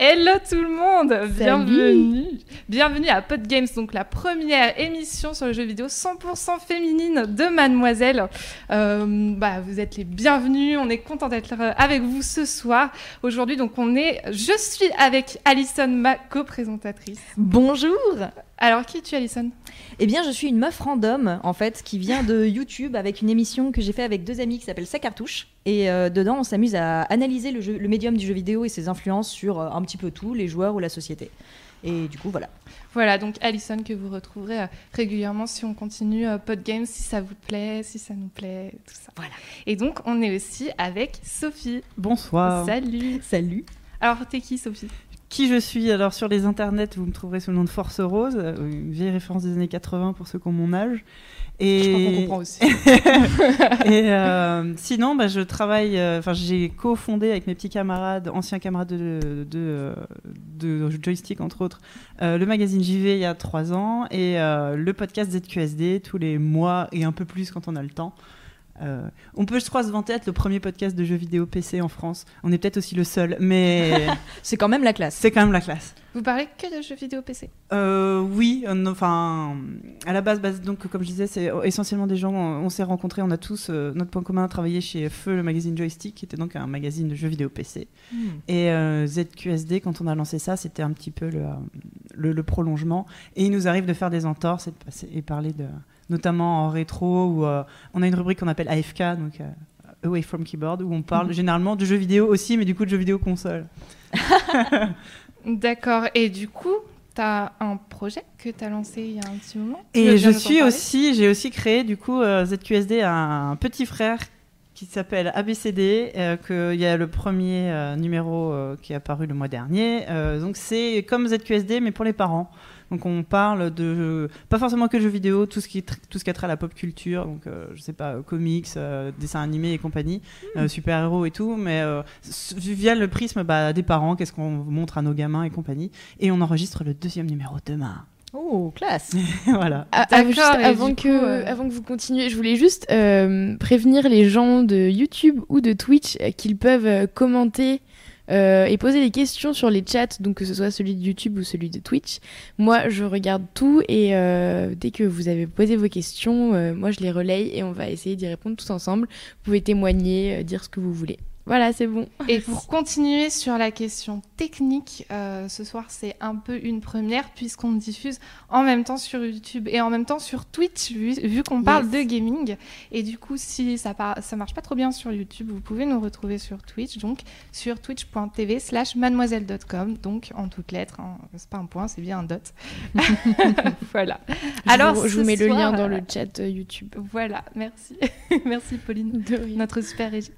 Hello tout le monde, bienvenue. Bienvenue à Pod Games, donc la première émission sur le jeu vidéo 100% féminine de Mademoiselle. Euh, bah, vous êtes les bienvenus, on est content d'être avec vous ce soir. Aujourd'hui, donc on est, je suis avec Alison, ma co-présentatrice. Bonjour Alors qui es-tu Alison? Eh bien, je suis une meuf random, en fait, qui vient de YouTube avec une émission que j'ai fait avec deux amis qui s'appelle Sa Cartouche. Et euh, dedans, on s'amuse à analyser le, jeu- le médium du jeu vidéo et ses influences sur euh, un petit peu tout, les joueurs ou la société. Et du coup, voilà. Voilà, donc Alison que vous retrouverez euh, régulièrement si on continue euh, Pod Games, si ça vous plaît, si ça nous plaît, tout ça. Voilà. Et donc on est aussi avec Sophie. Bonsoir. Salut. Salut Alors t'es qui Sophie? Qui je suis Alors sur les internets, vous me trouverez sous le nom de Force Rose, euh, une vieille référence des années 80 pour ceux qui ont mon âge. Et, Je crois qu'on comprend aussi. et euh, sinon, bah, je travaille. euh, Enfin, j'ai co-fondé avec mes petits camarades, anciens camarades de, de, euh, de joystick entre autres, euh, le magazine JV il y a trois ans et euh, le podcast ZQSD tous les mois et un peu plus quand on a le temps. Euh, on peut, je crois, se vanter être le premier podcast de jeux vidéo PC en France. On est peut-être aussi le seul, mais C'est quand même la classe. c'est quand même la classe. Vous parlez que de jeux vidéo PC Euh, oui, euh, enfin, à la base, base, donc comme je disais, c'est essentiellement des gens. On, on s'est rencontrés, on a tous euh, notre point commun à travailler chez Feu, le magazine Joystick, qui était donc un magazine de jeux vidéo PC. Et euh, ZQSD, quand on a lancé ça, c'était un petit peu le, le, le prolongement. Et il nous arrive de faire des entorses et de passer et parler de, notamment en rétro, où euh, on a une rubrique qu'on appelle AFK, donc euh, Away from Keyboard, où on parle généralement de jeux vidéo aussi, mais du coup de jeux vidéo console. D'accord. Et du coup, t'as un projet que t'as lancé il y a un petit moment? Tu Et je suis aussi, j'ai aussi créé du coup euh, ZQSD un petit frère qui s'appelle ABCD, euh, que il y a le premier euh, numéro euh, qui est apparu le mois dernier. Donc c'est comme ZQSD mais pour les parents. Donc on parle de pas forcément que de jeux vidéo, tout ce qui tout ce qui a trait à la pop culture, donc euh, je sais pas comics, euh, dessins animés et compagnie, euh, super héros et tout, mais euh, via le prisme bah, des parents, qu'est-ce qu'on montre à nos gamins et compagnie. Et on enregistre le deuxième numéro demain. Oh, classe voilà. Ah, juste avant, que, coup, euh, avant que vous continuiez, je voulais juste euh, prévenir les gens de YouTube ou de Twitch euh, qu'ils peuvent euh, commenter euh, et poser des questions sur les chats, donc que ce soit celui de YouTube ou celui de Twitch. Moi, je regarde tout et euh, dès que vous avez posé vos questions, euh, moi je les relaye et on va essayer d'y répondre tous ensemble. Vous pouvez témoigner, dire ce que vous voulez. Voilà, c'est bon. Et pour continuer sur la question technique, euh, ce soir c'est un peu une première puisqu'on diffuse en même temps sur YouTube et en même temps sur Twitch vu, vu qu'on parle Yes. de gaming. Et du coup, si ça, par- ça marche pas trop bien sur YouTube, vous pouvez nous retrouver sur Twitch, donc sur twitch.tv slash mademoiselle.com, donc en toutes lettres, hein. c'est pas un point, c'est bien un dot. voilà. Je Alors, vous, je vous mets le lien dans euh, le chat euh, YouTube. Voilà, merci. merci Pauline De notre super régie.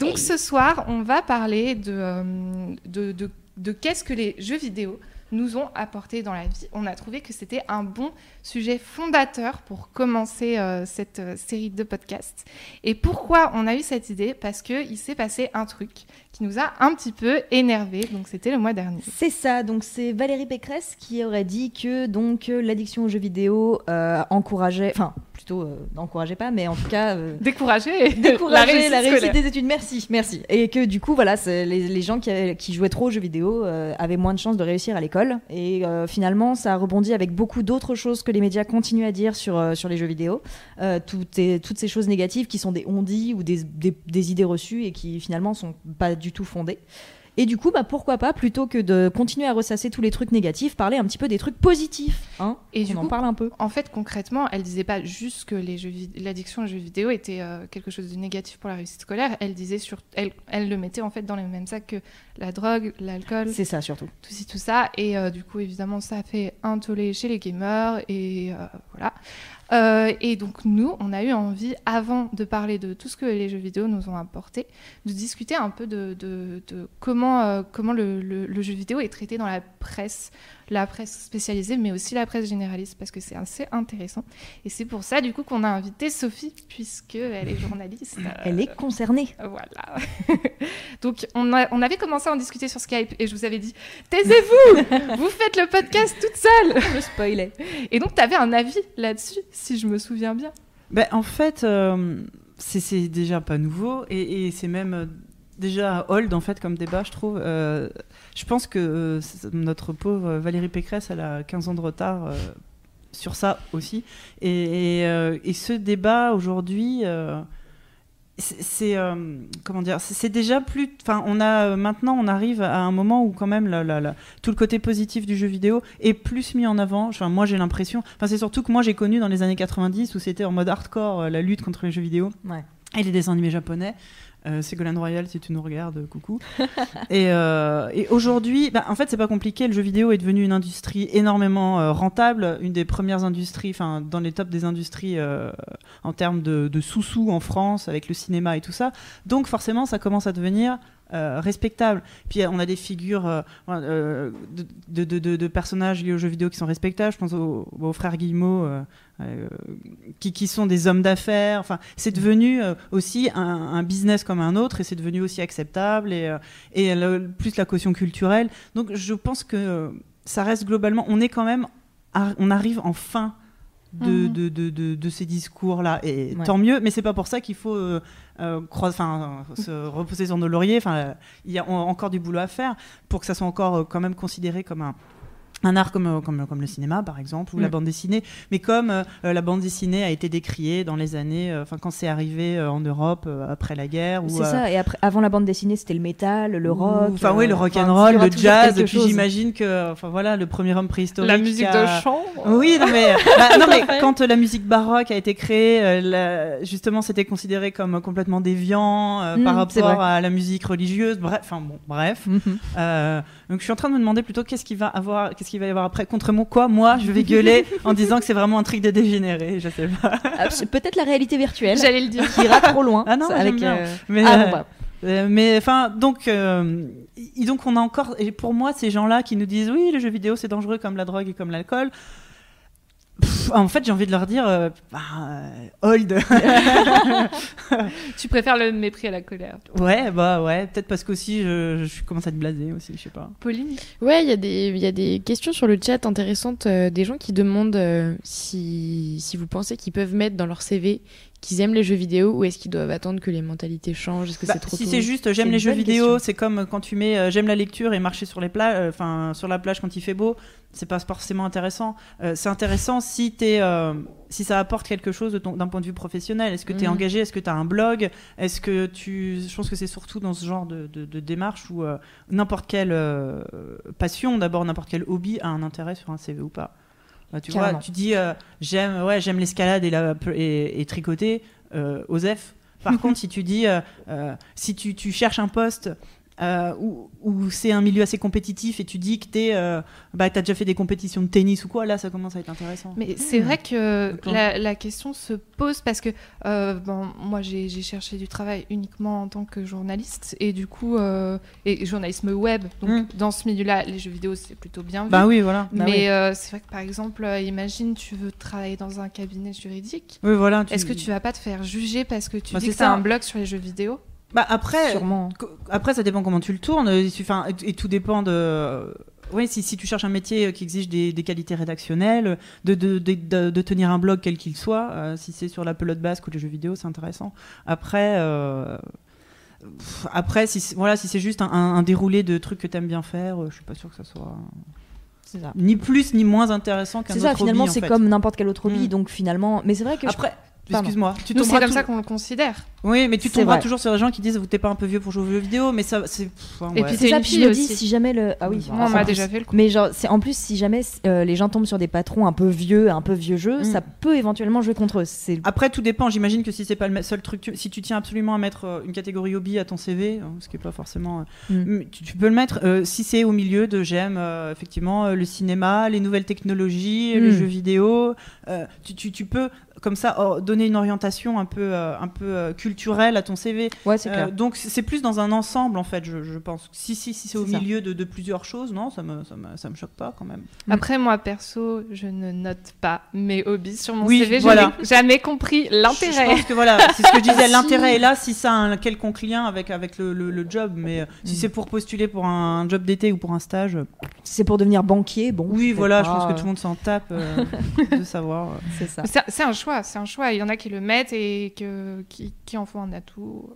Donc ce soir, on va parler de, euh, de, qu'est-ce que les jeux vidéo nous ont apporté dans la vie. On a trouvé que c'était un bon sujet fondateur pour commencer euh, cette euh, série de podcasts. Et pourquoi on a eu cette idée? Parce qu'il s'est passé un truc qui nous a un petit peu énervé. Donc c'était le mois dernier. C'est ça, donc c'est Valérie Pécresse qui aurait dit que l'addiction aux jeux vidéo encourageait, enfin plutôt euh, n'encourageait pas, mais en tout cas euh, décourageait la réussite, des études. Merci, merci. Et que du coup, voilà, les, les gens qui, jouaient trop aux jeux vidéo euh, avaient moins de chances de réussir à l'école. Et finalement, ça a rebondi avec beaucoup d'autres choses que les médias continuent à dire sur, sur les jeux vidéo. Toutes, et- toutes ces choses négatives qui sont des on-dit ou des, des- des idées reçues et qui finalement sont pas du tout fondées. Et du coup, bah, pourquoi pas, plutôt que de continuer à ressasser tous les trucs négatifs, parler un petit peu des trucs positifs. Hein Et On en coup, parle un peu. En fait, concrètement, elle disait pas juste que l'addiction aux jeux vidéo était euh, quelque chose de négatif pour la réussite scolaire. Elle disait sur, elle, elle le mettait en fait dans les mêmes sacs que la drogue, l'alcool, C'est ça surtout. tout ci tout ça. Et euh, du coup, évidemment, ça a fait un tollé chez les gamers et euh, voilà. Euh, et donc nous, on a eu envie, avant de parler de tout ce que les jeux vidéo nous ont apporté, de discuter un peu de, comment, euh, comment le jeu vidéo est traité dans la presse, la presse spécialisée, mais aussi la presse généraliste, parce que c'est assez intéressant. Et c'est pour ça, du coup, qu'on a invité Sophie, puisqu'elle est journaliste. Elle est concernée. Voilà. Donc, on, a- on avait commencé à en discuter sur Skype et je vous avais dit Taisez-vous Vous faites le podcast toute seule Je spoilais. Et donc, tu avais un avis là-dessus, si je me souviens bien. Ben, en fait, euh, c'est c'est déjà pas nouveau et, et c'est même euh, déjà old en fait comme débat, je trouve. Euh, je pense que euh, notre pauvre Valérie Pécresse, elle a 15 ans de retard euh, sur ça aussi. Et, et, et ce débat aujourd'hui. c'est comment dire c'est déjà plus enfin on a maintenant on arrive à un moment où quand même la, la- la- tout le côté positif du jeu vidéo est plus mis en avant enfin moi j'ai l'impression enfin c'est surtout que moi j'ai connu dans les années 90 où c'était en mode hardcore la lutte contre les jeux vidéo Ouais. et les dessins animés japonais euh, Ségolène Royal, si tu nous regardes, coucou. et euh, et aujourd'hui, bah, en fait, c'est pas compliqué. Le jeu vidéo est devenu une industrie énormément euh, rentable, une des premières industries, enfin, dans les tops des industries euh, en termes de, de sous-sous en France, avec le cinéma et tout ça. Donc, forcément, ça commence à devenir euh, respectable. Puis euh, on a des figures euh, euh, de, de- personnages liés aux jeux vidéo qui sont respectables. Je pense aux, frères Guillemot, qui, sont des hommes d'affaires. Enfin, c'est devenu aussi un, business comme un autre et c'est devenu aussi acceptable et, plus la caution culturelle. Donc je pense que ça reste globalement. On est quand même, on arrive en fin. De, Mhm. de, de, de- de ces discours-là. Et Ouais. tant mieux, mais c'est pas pour ça qu'il faut euh, euh, se reposer sur nos lauriers. Enfin, il y a en- encore du boulot à faire pour que ça soit encore euh, quand même considéré comme un, un art comme, euh, comme, comme le cinéma, par exemple, ou la Mm. bande dessinée. Mais comme euh, euh, la bande dessinée a été décriée dans les années, euh, enfin, quand c'est arrivé euh, en Europe euh, après la guerre. ou, C'est euh, ça. Et après, avant la bande dessinée, c'était le métal, le rock. Enfin, oui, le euh, rock and roll, le jazz. Et puis j'imagine que, enfin voilà, le premier homme préhistorique. La musique qui a- de chant. oui, non mais, bah, non, mais quand euh, la musique baroque a été créée, euh, la- justement, c'était considéré comme euh, complètement déviant euh, Mm, par rapport à la musique religieuse. Bref, enfin bon, bref. Euh, donc je suis en train de me demander plutôt qu'est-ce qu'il va avoir, qu'est-ce qu'il va y avoir après contre moi quoi. Moi, je vais gueuler en disant que c'est vraiment un truc de dégénéré. Je sais pas. Ah, c'est Peut-être la réalité virtuelle J'allais le dire. qui ira trop loin. Ah non, Ça, avec, bien. euh, Mais, Ah euh, bon, bah. euh, mais enfin, donc, euh, et donc on a encore, et pour moi, ces gens-là qui nous disent oui, le jeu vidéo c'est dangereux comme la drogue et comme l'alcool. Pff, En fait, j'ai envie de leur dire, euh, bah, euh, hold. Tu préfères le mépris à la colère. ouais, bah ouais, peut-être parce qu'aussi je, je commence à être blasé aussi, je sais pas. Pauline Ouais, il y, a des- il y a des questions sur le chat intéressantes, euh, des gens qui demandent euh, si, si vous pensez qu'ils peuvent mettre dans leur CV qu'ils aiment les jeux vidéo ou est-ce qu'ils doivent attendre que les mentalités changent? Est-ce que Bah, c'est trop si c'est juste j'aime les jeux vidéo, c'est comme quand tu mets euh, j'aime la lecture et marcher sur les plages, enfin sur la plage quand il fait beau, c'est pas forcément intéressant. Euh, c'est intéressant si t'es, euh, si ça apporte quelque chose d'un point de vue professionnel. Est-ce que tu es Mhm. engagé? Est-ce que tu as un blog? Est-ce que tu, je pense que c'est surtout dans ce genre de, de- de démarche où euh, n'importe quelle euh, passion, d'abord n'importe quel hobby a un intérêt sur un CV ou pas. Bah, tu vois, tu dis euh, j'aime ouais j'aime l'escalade et, la, et, et tricoter, euh, Osef. Par contre, si tu dis, euh, euh, si tu, tu cherches un poste euh, où, où c'est un milieu assez compétitif et tu dis que tu euh, bah, as déjà fait des compétitions de tennis ou quoi, là ça commence à être intéressant. Mais c'est vrai que la, la question se pose parce que euh, bon, moi j'ai cherché du travail uniquement en tant que journaliste et du coup, euh, et journalisme web. Donc Mm. dans ce milieu-là, les jeux vidéo c'est plutôt bien vu. Bah oui, voilà. mais Bah oui. euh, c'est vrai que par exemple, imagine tu veux travailler dans un cabinet juridique. Oui, voilà. Est-ce que tu vas pas te faire juger parce que tu Bah, dis que ça. un blog sur les jeux vidéo? Bah après, Sûrement. après ça dépend comment tu le tournes. Enfin, et, tout dépend de. Oui, si, si tu cherches un métier qui exige des, des qualités rédactionnelles, de, de, de, tenir un blog quel qu'il soit, euh, si c'est sur la pelote basque ou les jeux vidéo, c'est intéressant. Après, euh, après si, c'est- voilà, si c'est juste un, un- un déroulé de trucs que t'aimes bien faire, euh, je suis pas sûr que ça soit C'est ça. ni plus ni moins intéressant qu'un C'est autre ça, finalement, c'est comme n'importe quel autre hobby. Mm. Donc finalement, mais c'est vrai que Après. Excuse-moi. Tu Nous, c'est comme ça qu'on le considère. Oui, mais tu tomberas vrai. toujours sur les gens qui disent vous t'es pas un peu vieux pour jouer aux jeux vidéo, mais ça c'est. ouais, Et puis C'est ça, puis je me dis si jamais le. Ah oui, on m'a déjà fait le coup. Mais genre, c'est en plus si jamais euh, les gens tombent sur des patrons un peu vieux, un peu vieux jeu, Mm. ça peut éventuellement jouer contre eux. C'est Après, tout dépend. J'imagine que si c'est pas le seul truc, tu- si tu tiens absolument à mettre euh, une catégorie hobby à ton CV, euh, ce qui est pas forcément, Mm. tu, tu peux le mettre. euh, si c'est au milieu de j'aime euh, effectivement le cinéma, les nouvelles technologies, les Mm. jeux vidéo, euh, tu, tu- tu peux comme ça oh, donner une orientation un peu, euh, un peu euh, culturelle à ton CV. ouais, c'est Euh, clair. donc c'est plus dans un ensemble en fait, je, je pense. Si si si c'est au ça. milieu de, de plusieurs choses, non, ça me, ça me ça me choque pas quand même. Après, moi, perso, je ne note pas mes hobbies sur mon Oui, CV. Je voilà. n'ai jamais compris Je l'intérêt. pense que voilà, c'est ce que je disais. Si. L'intérêt est là si ça a un quelconque lien avec, avec le, le- le job. Mais si Mm. c'est pour postuler pour un job d'été ou pour un stage, Si c'est pour devenir banquier, bon. oui, voilà, je pense que tout le monde s'en tape euh, de savoir. C'est ça. C'est un choix, c'est un choix. Il y en a qui le mettent et que, qui, qui en font un atout.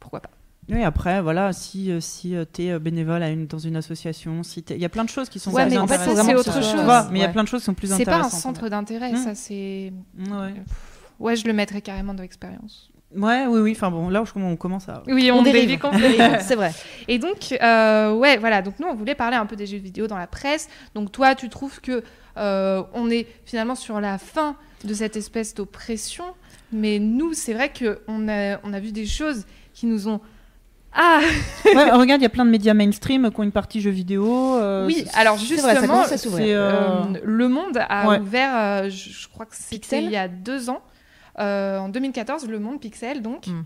Pourquoi pas Oui, après, voilà, si, euh, si tu es bénévole à une, dans une association, si il y a plein de choses qui sont Ouais, plus mais en fait, intéressantes. c'est autre chose. Mais il y a plein de choses qui sont plus C'est pas un intéressantes. centre d'intérêt, ça c'est. Ouais. Ouais, je le mettrais carrément dans l'expérience. Ouais, oui, oui. Enfin bon, là, je- on commence à. Oui, On on, dérive. dérive complètement. c'est vrai. Et donc, euh, ouais, voilà. Donc nous, on voulait parler un peu des jeux vidéo dans la presse. Donc toi, tu trouves que euh, on est finalement sur la fin de cette espèce d'oppression, mais nous, c'est vrai que on a, on a vu des choses qui nous ont. Ah Ouais, regarde, il y a plein de médias mainstream qui ont une partie jeux vidéo. euh, oui. Alors vrai, ça justement, à euh, Euh, le Monde a Ouais. ouvert, euh, je, crois que c'était il y a deux ans, en 2014, Le Monde Pixel, donc, Mm.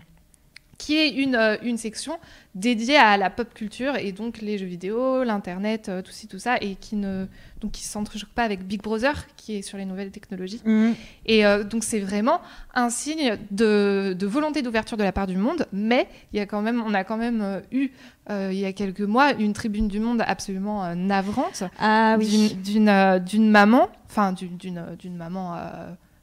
qui est une, euh, une section dédiée à la pop culture et donc les jeux vidéo, l'internet, euh, tout ci, tout ça, et qui ne donc qui s'entrechoque pas avec Big Brother, qui est sur les nouvelles technologies. Mhm. Et euh, donc c'est vraiment un signe de, de volonté d'ouverture de la part du monde, mais il y a quand même, on a quand même euh, eu euh, il y a quelques mois une tribune du monde absolument euh, navrante Ah oui. d'une- euh, maman, enfin euh, d'une maman.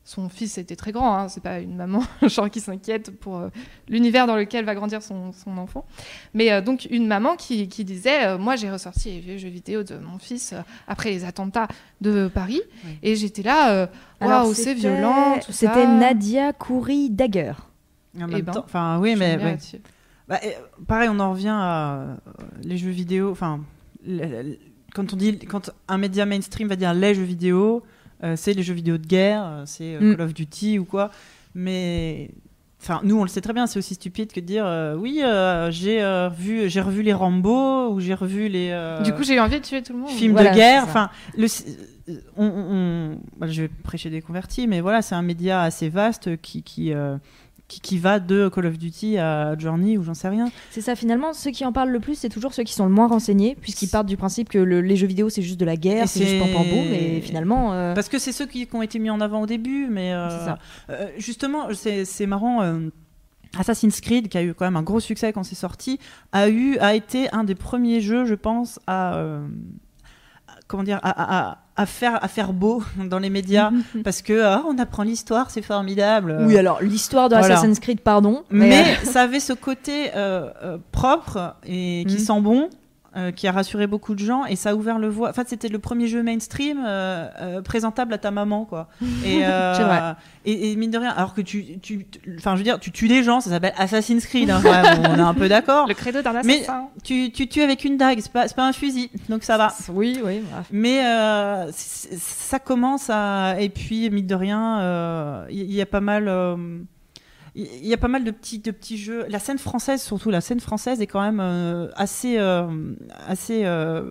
Son fils était très grand, hein, c'est pas une maman genre qui s'inquiète pour euh, l'univers dans lequel va grandir son, son enfant. Mais euh, donc une maman qui, qui disait euh, Moi j'ai ressorti les vieux jeux vidéo de mon fils euh, après les attentats de Paris, Oui. et j'étais là, waouh, c'est violent, tout ça. C'était Nadia Kouri Dagger. En Eh même ben, temps- enfin oui, mais ouais. Bah, pareil, on en revient à euh, les jeux vidéo. Enfin, quand on dit, quand un média mainstream va dire les jeux vidéo, c'est les jeux vidéo de guerre, euh, c'est euh, Mm. Call of Duty ou quoi. Mais Enfin, nous, on le sait très bien, c'est aussi stupide que de dire euh, oui, euh, j'ai euh, vu, j'ai revu les Rambo ou j'ai revu les euh, Du coup, j'ai eu envie de tuer tout le monde. films Voilà, de guerre. Enfin, le, euh, on, bah, je vais prêcher des convertis, mais voilà, c'est un média assez vaste qui qui, euh, qui qui va de Call of Duty à Journey ou j'en sais rien. C'est ça, finalement, ceux qui en parlent le plus, c'est toujours ceux qui sont le moins renseignés, puisqu'ils partent du principe que le- les jeux vidéo, c'est juste de la guerre, c'est juste c'est- pam pam boum, et finalement. euh, Parce que c'est ceux qui, qui ont été mis en avant au début, mais euh, C'est ça. euh, justement, c'est marrant. euh, Assassin's Creed, qui a eu quand même un gros succès quand c'est sorti, a eu a été un des premiers jeux, je pense, à euh, à- comment dire, à, à- à faire à faire beau dans les médias, parce que ah, on apprend l'histoire, c'est formidable. Oui, alors, l'histoire de voilà. Assassin's Creed, pardon. Mais ça avait ce côté euh, euh, propre et qui Mhm. sent bon, euh, qui a rassuré beaucoup de gens et ça a ouvert le voie. En fait, c'était le premier jeu mainstream euh, euh, présentable à ta maman, quoi. Et, euh, C'est vrai. Et, et mine de rien, alors que tu, tu, enfin, je veux dire, tu tues des gens, ça s'appelle Assassin's Creed. hein, quand même, on est un peu d'accord. Le credo d'un Mais- assassin. Tu, tu tues avec une dague, c'est pas, c'est pas un fusil, donc ça va. Oui, oui. bref. Mais euh, ça commence à. Et puis, mine de rien, euh, il y, y a pas mal. Il y a pas mal de petits, de petits jeux. La scène française, surtout, la scène française est quand même euh, assez, euh, assez euh,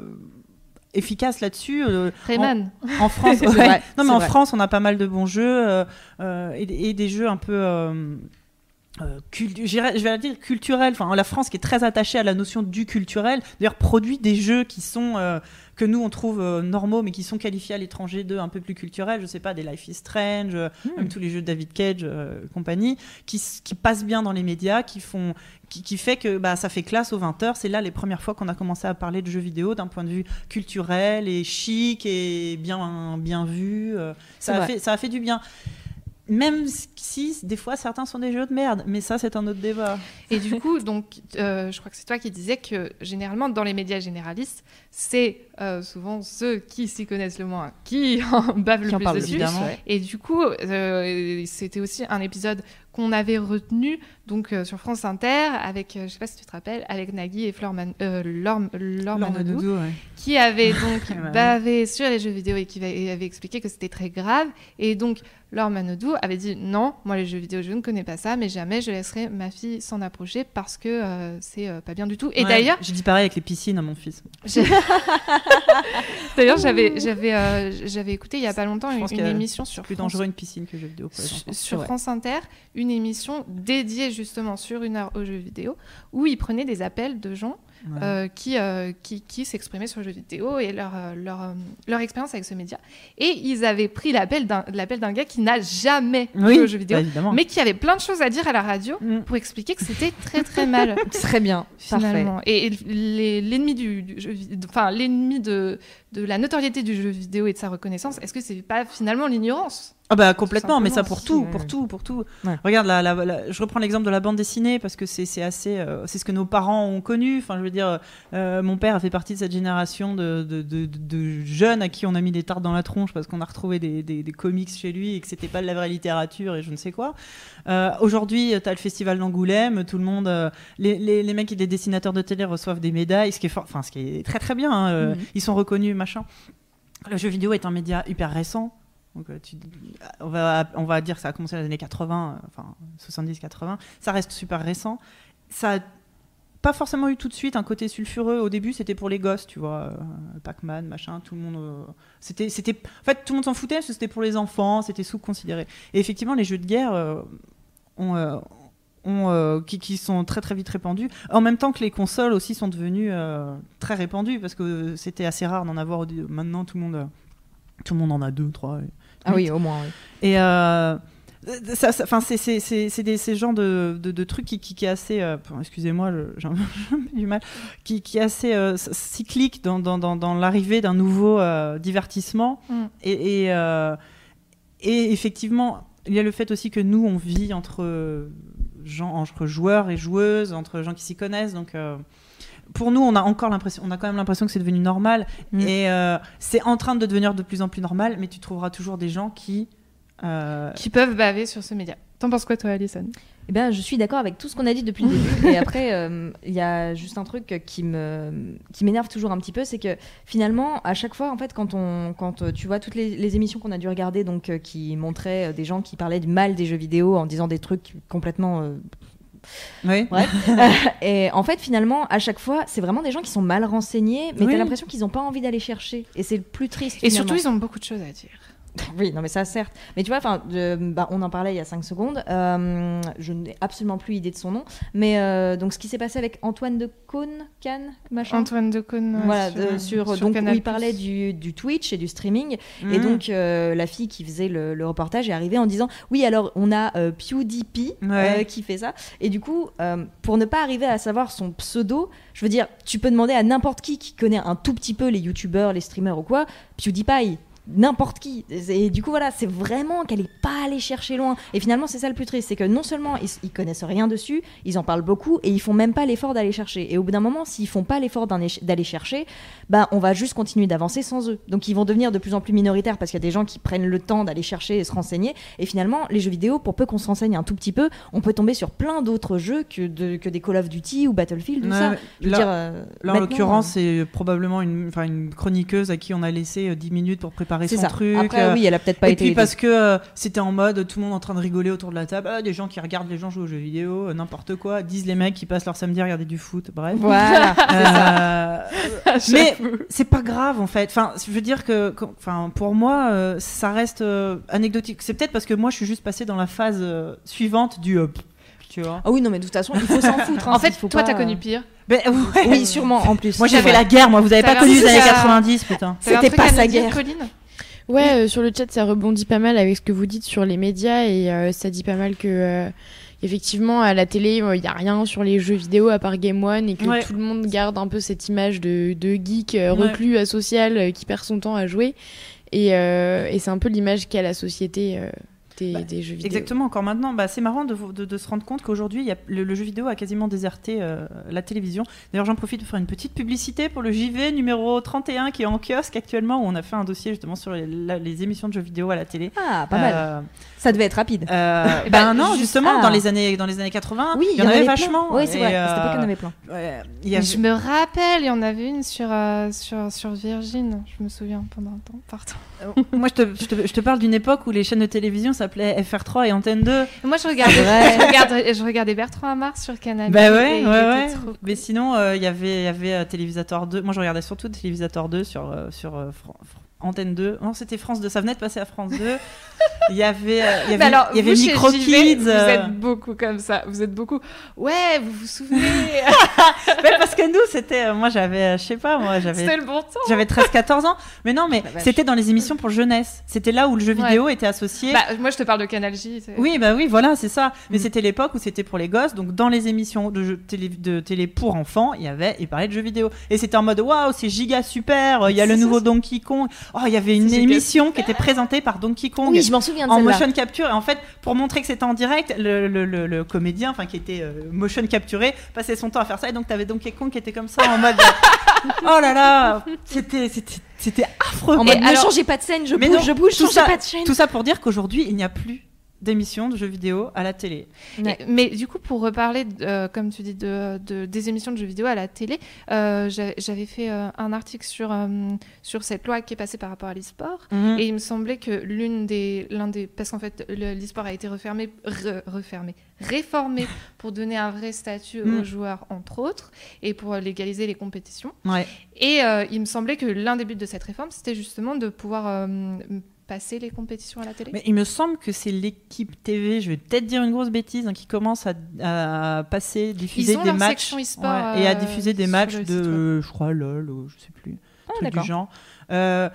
efficace là-dessus. Rayman. en France, C'est ouais. vrai, non mais en vrai. France, on a pas mal de bons jeux et, et des jeux un peu. euh, je vais dire culturel. Enfin, la France qui est très attachée à la notion du culturel, d'ailleurs produit des jeux qui sont euh, que nous on trouve euh, normaux, mais qui sont qualifiés à l'étranger de un peu plus culturels. Je sais pas, des Life is Strange, Hmm. même tous les jeux de David Cage, euh, compagnie, qui, passent bien dans les médias, qui font, qui, qui fait que bah, ça fait classe aux 20 h C'est là les premières fois qu'on a commencé à parler de jeux vidéo d'un point de vue culturel et chic et bien bien vu. euh, ça a fait ça a fait du bien. Même si des fois certains sont des jeux de merde, mais ça c'est un autre débat. Et du coup, donc, euh, je crois que c'est toi qui disais que généralement dans les médias généralistes, c'est euh, souvent ceux qui s'y connaissent le moins qui en bavent le en plus dessus. Et du coup, euh, c'était aussi un épisode qu'on avait retenu donc euh, sur France Inter avec, euh, je sais pas si tu te rappelles, avec Nagui et Flore Man- euh, Laure, Laure Laure Manodou, Manodou, ouais. qui avait donc bavé sur les jeux vidéo et qui et avait expliqué que c'était très grave. Et donc, Laure Manodou avait dit non, moi les jeux vidéo, je ne connais pas ça, mais jamais je laisserai ma fille s'en approcher parce que euh, c'est euh, pas bien du tout. Et Ouais, d'ailleurs, j'ai dit pareil avec les piscines à mon fils. d'ailleurs, j'avais j'avais j'avais écouté il y a pas longtemps une, émission sur Plus France dangereux une piscine que jeux vidéo pour les sur, sur. France Inter une émission dédiée justement sur une heure aux jeux vidéo où ils prenaient des appels de gens Ouais. euh, qui, euh, qui, qui s'exprimaient sur le jeu vidéo et leur, euh, leur, leur expérience avec ce média. Et ils avaient pris l'appel d'un gars qui n'a jamais oui, joué aux jeux vidéo, bah, mais qui avait plein de choses à dire à la radio Mm. pour expliquer que c'était très très mal. Très bien, parfait. Finalement. Et, l'ennemi du, du jeu enfin l'ennemi de, de la notoriété du jeu vidéo et de sa reconnaissance, est-ce que c'est pas finalement l'ignorance? Ah bah complètement, mais ça pour tout, ouais, pour tout, pour tout. Ouais. Regarde, la, la- la- je reprends l'exemple de la bande dessinée parce que c'est assez, euh, c'est ce que nos parents ont connu. Enfin, je veux dire, euh, mon père a fait partie de cette génération de, de, de- de- de jeunes à qui on a mis des tartes dans la tronche parce qu'on a retrouvé des, des- des comics chez lui et que c'était pas de la vraie littérature et je ne sais quoi. Euh, Aujourd'hui, tu as le festival d'Angoulême, tout le monde, les, les, les mecs et les dessinateurs de télé reçoivent des médailles, ce qui est, fort- enfin, ce qui est très très bien. hein, Mhm. Ils sont reconnus, machin. Le jeu vidéo est un média hyper récent. Euh, on, va, on va dire que ça a commencé dans les années 80, euh, enfin 70-80. Ça reste super récent. Ça a pas forcément eu tout de suite un côté sulfureux. Au début, c'était pour les gosses, tu vois. euh, Pac-Man, machin, tout le monde. c'était, c'était, en fait, tout le monde s'en foutait c'était pour les enfants, c'était sous-considéré. Et effectivement, les jeux de guerre ont. ont, qui, qui sont très très vite répandus, en même temps que les consoles aussi sont devenues très répandues parce que c'était assez rare d'en avoir. Maintenant, tout le monde, tout le monde en a deux, trois. Ah oui, au moins. oui. et euh, ça, ça- c'est ces genres de, de, de trucs qui qui, qui est assez, euh, excusez-moi, j'ai du mal, qui qui est assez euh, cyclique dans dans dans, dans l'arrivée d'un nouveau euh, divertissement Mm. et et, et effectivement il y a le fait aussi que nous on vit entre gens entre joueurs et joueuses entre gens qui s'y connaissent donc pour nous, on a encore l'impression, on a quand même l'impression que c'est devenu normal, Mm. et euh, c'est en train de devenir de plus en plus normal. Mais tu trouveras toujours des gens qui euh, qui peuvent baver sur ce média. T'en penses quoi toi, Alison? Eh ben, je suis d'accord avec tout ce qu'on a dit depuis le début. Et après, euh, il y a juste un truc qui me qui m'énerve toujours un petit peu, c'est que finalement, à chaque fois, en fait, quand on quand tu vois toutes les, les émissions qu'on a dû regarder, donc euh, qui montraient euh, des gens qui parlaient du mal des jeux vidéo en disant des trucs complètement euh, Oui. Bref. et en fait, finalement, à chaque fois, c'est vraiment des gens qui sont mal renseignés, mais Oui. t'as l'impression qu'ils n'ont pas envie d'aller chercher. Et c'est le plus triste. Et finalement. surtout, ils ont beaucoup de choses à dire. Oui, non, mais ça, certes. Mais tu vois, enfin, euh, bah, on en parlait il y a 5 secondes. euh, je n'ai absolument plus idée de son nom. Mais euh, donc, ce qui s'est passé avec Antoine de Caunes, Cannes, machin. Antoine Decaune. Voilà, sur, de- sur, donc où Canal+. il parlait du, du Twitch et du streaming. Et Mhm. donc, euh, la fille qui faisait le, le reportage est arrivée en disant Oui, alors on a euh, PewDiePie Ouais. euh, qui fait ça. Et du coup, euh, pour ne pas arriver à savoir son pseudo, je veux dire, tu peux demander à n'importe qui qui connaît un tout petit peu les youtubeurs, les streamers ou quoi, PewDiePie. N'importe qui. Et du coup, voilà, c'est vraiment qu'elle est pas allée chercher loin. Et finalement, c'est ça le plus triste, c'est que non seulement ils, ils connaissent rien dessus, ils en parlent beaucoup et ils font même pas l'effort d'aller chercher. Et au bout d'un moment, s'ils font pas l'effort d'aller chercher, bah, on va juste continuer d'avancer sans eux. Donc, ils vont devenir de plus en plus minoritaires parce qu'il y a des gens qui prennent le temps d'aller chercher et se renseigner. Et finalement, les jeux vidéo, pour peu qu'on se renseigne un tout petit peu, on peut tomber sur plein d'autres jeux que, de- que des Call of Duty ou Battlefield ou ça. Je veux là- dire, euh, Là, en l'occurrence, euh, c'est probablement une, une chroniqueuse à qui on a laissé euh, 10 minutes pour préparer c'est son ça. truc. Après, euh, oui, elle a peut-être pas et été. puis aidée. parce que euh, c'était en mode tout le monde en train de rigoler autour de la table, Ah, des gens qui regardent les gens jouer aux jeux vidéo, euh, n'importe quoi, disent les mecs qui passent leur samedi à regarder du foot, bref. Voilà. Euh, mais c'est pas grave en fait. Enfin, je veux dire que, enfin, pour moi, euh, ça reste euh, anecdotique. C'est peut-être parce que moi, je suis juste passé dans la phase euh, suivante du, tu vois. Ah oui, non, mais de toute façon, il faut s'en foutre. hein, En fait, faut toi, pas, t'as euh, connu pire. Ben, ouais. Oui, sûrement, en plus. Moi, j'ai fait la guerre. Moi, vous avez pas connu les années ça. 90, putain. C'était pas sa guerre. Colline Ouais, euh, sur le chat, ça rebondit pas mal avec ce que vous dites sur les médias et euh, ça dit pas mal que euh, effectivement à la télé, il y a rien sur les jeux vidéo à part Game One et que Ouais. tout le monde garde un peu cette image de, de geek euh, reclus, asocial, euh, qui perd son temps à jouer. Et, euh, et c'est un peu l'image qu'a la société. Des, Bah, des jeux vidéo. Exactement, encore maintenant. Bah, c'est marrant de, de- de se rendre compte qu'aujourd'hui, il y a- le, le jeu vidéo a quasiment déserté euh, la télévision. D'ailleurs, j'en profite pour faire une petite publicité pour le JV numéro 31 qui est en kiosque actuellement, où on a fait un dossier justement sur les, la- les émissions de jeux vidéo à la télé. Ah, pas mal. Euh, Ça devait être rapide. euh, Eh ben ben, non, juste- justement, ah. dans les années dans les années 80, Oui, il y en avait, vachement. Oui, c'est Et, vrai. À cette euh, époque, il y en avait plein. ouais, il y Mais avait- Je me rappelle, il y en avait une sur, euh, sur, sur Virgin, je me souviens pendant un temps. Pardon. Moi, je te, je te- je te parle d'une époque où les chaînes de télévision s'appelaient FR3 et Antenne 2. Moi, je regardais, je regardais, je regardais Bertrand Amar sur Canal. Bah ouais, ouais, ouais. trop Mais sinon, euh, il y avait, y avait euh, Télévisateur 2. Moi, je regardais surtout Télévisateur 2 sur, euh, sur Fran- Antenne 2. Non, c'était France 2. Ça venait de passer à France 2. Il y avait, euh, il y avait, Mais alors, il y avait vous, chez Micro Kids. Vous euh, êtes beaucoup comme ça. Vous êtes beaucoup. Ouais, vous vous souvenez ouais, parce que nous, c'était. euh, moi, j'avais, je sais pas, moi, j'avais. C'était le bon temps. J'avais 13-14 ans. Mais non, mais La vache. c'était dans les émissions pour jeunesse. C'était là où le jeu Ouais. vidéo était associé. Bah, moi, je te parle de Canal J. Oui, bah oui, voilà, c'est ça. Mais Mm. c'était l'époque où c'était pour les gosses. Donc, dans les émissions de, jeux- télé, de télé pour enfants, il y avait, il parlait de jeux vidéo. Et c'était en mode, waouh, c'est giga super. Il y a le nouveau Donkey Kong. Oh, il y avait une émission qui était présentée par Donkey Kong. Oui, je m'en souviens de en motion capture et en fait pour montrer que c'était en direct le, le- le- le comédien enfin qui était euh, motion capturé passait son temps à faire ça et donc t'avais Donkey Kong qui était comme ça en mode oh là là c'était c'était c'était affreux En mode, ne alors- changez pas de scène, je Mais bouge, non, je bouge, tout changez ça- pas de chaîne. tout ça pour dire qu'aujourd'hui il n'y a plus d'émissions de jeux vidéo à la télé Ouais. Et- Mais du coup, pour reparler, euh, comme tu dis, de, de- des émissions de jeux vidéo à la télé, euh, j'avais fait euh, un article sur, sur cette loi qui est passée par rapport à l'e-sport. Mhm. Et il me semblait que l'une des, l'un des, parce qu'en fait, le- l'e-sport a été refermé, re- refermé, réformé pour donner un vrai statut Mm. aux joueurs, entre autres, et pour légaliser les compétitions. ouais Et il me semblait que l'un des buts de cette réforme, c'était justement de pouvoir passer les compétitions à la télé. mais il me semble que c'est l'équipe TV je vais peut-être dire une grosse bêtise hein, qui commence à, à passer diffuser des matchs ouais, et à euh, diffuser des sur matchs de euh, je crois lol ou je sais plus Ah, truc du genre. Euh,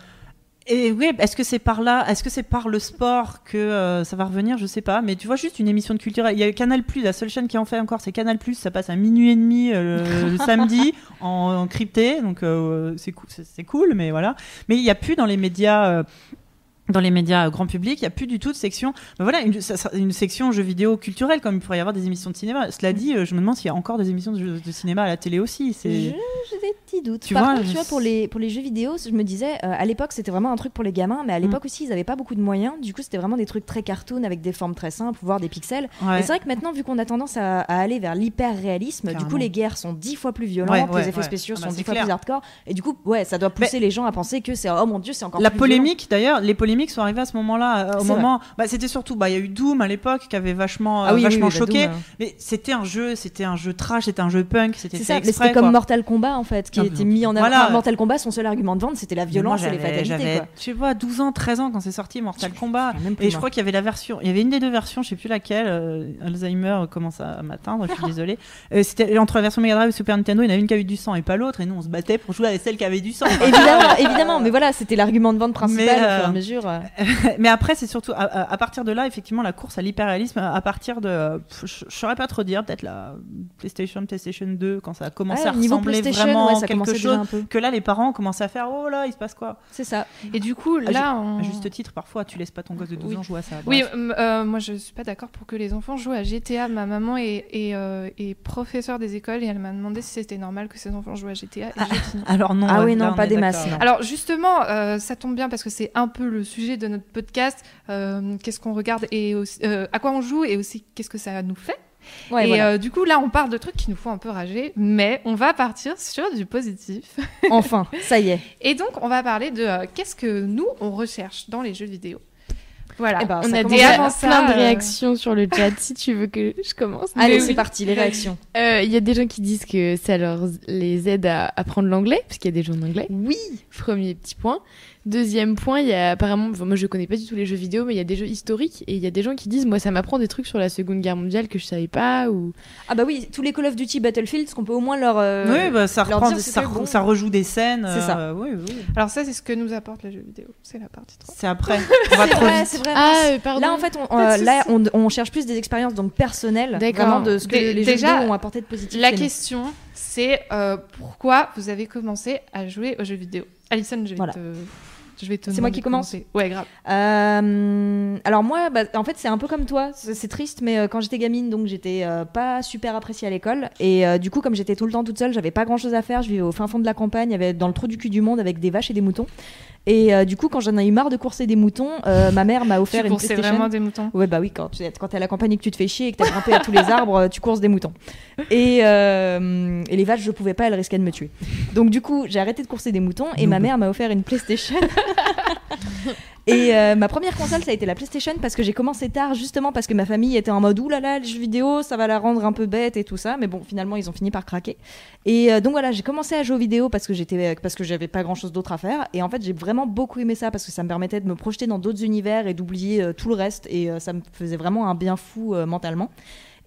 et oui, est-ce que c'est par là, est-ce que c'est par le sport que euh, ça va revenir Je sais pas, mais tu vois juste une émission de culture. Il y a Canal la seule chaîne qui en fait encore, c'est Canal ça passe à minuit et demi euh, le samedi en, en crypté, donc euh, c'est cool, c'est- c'est cool, mais voilà. Mais il y a plus dans les médias. Dans les médias euh, grand public, il n'y a plus du tout de section. Ben voilà, une, section jeux vidéo culturels, comme il pourrait y avoir des émissions de cinéma. Cela dit, euh, je me demande s'il y a encore des émissions de, de cinéma à la télé aussi. Je- Doutes. Tu Par vois, contre, je- tu vois, pour les, pour les jeux vidéo, je me disais, euh, à l'époque, c'était vraiment un truc pour les gamins, mais à l'époque aussi, ils n'avaient pas beaucoup de moyens. Du coup, c'était vraiment des trucs très cartoon avec des formes très simples, voire des pixels. Ouais. Et c'est vrai que maintenant, vu qu'on a tendance à, à aller vers l'hyper-réalisme, du coup, les guerres sont dix fois plus violentes, Ouais, ouais, les effets spéciaux Ah bah, sont dix fois plus hardcore. Et du coup, ouais, ça doit pousser les gens à penser que c'est, oh mon dieu, c'est encore La plus polémique, d'ailleurs, les polémiques sont arrivées à ce moment-là. euh, Au moment, bah, c'était surtout, bah, il y a eu Doom à l'époque qui avait vachement, euh, Ah oui, oui, vachement oui, bah, choqué. Doom, euh. Mais c'était un jeu, c'était un jeu trash, c'était un jeu punk, c'était comme. Mortal Kombat en fait, qui était mis en avant. voilà. Enfin, Mortal Kombat, son seul argument de vente, c'était la Moi, violence et les fatalités. Quoi. je sais pas, 12 ans, 13 ans quand c'est sorti Mortal Kombat. Même Et je crois qu'il y avait la version, il y avait une des deux versions, je sais plus laquelle. euh, Alzheimer commence à m'atteindre, je suis désolée. Euh, c'était entre la version Mega Drive et Super Nintendo, il y en avait une qui avait du sang et pas l'autre, et nous on se battait pour jouer avec celle qui avait du sang. évidemment, évidemment, mais voilà, c'était l'argument de vente principal Mais, au fur et à mesure. euh. Mais après, c'est surtout à, à- à partir de là, effectivement, la course à l'hyperréalisme, à partir de, je saurais pas trop dire, peut-être la PlayStation, PlayStation 2, quand ça a commencé Ouais, à ressembler vraiment ouais, ça quelque chose. déjà un peu. Que là, les parents commencent à faire, oh là, il se passe quoi C'est ça. Et du coup, À là, on... À juste titre, parfois, tu laisses pas ton gosse de 12 Oui. ans jouer à ça. Oui, euh, moi je suis pas d'accord pour que les enfants jouent à GTA. Ma maman est, est, euh, est professeure des écoles et elle m'a demandé si c'était normal que ses enfants jouent à GTA. Et non. Alors non. Ah oui, là, non, on pas des masses. Alors justement, euh, ça tombe bien parce que c'est un peu le sujet de notre podcast. Euh, qu'est-ce qu'on regarde et aussi- euh, à quoi on joue et aussi qu'est-ce que ça nous fait. Ouais, et voilà. euh, du coup, là, on parle de trucs qui nous font un peu rager, mais on va partir sur du positif. Enfin, ça y est. Et donc, on va parler de euh, qu'est-ce que nous, on recherche dans les jeux vidéo. Voilà. Eh ben, On a déjà plein de euh, réactions sur le chat. Si tu veux que je commence. Allez, c'est parti, les réactions. Euh, Il y a des gens qui disent que ça leur les aide à apprendre l'anglais, parce qu'il y a des jeux en anglais. Oui. Premier petit point. Deuxième point, il y a apparemment, enfin, moi je connais pas du tout les jeux vidéo, mais il y a des jeux historiques et il y a des gens qui disent, moi ça m'apprend des trucs sur la Seconde Guerre mondiale que je savais pas ou. Ah bah oui, tous les Call of Duty Battlefield, ce qu'on peut au moins leur. euh, Oui, bah, ça, reprend, dire ça, bon. rejoue des scènes. C'est ça. euh, oui, oui. Alors ça, c'est ce que nous apporte les jeux vidéo. C'est la partie 3. C'est après. On va trop vrai, vite. c'est vrai. Ah, euh, pardon. Là, en fait, on, euh, là, on, on cherche plus des expériences donc personnelles, D'accord. vraiment de ce que les déjà, jeux vidéo ont apporté de positif. La question, c'est euh, pourquoi vous avez commencé à jouer aux jeux vidéo? Alison, je vais Voilà. te... Je vais te C'est moi qui commence. Ouais, grave. Euh, alors moi, bah, en fait, c'est un peu comme toi. C'est triste, mais euh, quand j'étais gamine, donc j'étais euh, pas super appréciée à l'école. Et euh, du coup, comme j'étais tout le temps toute seule, j'avais pas grand chose à faire. Je vivais au fin fond de la campagne, avait dans le trou du cul du monde avec des vaches et des moutons. Et euh, du coup, quand j'en ai eu marre de courser des moutons, euh, ma mère m'a offert Tu une PlayStation. vraiment des moutons? Ouais, bah oui, quand tu quand t'es à la campagne et que tu te fais chier et que t'as grimpé à tous les arbres, euh, tu courses des moutons. Et, euh, et les vaches, je pouvais pas, elles risquaient de me tuer. Donc du coup, j'ai arrêté de courser des moutons et ma mère m'a offert une PlayStation. Et euh, ma première console, ça a été la PlayStation parce que j'ai commencé tard, justement parce que ma famille était en mode oulala, les jeux vidéo, ça va la rendre un peu bête et tout ça. Mais bon, finalement, ils ont fini par craquer. Et euh, donc voilà, j'ai commencé à jouer aux vidéos parce que j'étais, parce que j'avais pas grand chose d'autre à faire. Et en fait, j'ai vraiment beaucoup aimé ça parce que ça me permettait de me projeter dans d'autres univers et d'oublier euh, tout le reste. Et euh, ça me faisait vraiment un bien fou euh, mentalement.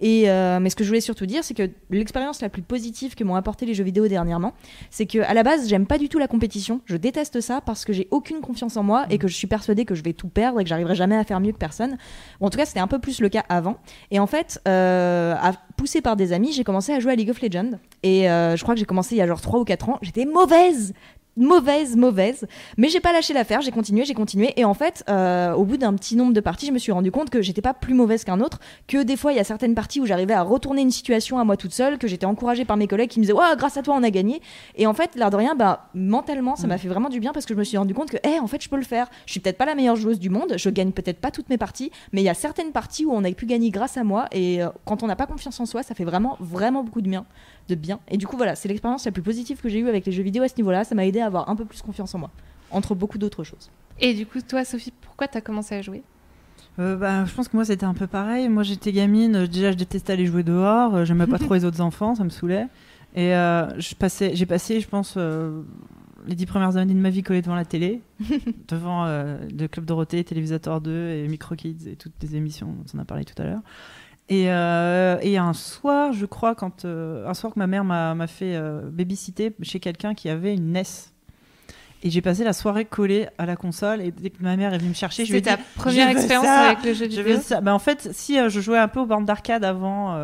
Euh, mais ce que je voulais surtout dire, c'est que l'expérience la plus positive que m'ont apporté les jeux vidéo dernièrement, c'est que à la base, j'aime pas du tout la compétition. Je déteste ça parce que j'ai aucune confiance en moi et que je suis persuadée que je vais tout perdre et que j'arriverai jamais à faire mieux que personne. En tout cas, c'était un peu plus le cas avant. Et en fait, euh, poussée par des amis, j'ai commencé à jouer à League of Legends. Et euh, je crois que j'ai commencé il y a genre 3 ou 4 ans. J'étais mauvaise mauvaise, mauvaise. Mais j'ai pas lâché l'affaire, j'ai continué, j'ai continué. Et en fait, euh, au bout d'un petit nombre de parties, je me suis rendu compte que j'étais pas plus mauvaise qu'un autre, que des fois, il y a certaines parties où j'arrivais à retourner une situation à moi toute seule, que j'étais encouragée par mes collègues qui me disaient, ouais, grâce à toi, on a gagné. Et en fait, l'air de rien, bah, mentalement, ça m'a fait vraiment du bien parce que je me suis rendu compte que, eh, en fait, je peux le faire. Je suis peut-être pas la meilleure joueuse du monde, je gagne peut-être pas toutes mes parties, mais il y a certaines parties où on a pu gagner grâce à moi. Et euh, quand on n'a pas confiance en soi, ça fait vraiment, vraiment beaucoup de bien. De bien. Et du coup, voilà, c'est l'expérience la plus positive que j'ai eue avec les jeux vidéo à ce niveau-là. Ça m'a aidé à avoir un peu plus confiance en moi, entre beaucoup d'autres choses. Et du coup, toi, Sophie, pourquoi t'as commencé à jouer? Euh, bah, je pense que moi c'était un peu pareil. Moi j'étais gamine, déjà je détestais aller jouer dehors, euh, j'aimais pas trop les autres enfants, ça me saoulait. Et euh, je passais, j'ai passé, je pense, euh, les dix premières années de ma vie collée devant la télé, devant euh, le Club Dorothée, Télévisateur 2 et Micro Kids et toutes les émissions dont on a parlé tout à l'heure. Et, euh, et un soir, je crois, quand euh, un soir que ma mère m'a fait euh, babysitter chez quelqu'un qui avait une NES. Et j'ai passé la soirée collée à la console. Et dès que ma mère est venue me chercher, je lui ai C'était dit ta première je expérience ça. avec le jeu je vidéo ça. Bah, en fait, si je jouais un peu aux bornes d'arcade avant,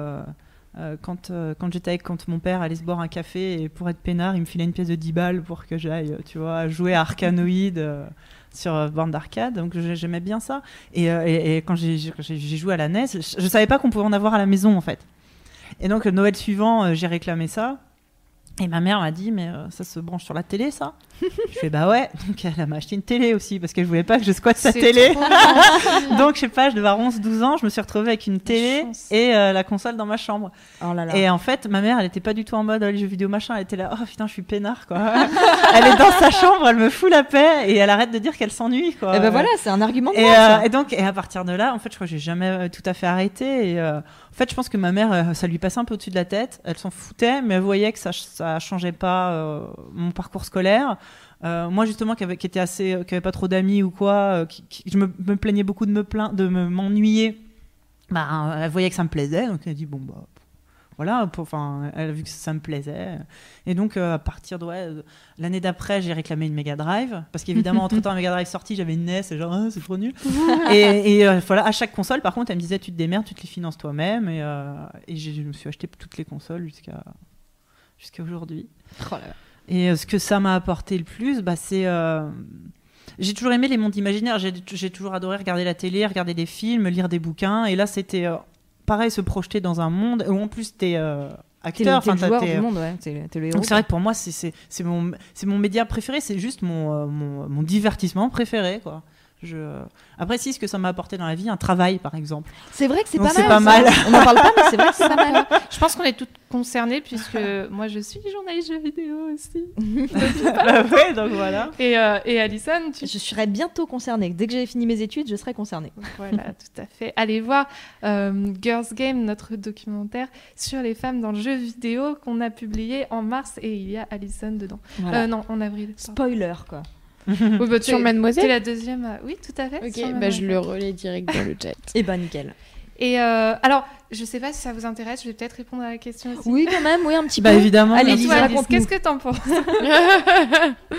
quand, quand j'étais avec quand mon père allait se boire un café et pour être peinard, il me filait une pièce de 10 balles pour que j'aille, tu vois, jouer à Arcanoid euh, sur euh, borne d'arcade. Donc j'ai- j'aimais bien ça. Et, euh, et- quand j'ai joué à la NES, je, je savais pas qu'on pouvait en avoir à la maison en fait. Et donc le Noël suivant, euh, j'ai réclamé ça. Et ma mère m'a dit, mais euh, ça se branche sur la télé, ça Je fais, bah ouais. Donc elle m'a acheté une télé aussi, parce qu'elle voulait pas que je squatte sa télé. Donc, je sais pas, je devais avoir 11-12 ans, je me suis retrouvée avec une télé et euh, la console dans ma chambre. Oh là là. Et en fait, ma mère, elle était pas du tout en mode oh, les jeux vidéo machin, elle était là, oh putain, je suis peinard quoi. elle est dans sa chambre, elle me fout la paix et elle arrête de dire qu'elle s'ennuie quoi. Eh ben voilà, c'est un argument Et, vente, euh, et donc, et à partir de là, en fait, je crois que j'ai jamais euh, tout à fait arrêté. Et euh, en fait, je pense que ma mère, ça lui passait un peu au-dessus de la tête. Elle s'en foutait, mais elle voyait que ça, ça changeait pas mon parcours scolaire. Euh, moi, justement, qui avait, qui était assez, euh, qui avait pas trop d'amis ou quoi, euh, qui, qui- je me, me plaignais beaucoup de me plaindre, de me m'ennuyer. Bah, elle voyait que ça me plaisait, donc elle a dit bon bah. Voilà, enfin, elle a vu que ça me plaisait. Et donc, euh, à partir de ouais, l'année d'après, j'ai réclamé une Mega Drive. Parce qu'évidemment, entre-temps, la Mega Drive sortie, j'avais une NES, et genre, Ah, c'est trop nul. et et, voilà, à chaque console, par contre, elle me disait, tu te démerdes, tu te les finances toi-même. Et, et je me suis acheté toutes les consoles jusqu'à jusqu'à aujourd'hui. Oh là là. Et euh, ce que ça m'a apporté le plus, bah, c'est. euh, J'ai toujours aimé les mondes imaginaires. J'ai j'ai toujours adoré regarder la télé, regarder des films, lire des bouquins. Et là, c'était euh, pareil, se projeter dans un monde où en plus, t'es euh, T'es le, acteur. t'es le joueur t'es- du monde, ouais. T'es t'es le héros. donc c'est vrai que pour moi, c'est- c'est c'est mon, c'est mon média préféré, c'est juste mon, mon, mon divertissement préféré. Quoi. Je... Après, si, ce que ça m'a apporté dans la vie, un travail par exemple. C'est vrai que c'est pas mal. pas ça. mal. On n'en parle pas, mais c'est vrai que c'est pas mal. Je pense qu'on est toutes concernées puisque moi je suis journaliste jeux vidéo aussi. bah ouais, donc voilà. Et, euh, et Alison, tu Je serai bientôt concernée. Dès que j'ai fini mes études, je serai concernée. Voilà, tout à fait. Allez voir euh, Girls Game, notre documentaire sur les femmes dans le jeu vidéo qu'on a publié en mars et il y a Alison dedans. Voilà. Euh, non, en avril. Spoiler, quoi. Oui, bah, Sur Mademoiselle t'es la deuxième. euh, Oui, tout à fait. Ok, bah je le relais direct dans le chat. Eh ben, nickel. Et euh, alors, je sais pas si ça vous intéresse, je vais peut-être répondre à la question aussi. Oui, quand même, oui, un petit Bah peu. évidemment. Allez, Et Alice, raconte-nous. qu'est-ce que t'en penses?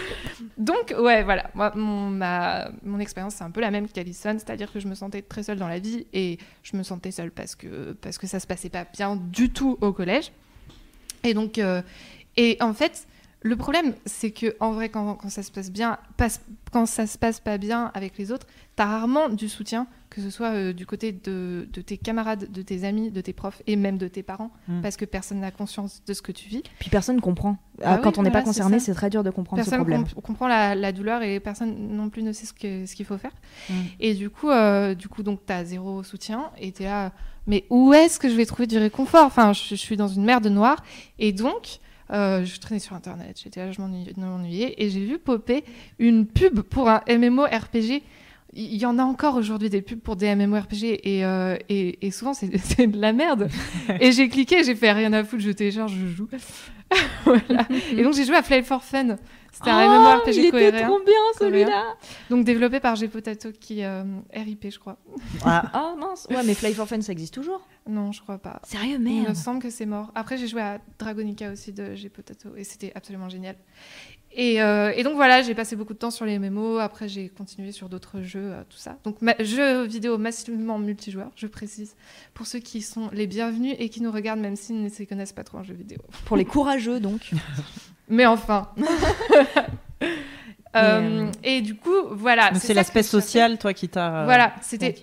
Donc, ouais, voilà. Moi, mon, ma, mon expérience, c'est un peu la même qu'Alison, c'est-à-dire que je me sentais très seule dans la vie et je me sentais seule parce que, parce que ça se passait pas bien du tout au collège. Et donc, euh, et en fait, Le problème, c'est que en vrai, quand, quand ça se passe bien, passe- quand ça se passe pas bien avec les autres, t'as rarement du soutien, que ce soit euh, du côté de, de tes camarades, de tes amis, de tes profs et même de tes parents, Mm. parce que personne n'a conscience de ce que tu vis. Puis personne comprend. Ah Euh, oui, Quand on n'est voilà, pas concerné, c'est très dur de comprendre ce Personne problème. comp- comprend la, la douleur et personne non plus ne sait ce ce qu'il faut faire. Mm. Et du coup, euh, du coup, donc t'as zéro soutien et t'es là. Mais où est-ce que je vais trouver du réconfort? Enfin, je, je suis dans une merde noire et donc. Euh, je traînais sur internet, j'étais là, je m'ennuy- je m'ennuyais et j'ai vu popper une pub pour un MMORPG. Il y en a encore aujourd'hui des pubs pour des MMORPG et, euh, et, et souvent c'est de la merde. et j'ai cliqué, j'ai fait rien à foutre, je télécharge, je joue. voilà. Et donc j'ai joué à Fly for Fun. C'était un MMORPG Oh, il était coréen. trop bien celui-là. Donc développé par Gpotato qui euh, RIP, je crois. Ah, Ah mince. Ouais, mais Fly for Fun, ça existe toujours? Non, je crois pas. Sérieux, Il me merde. semble que c'est mort. Après, j'ai joué à Dragonica aussi de Gpotato et c'était absolument génial. Et, euh, et donc voilà, j'ai passé beaucoup de temps sur les MMO. Après, j'ai continué sur d'autres jeux, euh, tout ça. Donc, ma- jeux vidéo massivement multijoueurs, je précise, pour ceux qui sont les bienvenus et qui nous regardent, même s'ils ne se connaissent pas trop en jeux vidéo. Pour les courageux, donc. Mais enfin. Euh, euh, et du coup, voilà. c'est l'aspect social, toi, qui t'a. Voilà, c'était.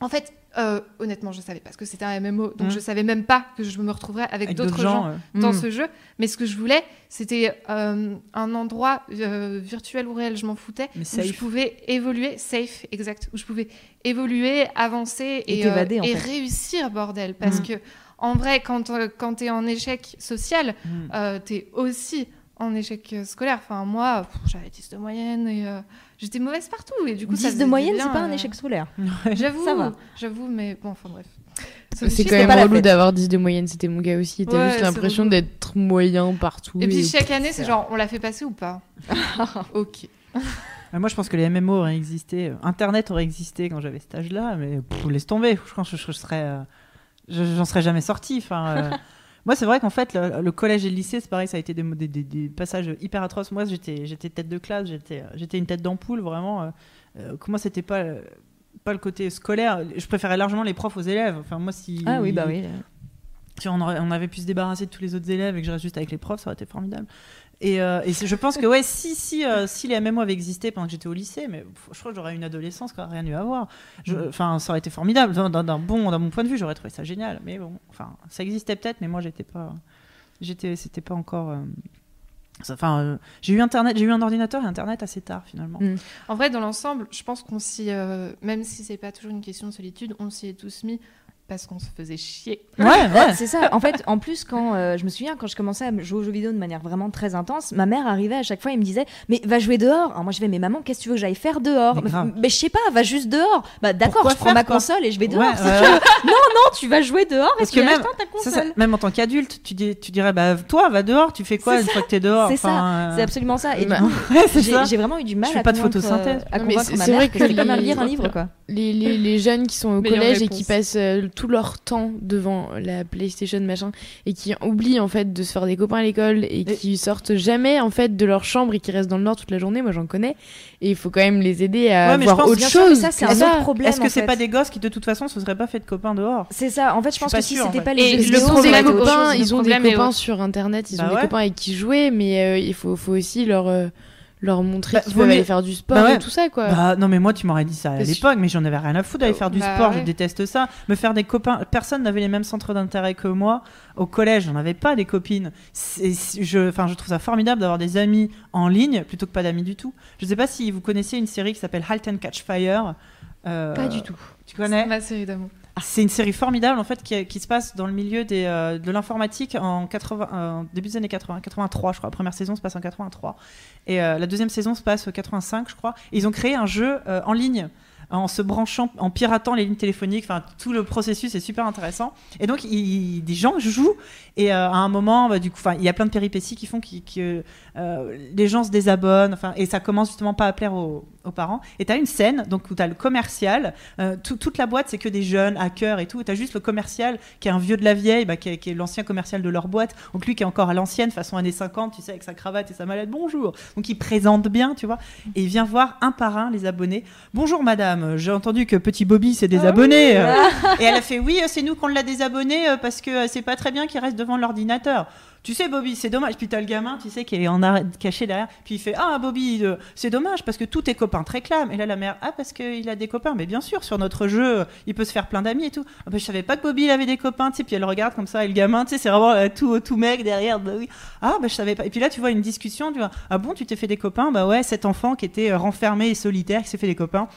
En fait, euh, honnêtement, je savais pas ce que c'était un MMO, donc Mm. je savais même pas que je me retrouverais avec, avec d'autres gens, euh. dans Mm. ce jeu. Mais ce que je voulais, c'était euh, un endroit euh, virtuel ou réel, je m'en foutais, Mais où je pouvais évoluer, safe, exact, où je pouvais évoluer, avancer Et en et réussir, bordel. Parce Mm. que, en vrai, quand, quand t'es en échec social, Mm. euh, t'es aussi en échec euh, scolaire. Enfin, moi, j'avais 10 de moyenne et euh, j'étais mauvaise partout. Et du coup, ça 10 faisait de moyenne, c'est pas un euh, échec scolaire. J'avoue, Ça j'avoue, mais bon, enfin bref. C'est quand même relou d'avoir 10 de moyenne, c'était mon gars aussi. T'as Ouais, juste l'impression d'être moyen partout. Et puis chaque année, c'est genre, on l'a fait passer ou pas Ok. Mais moi, je pense que les MMO auraient existé, Internet aurait existé quand j'avais cet âge-là, mais pff, laisse tomber. Je pense que je, je serais, euh, je- j'en serais jamais sorti. Enfin, euh, moi, c'est vrai qu'en fait, le, le collège et le lycée, c'est pareil, ça a été des, des- des- des passages hyper atroces. Moi, j'étais, j'étais tête de classe, j'étais, euh, j'étais une tête d'ampoule, vraiment. euh, euh, moi, c'était pas, pas le côté scolaire. Je préférais largement les profs aux élèves. Enfin, moi, si Ah oui, bah oui. si on, aurait- on avait pu se débarrasser de tous les autres élèves et que je reste juste avec les profs, ça aurait été formidable. Et, euh, et je pense que ouais, si, si, euh, si les MMO avaient existé pendant que j'étais au lycée, mais pff, je crois que j'aurais eu une adolescence qui n'aurait rien eu à voir. Je- Enfin, ça aurait été formidable. D'un- bon, point de vue, j'aurais trouvé ça génial. Mais bon, enfin, ça existait peut-être, mais moi, j'étais pas, j'étais, c'était pas encore. euh, Enfin, euh, j'ai eu internet, j'ai eu un ordinateur et internet assez tard finalement. Mm. En vrai, dans l'ensemble, je pense qu'on s'y. euh, même si c'est pas toujours une question de solitude, on s'y est tous mis parce qu'on se faisait chier. Ouais, ouais. C'est ça. En fait, en plus, quand euh, je me souviens, quand je commençais à jouer aux jeux vidéo de manière vraiment très intense, ma mère arrivait à chaque fois et me disait Mais va jouer dehors. Alors moi, je vais Mais maman, qu'est-ce que tu veux que j'aille faire dehors? Mais je sais pas, va juste dehors. Bah d'accord, je prends ma console et je vais dehors. Ouais, si ouais, tu veux. Non, non, tu vas jouer dehors Parce et tu que même- ta Ça, console. ça, même en tant qu'adulte, tu, dis, tu dirais, bah toi, va dehors, tu fais quoi une fois que t'es dehors? C'est ça, euh, C'est absolument ça. Et Bah, j'ai vraiment eu du mal fais à pas de convaincre, photosynthèse. euh, à convaincre c'est- ma mère vrai que comme lire un livre quoi. les, jeunes qui sont au collège et qui passent euh, tout leur temps devant la PlayStation machin et qui oublient en fait de se faire des copains à l'école et qui sortent jamais en fait de leur chambre et qui restent dans le nord toute la journée, moi j'en connais et il faut quand même les aider à Ouais, mais je voir pense autre chose. ça c'est un autre problème. Est-ce que c'est pas des gosses qui de toute façon se seraient pas fait de copains dehors? C'est ça. En fait, je Je pense que si c'était pas les jeux le problème des copains, chose. ils ont Le des copains sur internet, ils Bah ont des ouais. copains avec qui jouer, mais euh, il faut, faut aussi leur, euh, leur montrer Bah, qu'ils peuvent aller faire du sport Bah ouais. et tout ça quoi. Bah, non mais moi tu m'aurais dit ça à l'époque mais j'en avais rien à foutre d'aller faire du Bah sport ouais. je déteste ça me faire des copains personne n'avait les mêmes centres d'intérêt que moi au collège j'en avais pas des copines je enfin je trouve ça formidable d'avoir des amis en ligne plutôt que pas d'amis du tout je sais pas si vous connaissez une série qui s'appelle Halt and Catch Fire Euh, Pas du tout. tu connais? Ma série d'amour. C'est une série formidable en fait qui, se passe dans le milieu euh, de l'informatique en 80, en début des années 80, 83 je crois. La première saison se passe en 83 et euh, la deuxième saison se passe en 85 je crois. Ils ont créé un jeu euh, en ligne en se branchant, en piratant les lignes téléphoniques. Tout le processus est super intéressant. Et donc, il- des gens jouent. Et à un moment, bah, du coup, il y a plein de péripéties qui font que les gens se désabonnent. Enfin, et ça commence justement pas à plaire aux, aux parents. Et t'as une scène, donc où t'as le commercial. euh, tout- toute la boîte, c'est que des jeunes hackers et tout. T'as juste le commercial qui est un vieux de la vieille, bah, qui est, l'ancien commercial de leur boîte. Donc lui qui est encore à l'ancienne, façon années 50, tu sais, avec sa cravate et sa mallette. Bonjour. Donc il présente bien, tu vois. Et il vient voir un par un les abonnés. Bonjour madame, j'ai entendu que petit Bobby s'est désabonné. Euh, et elle a fait oui, c'est nous qu'on l'a désabonné euh, parce que euh, c'est pas très bien qu'il reste devant l'ordinateur. Tu sais Bobby, c'est dommage. Puis t'as le gamin, tu sais, qui est en arrêt, caché derrière. Puis il fait ah Bobby, euh, c'est dommage parce que tous tes copains te réclament. Et là la mère ah parce qu'il a des copains. Mais bien sûr sur notre jeu, il peut se faire plein d'amis et tout. Ah, bah, je savais pas que Bobby avait des copains. Tu sais, puis elle regarde comme ça et le gamin, tu sais, c'est vraiment euh, tout tout mec derrière. Bah. Ah bah je savais pas. Et puis là tu vois une discussion. Tu vois ah bon tu t'es fait des copains? Bah ouais cet enfant qui était euh, renfermé et solitaire qui s'est fait des copains.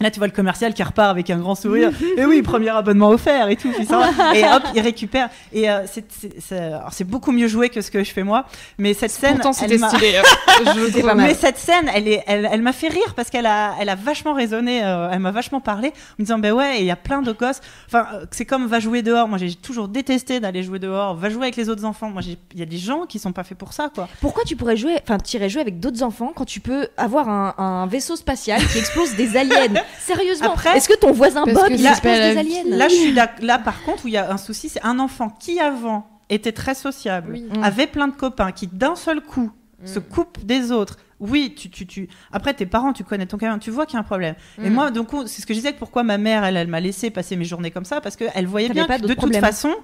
Là, tu vois le commercial qui repart avec un grand sourire. et oui, premier abonnement offert et tout. Ça, et hop, il récupère. Et euh, c'est- beaucoup mieux joué que ce que je fais moi. Mais cette scène, Pourtant, c'était elle m'a- stylé. hein. Je pas mal. mais cette scène, elle, est, elle, elle m'a fait rire parce qu'elle a, elle a vachement résonné, euh, elle m'a vachement parlé, en me disant, ben ouais, et il y a plein de gosses. Enfin, euh, c'est comme va jouer dehors. Moi, j'ai toujours détesté d'aller jouer dehors. Va jouer avec les autres enfants. Moi, il y a des gens qui sont pas faits pour ça, quoi. Pourquoi tu pourrais jouer, enfin, tu irais jouer avec d'autres enfants quand tu peux avoir un, un vaisseau spatial qui explose des aliens? Sérieusement, Après- est-ce que ton voisin Bob que il la des aliens Là, je suis là, par contre, où il y a un souci, c'est un enfant qui avant était très sociable, Oui. Mm. avait plein de copains, qui d'un seul coup se coupe des autres. Oui, tu, tu, tu... après tes parents, tu connais ton gamin, tu vois qu'il y a un problème. Et Mm. moi, donc, on- c'est ce que je disais, pourquoi ma mère, elle, elle m'a laissé passer mes journées comme ça, parce qu'elle voyait bien pas que de toute façon,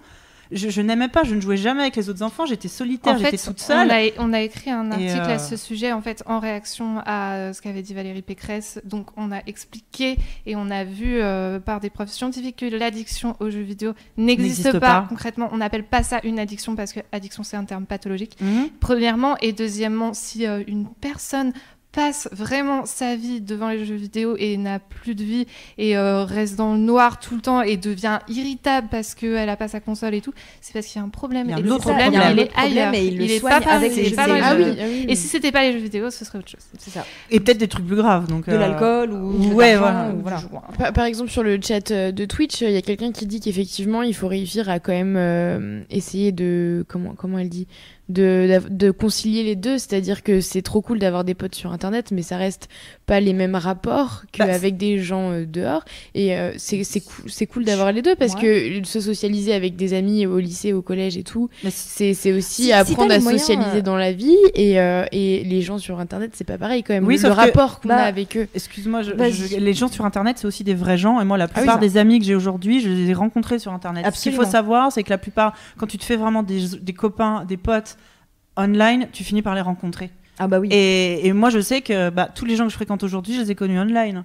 je, je n'aimais pas, je ne jouais jamais avec les autres enfants, j'étais solitaire, En j'étais toute on seule. a, on a écrit un article euh, à ce sujet en fait en réaction à euh, ce qu'avait dit Valérie Pécresse. Donc on a expliqué et on a vu euh, par des preuves scientifiques que l'addiction aux jeux vidéo n'existe pas. pas. Concrètement, on n'appelle pas ça une addiction parce que addiction c'est un terme pathologique. Mhm. Premièrement et deuxièmement, si euh, une personne passe vraiment sa vie devant les jeux vidéo et n'a plus de vie et euh, reste dans le noir tout le temps et devient irritable parce qu'elle a pas sa console et tout, c'est parce qu'il y a un problème. Il y a et un le problème, problème. il Il est ailleurs. et il le est soigne pas avec il les pas jeux dans les Ah oui, vidéo. ah oui. Et si c'était pas les jeux vidéo, ce serait autre chose. C'est ça. Et peut-être des trucs plus graves. Donc, De euh, l'alcool ou ouais, voilà. ou voilà. Par, par exemple, sur le chat euh, de Twitch, il y a quelqu'un qui dit qu'effectivement, il faut réussir à quand même euh, essayer de. Comment, comment elle dit de, de concilier les deux. C'est-à-dire que c'est trop cool d'avoir des potes sur Internet, mais ça reste pas les mêmes rapports Bah, qu'avec des gens euh, dehors. Et euh, c'est, c'est, cou- c'est cool d'avoir les deux parce que se socialiser avec des amis au lycée, au collège et tout, c'est, c'est aussi Si- si apprendre à moyens, socialiser euh, dans la vie. Et, euh, et les gens sur Internet, c'est pas pareil quand même. Oui, le rapport qu'on bah, a avec eux. Excuse-moi, les gens sur Internet, c'est aussi des vrais gens. Et moi, la oui, plupart des amis que j'ai aujourd'hui, je les ai rencontrés sur Internet. Ce qu'il Absolument. faut savoir, c'est que la plupart, quand tu te fais vraiment des, des copains, des potes online, tu finis par les rencontrer. Ah bah oui. Et, et moi, je sais que bah, tous les gens que je fréquente aujourd'hui, je les ai connus online.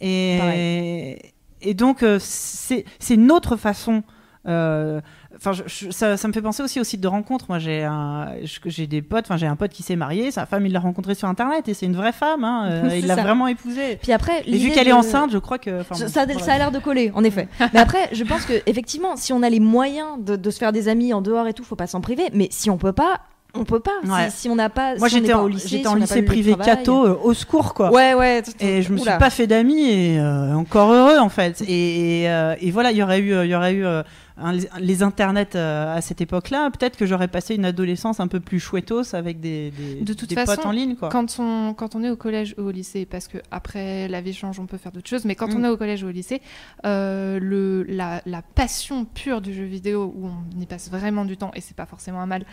Et, Pareil. et donc, euh, c'est une autre façon. euh, Enfin, je- je- ça, ça me fait penser aussi au site de rencontre. Moi, j'ai des potes. Enfin, j'ai un pote qui s'est marié. Sa femme, il l'a rencontrée sur Internet et c'est une vraie femme. Hein, euh, il l'a vraiment épousée. Puis après, Et vu qu'elle est enceinte, je crois que. enfin, Ça, bon, ça- voilà. ça a l'air de coller, en effet. Mais après, je pense que effectivement, si on a les moyens de, de se faire des amis en dehors et tout, faut pas s'en priver. Mais si on peut pas, on peut pas. Ouais. Si, si on n'a pas, Moi, si j'étais en, au lycée, j'étais si en lycée privé catho, euh, au secours, quoi. Ouais, ouais. tout- Et je me Oula. suis pas fait d'amis et euh, encore heureux en fait. Et, et, euh, et voilà, il y aurait eu, il y aurait eu euh, un- les internets euh, à cette époque-là. Peut-être que j'aurais passé une adolescence un peu plus chouettos avec des, des, De toute des façon, potes en ligne, quoi. Quand on, quand on est au collège ou au lycée, parce que après la vie change, on peut faire d'autres choses, mais quand Mm. on est au collège ou au lycée, euh, le, la, la passion pure du jeu vidéo, où on y passe vraiment du temps, et c'est pas forcément un mal,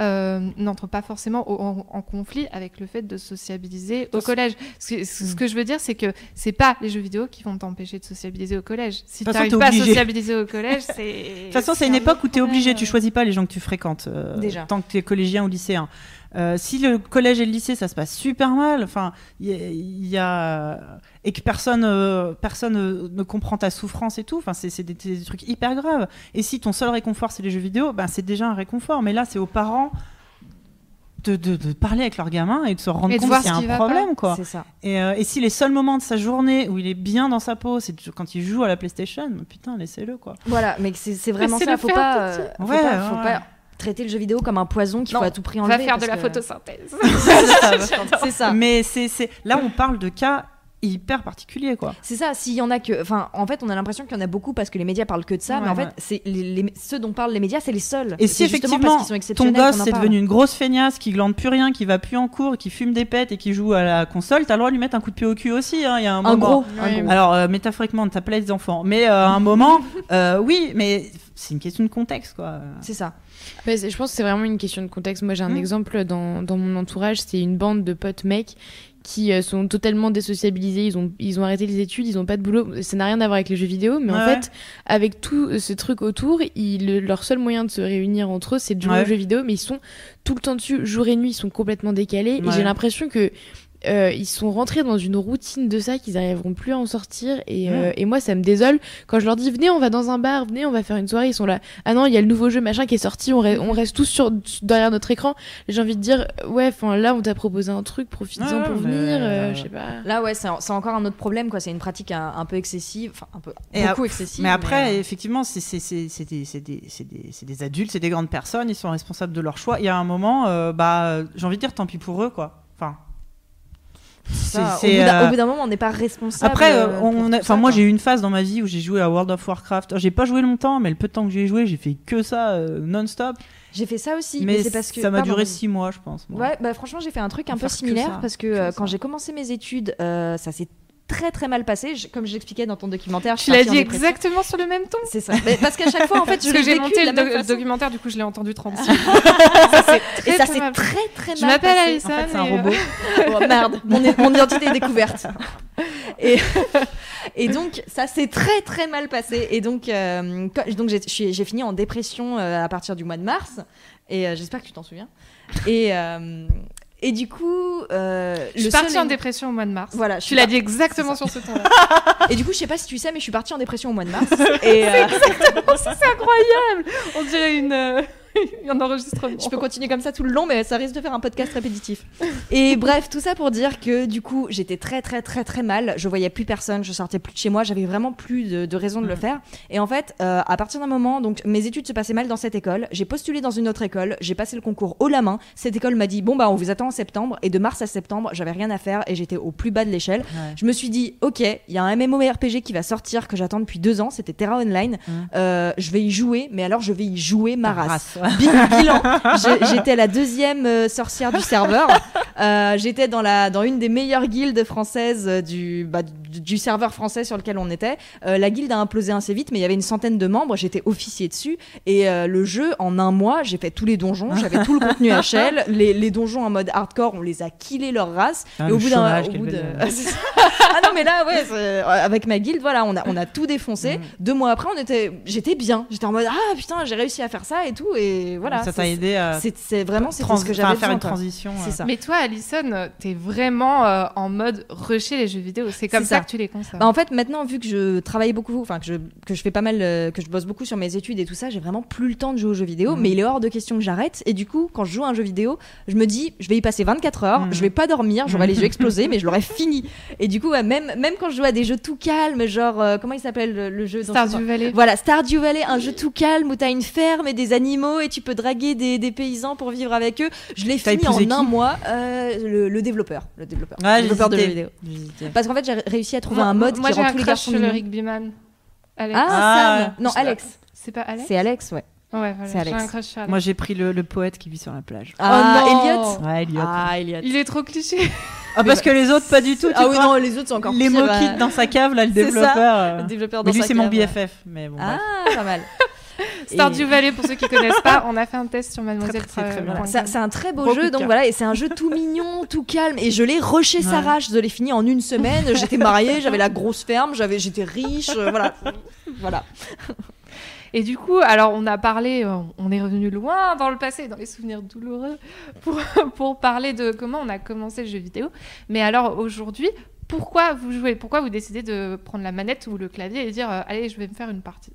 euh, n'entre pas forcément au- en, en conflit avec le fait de sociabiliser au collège. Ce que, ce Mm. que je veux dire, c'est que c'est pas les jeux vidéo qui vont t'empêcher de sociabiliser au collège. Si tu n'arrives pas à sociabiliser au collège, c'est. De toute façon, c'est une un époque où tu es obligé, tu choisis pas les gens que tu fréquentes, euh, Déjà. tant que tu es collégien ou lycéen. Euh, si le collège et le lycée, ça se passe super mal, enfin, il y, a- il y a et que personne, euh, personne euh, ne comprend ta souffrance et tout, enfin, c'est des, trucs hyper graves. Et si ton seul réconfort c'est les jeux vidéo, ben c'est déjà un réconfort. Mais là, c'est aux parents de, de- de parler avec leurs gamins et de se rendre Et compte qu'il y a un problème, quoi. Ça. Et, euh, et si les seuls moments de sa journée où il est bien dans sa peau, c'est quand il joue à la PlayStation, putain, laissez-le, quoi. Voilà, mais c'est vraiment ça. Faut pas, euh, faut Ouais, pas, faut ouais. pas traiter le jeu vidéo comme un poison qu'il faut à tout prix On enlever. va faire de la que- photosynthèse. C'est ça. Mais c'est c'est- là, on parle de cas hyper particuliers, quoi. C'est ça, s'il y en a que. Enfin, en fait, on a l'impression qu'il y en a beaucoup parce que les médias parlent que de ça, Ouais, mais en ouais. fait, c'est les, les- ceux dont parlent les médias, c'est les seuls. Et si c'est effectivement parce qu'ils sont ton gosse qu'on en est parle. devenu une grosse feignasse qui glande plus rien, qui va plus en cours, qui fume des pètes et qui joue à la console, t'as le droit de lui mettre un coup de pied au cul aussi. hein, Il y a un, un moment. gros. Alors euh, métaphoriquement, t'as plein les enfants, mais euh, à un moment, euh, oui, mais c'est une question de contexte, quoi. C'est ça. Ouais, c'est- je pense que c'est vraiment une question de contexte. Moi, j'ai un Mm. exemple dans, dans mon entourage, c'est une bande de potes mecs qui euh, sont totalement désociabilisés, ils ont, ils ont arrêté les études, ils ont pas de boulot. Ça n'a rien à voir avec les jeux vidéo, mais en fait, avec tout ce truc autour, ils, le- leur seul moyen de se réunir entre eux, c'est de jouer Ouais. aux jeux vidéo, mais ils sont tout le temps dessus, jour et nuit, ils sont complètement décalés. Et j'ai l'impression que euh, ils sont rentrés dans une routine de ça qu'ils n'arriveront plus à en sortir. Et, euh, et moi, ça me désole quand je leur dis venez, on va dans un bar, venez, on va faire une soirée. Ils sont là. Ah non, il y a le nouveau jeu machin qui est sorti. On, re- on reste tous sur derrière notre écran. J'ai envie de dire ouais, enfin là, on t'a proposé un truc, profites-en Ouais, pour mais- venir. euh, je sais pas. Là, ouais, c'est encore un autre problème, quoi. C'est une pratique un, un peu excessive, enfin un peu Et beaucoup excessive. Mais après, euh, effectivement, c'est c'est- c'est- c'est des, c'est des- c'est des- c'est des adultes, c'est des grandes personnes, ils sont responsables de leurs choix. Il y a un moment, euh, bah, euh, j'ai envie de dire, tant pis pour eux, quoi. Enfin, au bout d'un- euh, au bout d'un moment, on n'est pas responsable. Après, euh, euh, on ça, enfin moi j'ai eu une phase dans ma vie où j'ai joué à World of Warcraft. J'ai pas joué longtemps, mais le peu de temps que j'ai joué, j'ai fait que ça euh, non-stop. J'ai fait ça aussi, mais, Mais c'est parce que ça m'a duré six mois, je pense. moi. Ouais, bah franchement, j'ai fait un truc un peu que similaire parce que que quand j'ai commencé mes études, ça s'est très très mal passé. Je- comme je l'expliquais dans ton documentaire, Tu l'as dit exactement sur le même ton. C'est ça. Mais parce qu'à chaque fois, en fait, je Parce que l'ai j'ai monté le, documentaire, du coup, je l'ai entendu 36 Et ça s'est très très mal Je m'appelle. Alison. En fait, c'est un et, euh, robot. Oh, merde, mon, mon identité est découverte. Et, et donc, ça s'est très très mal passé. Et donc, euh, donc j'ai- je suis- j'ai fini en dépression euh, à partir du mois de mars. Et euh, j'espère que tu t'en souviens. Et, euh, et du coup, euh, Je suis partie en dépression au mois de mars. Voilà, je Tu l'as dit exactement sur ce ton-là. Et du coup, je sais pas si tu sais, mais je suis partie en dépression au mois de mars. et euh, On dirait une, euh, un enregistrement. je peux continuer comme ça tout le long, mais ça risque de faire un podcast répétitif. Et bref, tout ça pour dire que du coup, j'étais très très très très mal. Je voyais plus personne, je sortais plus de chez moi, j'avais vraiment plus de, de raison de le faire. Et en fait, euh, à partir d'un moment, donc mes études se passaient mal dans cette école. J'ai postulé dans une autre école, j'ai passé le concours haut la main. Cette école m'a dit bon bah on vous attend en septembre. Et de mars à septembre, j'avais rien à faire et j'étais au plus bas de l'échelle. Ouais. Je me suis dit, ok, il y a un MMORPG qui va sortir que j'attends depuis deux ans, c'était Terra Online. Euh, je vais y jouer, mais alors je vais y jouer ma race. Bilan, j'étais la deuxième euh, sorcière du serveur. Euh, j'étais dans, la, dans une des meilleures guildes françaises euh, du, bah, du, serveur français sur lequel on était. Euh, la guilde a implosé assez vite, mais il y avait une centaine de membres. J'étais officier dessus. Et euh, le jeu, en un mois, j'ai fait tous les donjons. J'avais tout le contenu HL. Les, les donjons en mode hardcore, on les a killés leur race. Ah, et au bout d'un. ah non, mais là, ouais, c'est- avec ma guilde, voilà, on a, on a tout défoncé. Mm. Deux mois après, on était, j'étais bien. J'étais en mode, ah putain, j'ai réussi à faire ça et tout. Et voilà. ça t'a c'est- aidé à c'est c'est vraiment trans- ce que j'avais faire besoin, une transition. C'est euh. ça. Mais toi, Alison, t'es vraiment euh, en mode rusher les jeux vidéo. C'est comme C'est ça. Les. Bah, en fait, maintenant, vu que je travaille beaucoup, enfin que je, que je fais pas mal, euh, que je bosse beaucoup sur mes études et tout ça, j'ai vraiment plus le temps de jouer aux jeux vidéo. Mhm. Mais il est hors de question que j'arrête. Et du coup, quand je joue à un jeu vidéo, je me dis, je vais y passer 24 heures, Mhm. je vais pas dormir, j'aurai les yeux explosés, mais je l'aurai fini. Et du coup, ouais, même, même quand je joue à des jeux tout calmes, genre, euh, comment il s'appelle le, le jeu Stardew Valley. Voilà, Stardew Valley, un jeu tout calme où t'as une ferme et des animaux et tu peux draguer des, des paysans pour vivre avec eux. Je l'ai fini en un mois. Euh, le, le développeur, le développeur, Ouais, le développeur de jeux vidéo. Parce qu'en fait, j'ai réussi à trouver Moi- un mode moi, qui j'ai rend un tous les crush garçons sur le rugbyman. Alex. Ah, Ah, Sam Non, Alex. C'est pas Alex C'est Alex, ouais. Ouais, voilà. c'est J'ai Alex. un crush sur Alex. Moi j'ai pris le, le poète qui vit sur la plage. Ah, non. Elliot Ouais, Elliot. Ah, Elliot. Il est trop cliché. Ah, parce que les autres pas du tout. tu Ah oui, non, les autres sont encore les mots quittent dans sa cave là, le c'est ça. développeur. euh. le développeur Mais dans lui sa c'est mon. BFF. Mais bon. bref. Ah, pas mal. Stardew Et- Valley, pour ceux qui connaissent pas, on a fait un test sur Mademoiselle. C'est un très beau jeu, donc voilà, et c'est un jeu tout mignon, tout calme, et je l'ai rushé sa Ouais. rage, je l'ai fini en une semaine, j'étais mariée, j'avais la grosse ferme, j'avais, j'étais riche, euh, voilà, voilà. Et du coup, alors on a parlé, euh, on est revenu loin dans le passé, dans les souvenirs douloureux, pour, pour parler de comment on a commencé le jeu vidéo. Mais alors aujourd'hui, pourquoi vous jouez? Pourquoi vous décidez de prendre la manette ou le clavier et dire euh, allez, je vais me faire une partie?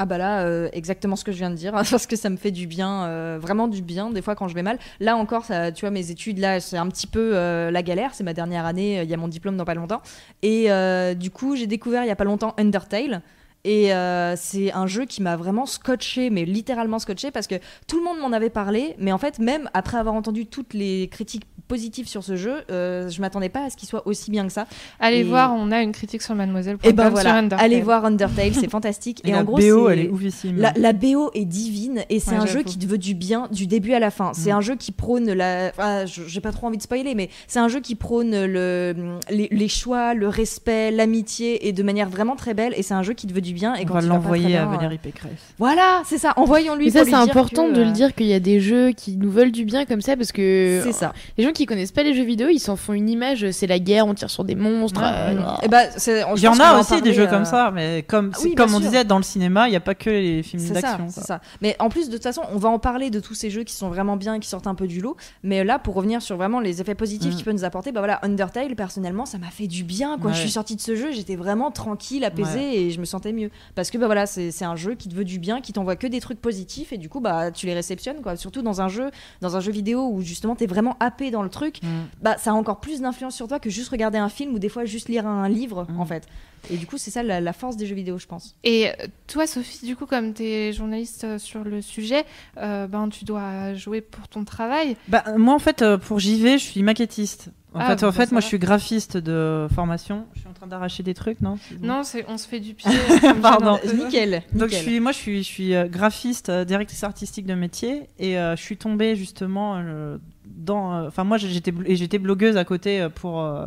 Ah bah là, euh, exactement ce que je viens de dire, parce que ça me fait du bien, euh, vraiment du bien, des fois quand je vais mal. Là encore, tu vois, mes études, là, c'est un petit peu euh, la galère, c'est ma dernière année, il y a mon diplôme dans pas longtemps. Et du coup, j'ai découvert il y a pas longtemps Undertale. Et euh, c'est un jeu qui m'a vraiment scotché, mais littéralement scotché, parce que tout le monde m'en avait parlé, mais en fait, même après avoir entendu toutes les critiques positives sur ce jeu, euh, je m'attendais pas à ce qu'il soit aussi bien que ça. Allez Et- voir, on a une critique sur Mademoiselle. Et ben sur voilà, Undertale. allez voir Undertale, c'est fantastique. Et, Et, la en gros, BO elle est oufissime. la, la BO est divine et c'est Ouais, un jeu qui te veut du bien du début à la fin. C'est Mm. un jeu qui prône la. enfin, je- J'ai pas trop envie de spoiler, mais c'est un jeu qui prône le, les, les choix, le respect, l'amitié et de manière vraiment très belle. Et c'est un jeu qui te veut du bien. Et On quand va il va l'envoyer à bien, Valérie euh, Pécresse. Voilà, c'est ça. Envoyons-lui. Mais ça, c'est important que, de le euh, dire qu'il y a des jeux qui nous veulent du bien comme ça parce que C'est ça. les gens qui connaissent pas les jeux vidéo, ils s'en font une image, c'est la guerre, on tire sur des monstres. Ouais. euh, Et bah, c'est- je Il y en a aussi des jeux euh, comme ça, mais comme, Ah oui, comme on sûr. disait dans le cinéma, il n'y a pas que les films d'action. c'est quoi. ça. Mais en plus, de toute façon, on va en parler de tous ces jeux qui sont vraiment bien et qui sortent un peu du lot. Mais là, pour revenir sur vraiment les effets positifs Mm. qu'il peut nous apporter, bah voilà, Undertale, personnellement, ça m'a fait du bien. Quand Ouais. je suis sortie de ce jeu, j'étais vraiment tranquille, apaisée et je me sentais mieux. Parce que bah voilà, c'est c'est un jeu qui te veut du bien, qui t'envoie que des trucs positifs et du coup, bah tu les réceptionnes quoi. Surtout dans un jeu, dans un jeu vidéo où justement t'es vraiment happé dans le truc, Mm. bah ça a encore plus d'influence sur toi que juste regarder un film ou des fois juste lire un livre Mm. en fait. Et du coup, c'est ça la, la force des jeux vidéo, je pense. Et euh, toi, Sophie, du coup, comme tu es journaliste euh, sur le sujet, euh, ben, tu dois jouer pour ton travail. Bah, moi, en fait, pour JV, je suis maquettiste. En Ah, fait, en bah, fait moi, va. je suis graphiste de formation. Je suis en train d'arracher des trucs, non Non, c'est- on se fait du pied. Pardon. peu. Nickel. Donc je nickel. suis, moi je suis, je suis euh, graphiste, euh, directrice artistique de métier et euh, je suis tombée justement euh, dans, euh, enfin moi j'étais j'étais blogueuse à côté pour euh,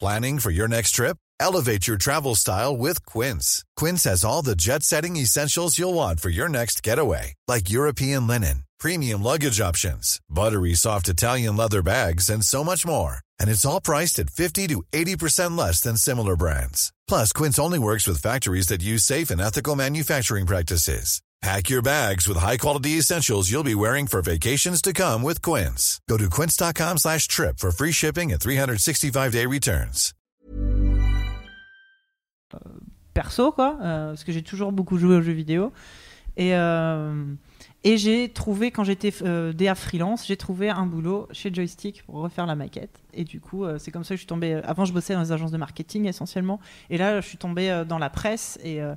Planning for your next trip? Elevate your travel style with Quince. Quince has all the jet setting essentials you'll want for your next getaway, like European linen, premium luggage options, buttery soft Italian leather bags, and so much more. And it's all priced at 50 to 80% less than similar brands. Plus, Quince only works with factories that use safe and ethical manufacturing practices. Pack your bags with high-quality essentials you'll be wearing for vacations to come with Quince. Go to quince.com slash trip for free shipping and 365-day returns. Euh, perso quoi, euh, parce que j'ai toujours beaucoup joué aux jeux vidéo et euh, et j'ai trouvé quand j'étais euh, DA freelance, j'ai trouvé un boulot chez Joystick pour refaire la maquette et du coup euh, c'est comme ça que je suis tombée. Avant je bossais dans les agences de marketing essentiellement et là je suis tombée euh, dans la presse euh,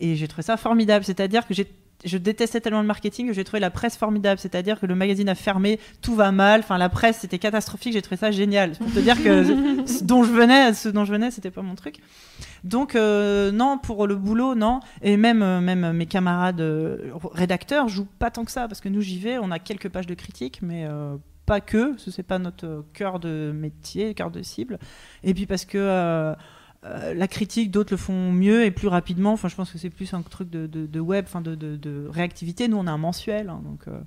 et j'ai trouvé ça formidable. C'est-à-dire que j'ai je détestais tellement le marketing que j'ai trouvé la presse formidable. C'est-à-dire que le magazine a fermé, tout va mal. Enfin, la presse, c'était catastrophique. J'ai trouvé ça génial. Pour te dire que ce dont je venais, ce dont je venais, c'était pas mon truc. Donc euh, non, pour le boulot, non. Et même, euh, même mes camarades euh, rédacteurs jouent pas tant que ça parce que nous j'y vais, on a quelques pages de critiques, mais euh, pas que. Ce c'est pas notre cœur de métier, cœur de cible. Et puis parce que euh, la critique, d'autres le font mieux et plus rapidement. Enfin, je pense que c'est plus un truc de, de- de web, enfin de, réactivité. Nous, on a un mensuel, hein, donc. euh,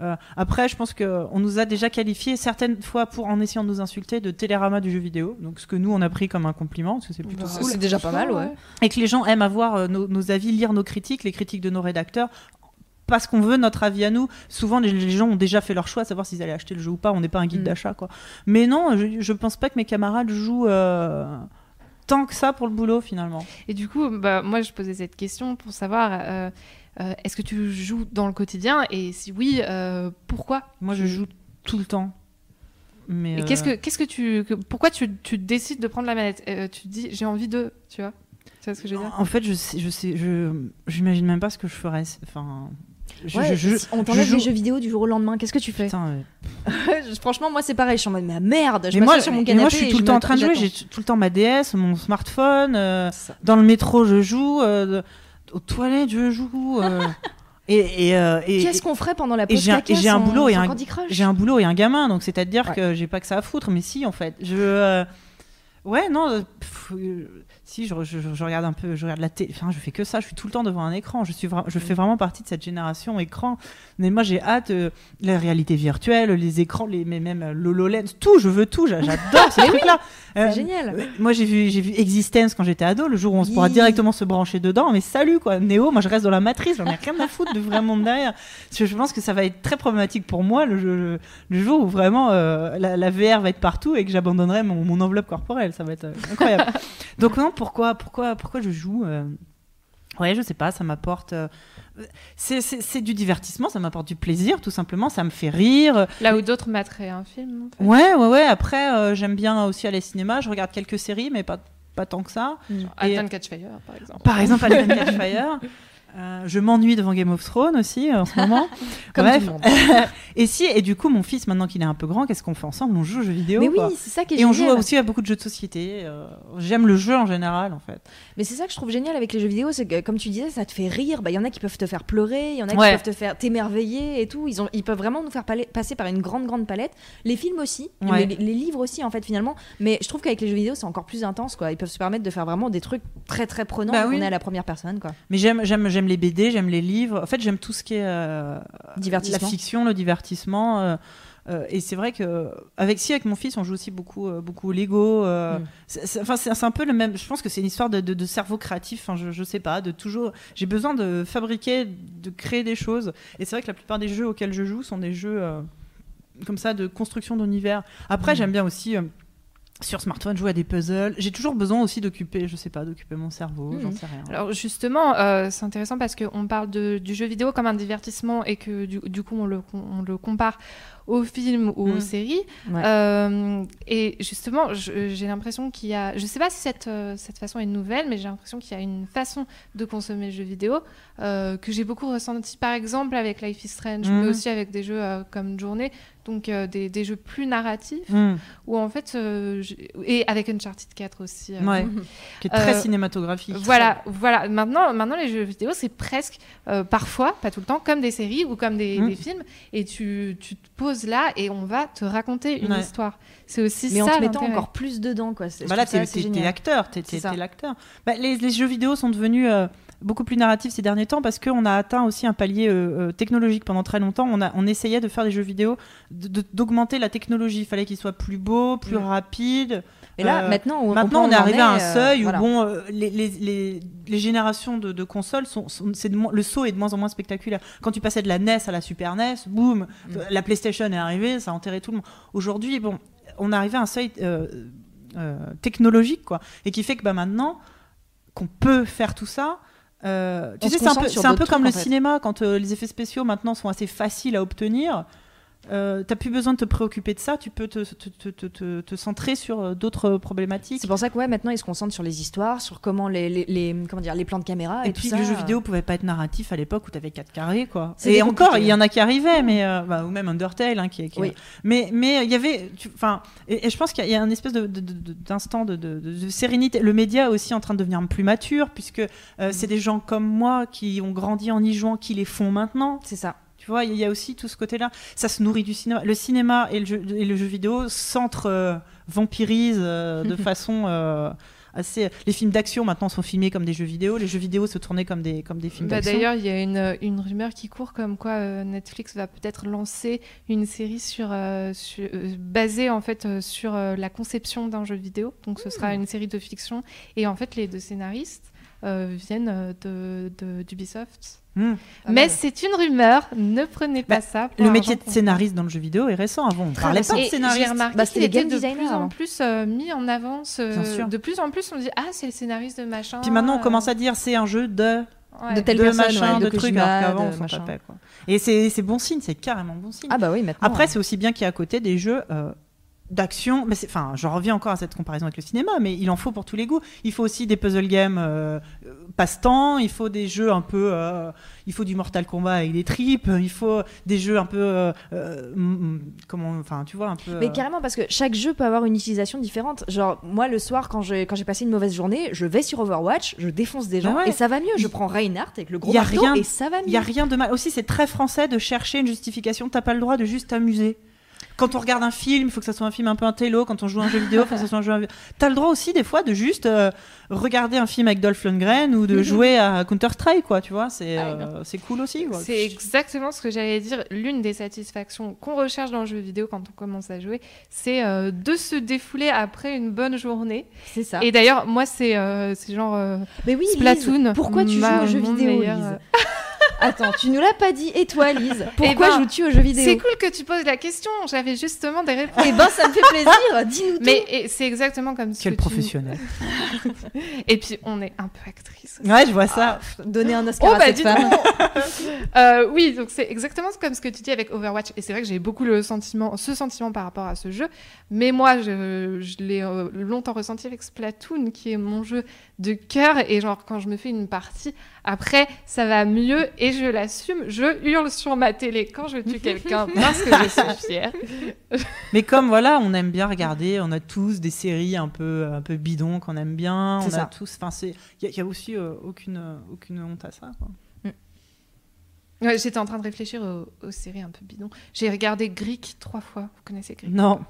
euh, après, je pense qu'on nous a déjà qualifié certaines fois pour en essayant de nous insulter de télérama du jeu vidéo. Donc, ce que nous on a pris comme un compliment, parce que c'est plutôt cool. c'est déjà pas mal, ouais. Et que les gens aiment avoir nos, nos avis, lire nos critiques, les critiques de nos rédacteurs. Parce qu'on veut notre avis à nous. Souvent, les, gens ont déjà fait leur choix, à savoir s'ils allaient acheter le jeu ou pas. On n'est pas un guide Mm. d'achat, quoi. Mais non, je, je pense pas que mes camarades jouent euh, tant que ça pour le boulot, finalement. Et du coup, bah, moi, je posais cette question pour savoir euh, euh, est-ce que tu joues dans le quotidien Et si oui, euh, pourquoi Moi, je joue tout le temps. Mais Et qu'est-ce que, qu'est-ce que tu, que- pourquoi tu, tu décides de prendre la manette? Tu te dis j'ai envie de, tu vois? Tu vois ce que je veux dire? En fait, je sais, je sais, je, j'imagine même pas ce que je ferais. Enfin, je, Ouais, je- je- si on t'enlève joue- les jeux vidéo du jour au lendemain, qu'est-ce que tu fais Putain, ouais. Franchement, moi c'est pareil, je suis en mode mais merde, je m'assois sur mon canapé. moi, je suis tout le temps en train de jouer. J'ai tout le temps ma DS, mon smartphone. euh, dans le métro, je joue. euh, aux toilettes, je joue. euh, et et, et- Qu'est-ce qu'on ferait pendant la pause j'ai un- et j'ai un boulot et j'ai un boulot et un gamin, donc c'est-à-dire Ouais. que j'ai pas que ça à foutre. Mais si, en fait, je. Ouais, non, pff, si, je, regarde un peu, je regarde la télé, enfin, je fais que ça, je suis tout le temps devant un écran, je, suis je fais vraiment partie de cette génération écran. Mais moi, j'ai hâte, euh, la réalité virtuelle, les écrans, les, mais même euh, l'HoloLens, tout, je veux tout, j'a- j'adore ces trucs-là. C'est Euh, génial. euh, Moi, j'ai vu, j'ai vu Existence quand j'étais ado, le jour où on se pourra directement se brancher dedans. Mais salut, quoi. Néo, moi, je reste dans la matrice, j'en ai rien à foutre de vrai monde derrière. Parce que je pense que ça va être très problématique pour moi le, le- le jour où vraiment euh, la, la VR va être partout et que j'abandonnerai mon, mon enveloppe corporelle. Ça va être incroyable. Donc, non, pourquoi, pourquoi, pourquoi je joue Ouais, je sais pas, ça m'apporte. C'est- C'est c'est du divertissement, ça m'apporte du plaisir, tout simplement, ça me fait rire. Là où d'autres materaient un film. En fait. Ouais, ouais, ouais. Après, euh, j'aime bien aussi aller au cinéma, je regarde quelques séries, mais pas, pas tant que ça. Et- Alton Catchfire, par exemple. Par exemple, Alien Catchfire. Euh, je m'ennuie devant Game of Thrones aussi euh, en ce moment. Comme Bref. tout le monde. et si, et du coup, mon fils, maintenant qu'il est un peu grand, qu'est-ce qu'on fait ensemble? On joue aux jeux vidéo. Mais oui, c'est ça qui est Et on joue aussi à beaucoup de jeux de société. euh, J'aime le jeu en général, en fait. Mais c'est ça que je trouve génial avec les jeux vidéo, c'est que comme tu disais, ça te fait rire. Bah, il y en a qui peuvent te faire pleurer, il y en a Ouais. qui peuvent te faire t'émerveiller et tout. Ils, ont, ils peuvent vraiment nous faire passer par une grande, grande palette. Les films aussi, Ouais. les, les livres aussi, en fait, finalement. Mais je trouve qu'avec les jeux vidéo, c'est encore plus intense, quoi. Ils peuvent se permettre de faire vraiment des trucs très, très prenants. Bah oui. est à la première personne, quoi. Mais j'aime, j'aime, j'aime les BD, j'aime les livres. En fait, j'aime tout ce qui est euh, Divertissement. la fiction, le divertissement. euh, Euh, et c'est vrai que avec si avec mon fils, on joue aussi beaucoup, beaucoup au Lego. Mm. c'est- Enfin, c'est un peu le même. Je pense que c'est une histoire de, de- de cerveau créatif. Enfin, je, je sais pas, de toujours. J'ai besoin de fabriquer, de créer des choses. Et c'est vrai que la plupart des jeux auxquels je joue sont des jeux comme ça de construction d'univers. Après, j'aime bien aussi. Sur smartphone, jouer à des puzzles. J'ai toujours besoin aussi d'occuper, je sais pas, d'occuper mon cerveau, j'en sais rien. Alors justement, euh, c'est intéressant parce qu'on parle de- du jeu vidéo comme un divertissement et que du, du coup on le, on le compare aux films ou aux Mm. séries. Ouais. Euh, et justement, j'ai l'impression qu'il y a, je sais pas si cette, euh, cette façon est nouvelle, mais j'ai l'impression qu'il y a une façon de consommer le jeu vidéo euh, que j'ai beaucoup ressenti par exemple avec Life is Strange, Mhm. mais aussi avec des jeux comme Journée, donc euh, des, des jeux plus narratifs, Mhm. où en fait, euh, et avec Uncharted 4 aussi. euh, Ouais, qui est très Euh, cinématographique. voilà, voilà. Maintenant, maintenant, les jeux vidéo, c'est presque, euh, parfois, pas tout le temps, comme des séries ou comme des, Mm. des films. Et tu, tu te poses là et on va te raconter une Ouais. histoire. C'est aussi Mais en ça te mettant encore plus dedans, quoi. C'est- je Bah ça t'es l'acteur, t'es ça. t'es l'acteur. Bah, les, les jeux vidéo sont devenus euh, beaucoup plus narratifs ces derniers temps parce qu'on a atteint aussi un palier euh, euh, technologique pendant très longtemps. On, a, on essayait de faire des jeux vidéo, d'augmenter la technologie. Il fallait qu'ils soient plus beaux, plus Ouais. rapides. Et là, Euh, maintenant, on, Maintenant, on, on est arrivé à un euh, seuil où bon, les, les, les, les générations de, de consoles sont, sont- de le saut est de moins en moins spectaculaire. Quand tu passais de la NES à la Super NES, boum, Mm. la PlayStation est arrivée, ça a enterré tout le monde. Aujourd'hui, bon, on est arrivé à un seuil technologique, quoi, et qui fait que bah, maintenant qu'on peut faire tout ça. Euh, tu sais, c'est un peu, un comme le en fait. cinéma, quand euh, les effets spéciaux maintenant sont assez faciles à obtenir. Euh, T'as plus besoin de te préoccuper de ça, tu peux te, te, te, te- te- te centrer sur euh, d'autres problématiques. C'est pour ça que ouais, maintenant ils se concentrent sur les histoires, sur comment les, les, les- comment dire, les plans de caméra et, Et, tout puis ça. le jeu vidéo pouvait pas être narratif à l'époque où tu avais 4 carrés quoi. Et encore, il y en a qui arrivaient mais euh, bah, ou même Undertale hein, qui, qui Oui. mais mais il y avait enfin et, et je pense qu'il y a- un espèce d'instant de, de, de- de sérénité. Le média est aussi en train de devenir plus mature puisque euh, Mm. c'est des gens comme moi qui ont grandi en y jouant qui les font maintenant. C'est ça. Tu vois, il y a aussi tout ce côté-là. Ça se nourrit du cinéma. Le cinéma et le jeu, et le jeu vidéo s'entre euh, euh, de façon euh, assez. Les films d'action maintenant sont filmés comme des jeux vidéo. Les jeux vidéo se tournaient comme des comme des films Bah, d'action. D'ailleurs, il y a une, une rumeur qui court comme quoi euh, Netflix va peut-être lancer une série sur, sur- basée en fait sur la conception d'un jeu vidéo. Donc ce Hmm. sera une série de fiction et en fait les deux scénaristes viennent de de- d'Ubisoft. Mais c'est une rumeur, ne prenez pas Bah, ça. pour Le métier de scénariste dans le jeu vidéo est récent. Avant, on parlait pas de scénariste. J'ai remarqué Bah, qu'il était de plus en plus euh, mis en avance. euh, Bien sûr. De plus en plus, on dit ah c'est le scénariste de machin. Puis maintenant, on euh, commence à dire c'est un jeu de ouais. de telle de personne, machin, ouais, de de trucs. Alors qu'avant, on tapait, quoi. Et c'est bon signe, c'est carrément bon signe. Ah bah oui, maintenant. Après, c'est aussi bien qu'il y a à côté des jeux euh, d'action. Mais enfin, j'en reviens encore à cette comparaison avec le cinéma, mais il en faut pour tous les goûts. Il faut aussi des puzzle games euh, passe-temps. Il faut des jeux un peu. euh, il faut du Mortal Kombat avec des tripes. Il faut des jeux un peu. euh, euh, mm, comment. Enfin, tu vois un peu. Mais euh, carrément, parce que chaque jeu peut avoir une utilisation différente. Genre, moi, le soir, quand j'ai quand j'ai passé une mauvaise journée, je vais sur Overwatch, je défonce des gens ouais. et ça va mieux. Je prends Reinhardt avec le gros y a marteau rien- et ça va mieux. Il y a rien de mal. Aussi, c'est très français de chercher une justification. T'as pas le droit de juste t'amuser. Quand on regarde un film, il faut que ça soit un film un peu intello. Quand on joue à un jeu vidéo, il faut que ça soit un jeu. T'as le droit aussi des fois de juste euh, regarder un film avec Dolph Lundgren ou de jouer à Counter Strike, quoi. Tu vois, c'est Ah, euh, c'est cool aussi. quoi. C'est exactement ce que j'allais dire. L'une des satisfactions qu'on recherche dans le jeu vidéo quand on commence à jouer, c'est euh, de se défouler après une bonne journée. C'est ça. Et d'ailleurs, moi, c'est euh, c'est genre euh, Mais oui, Lise, Splatoon. pourquoi tu joues aux jeux mon vidéo, meilleur, Lise? euh, Attends, tu nous l'as pas dit. Et toi, Lise Pourquoi ben, joues-tu aux jeux vidéo C'est cool que tu poses la question. J'avais justement des réponses. Eh ben, ça me fait plaisir. Dis-nous tout. Mais c'est exactement comme ce Quel que tu- professionnel. Et puis, on est un peu actrice. aussi. Ouais, je vois ça. Donner un Oscar Oh à bah cette femme. Euh, oui, donc c'est exactement comme ce que tu dis avec Overwatch. Et c'est vrai que j'ai beaucoup le sentiment, ce sentiment par rapport à ce jeu. Mais moi, je, je l'ai euh, longtemps ressenti avec Splatoon, qui est mon jeu de cœur. Et genre, quand je me fais une partie, après, ça va mieux et je l'assume. Je hurle sur ma télé quand je tue quelqu'un parce que je suis fière. Mais comme voilà, on aime bien regarder, on a tous des séries un peu, un peu bidons qu'on aime bien. On a tous. Enfin, c'est. Il y, a- il y a aussi euh, aucune, euh, aucune honte à ça. Quoi. Ouais, J'étais en train de réfléchir aux, aux séries un peu bidons. J'ai regardé Greek trois fois. Vous connaissez Greek? Non.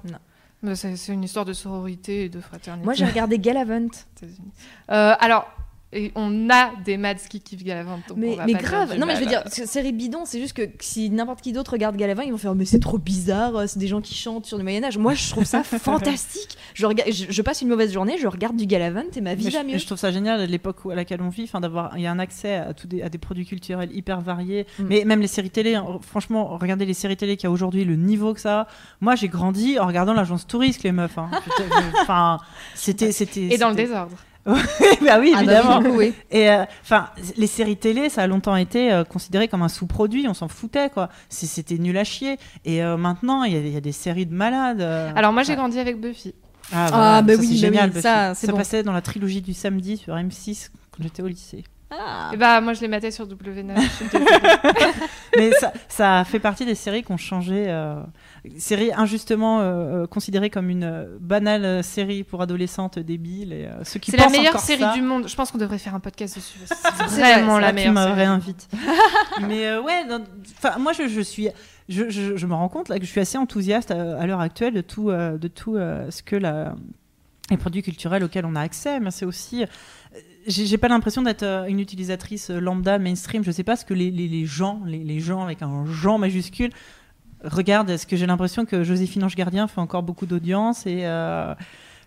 Mais C'est une histoire de sororité et de fraternité. Moi, j'ai regardé Galavant. États-Unis. Euh, alors, Et on a des mads qui kiffent Galavant. donc on Mais, va mais pas grave, non mais je veux dire, c'est- série bidon, c'est juste que si n'importe qui d'autre regarde Galavant, ils vont faire mais c'est trop bizarre, euh, c'est des gens qui chantent sur le Moyen-Âge. Moi je trouve ça fantastique. Je, regarde, je, je passe une mauvaise journée, je regarde du Galavant et ma vie Mais va je, mieux. je trouve ça génial à l'époque où- à laquelle on vit, enfin, d'avoir, il y a un accès à, des, à des produits culturels hyper variés. Mm. Mais même les séries télé, hein, franchement, regardez les séries télé qu'il y a aujourd'hui, le niveau que ça a. Moi, j'ai grandi en regardant l'agence touriste, les meufs. hein. Enfin, c'était, c'était. Et dans le désordre. Bah oui, Ah bah évidemment. oui, oui. Et euh, enfin, les séries télé, ça a longtemps été euh, considéré comme un sous-produit. On s'en foutait, quoi. C'était nul à chier. Et euh, maintenant, il y, a- il y a des séries de malades. euh. Alors moi j'ai Ouais. grandi avec Buffy. Ah, Ah, bah ça, oui, c'est bah génial. oui, Buffy. ça, c'est bon. passait dans la trilogie du samedi sur M6 quand j'étais au lycée. Ah. Et bah moi je les mettais sur W9. je suis désolée. Mais ça, ça fait partie des séries qui ont changé. Séries injustement euh, euh, considérées comme une euh, banale série pour adolescentes débiles. Et, euh, ceux qui C'est la meilleure série ça, du monde. Je pense qu'on devrait faire un podcast dessus. C'est vraiment vrai, la là, tu meilleure me série. réinvites. Mais euh, ouais, non, moi je, je suis. Je, je- je me rends compte là, que je suis assez enthousiaste à, à l'heure actuelle de tout, de tout ce que la, les produits culturels auxquels on a accès. Mais c'est aussi. J'ai pas l'impression d'être une utilisatrice lambda, mainstream. Je sais pas ce que les, les, les gens, les, les gens avec un Jean majuscule, regardent. Est-ce que j'ai l'impression que Joséphine Ange Gardien fait encore beaucoup d'audience et.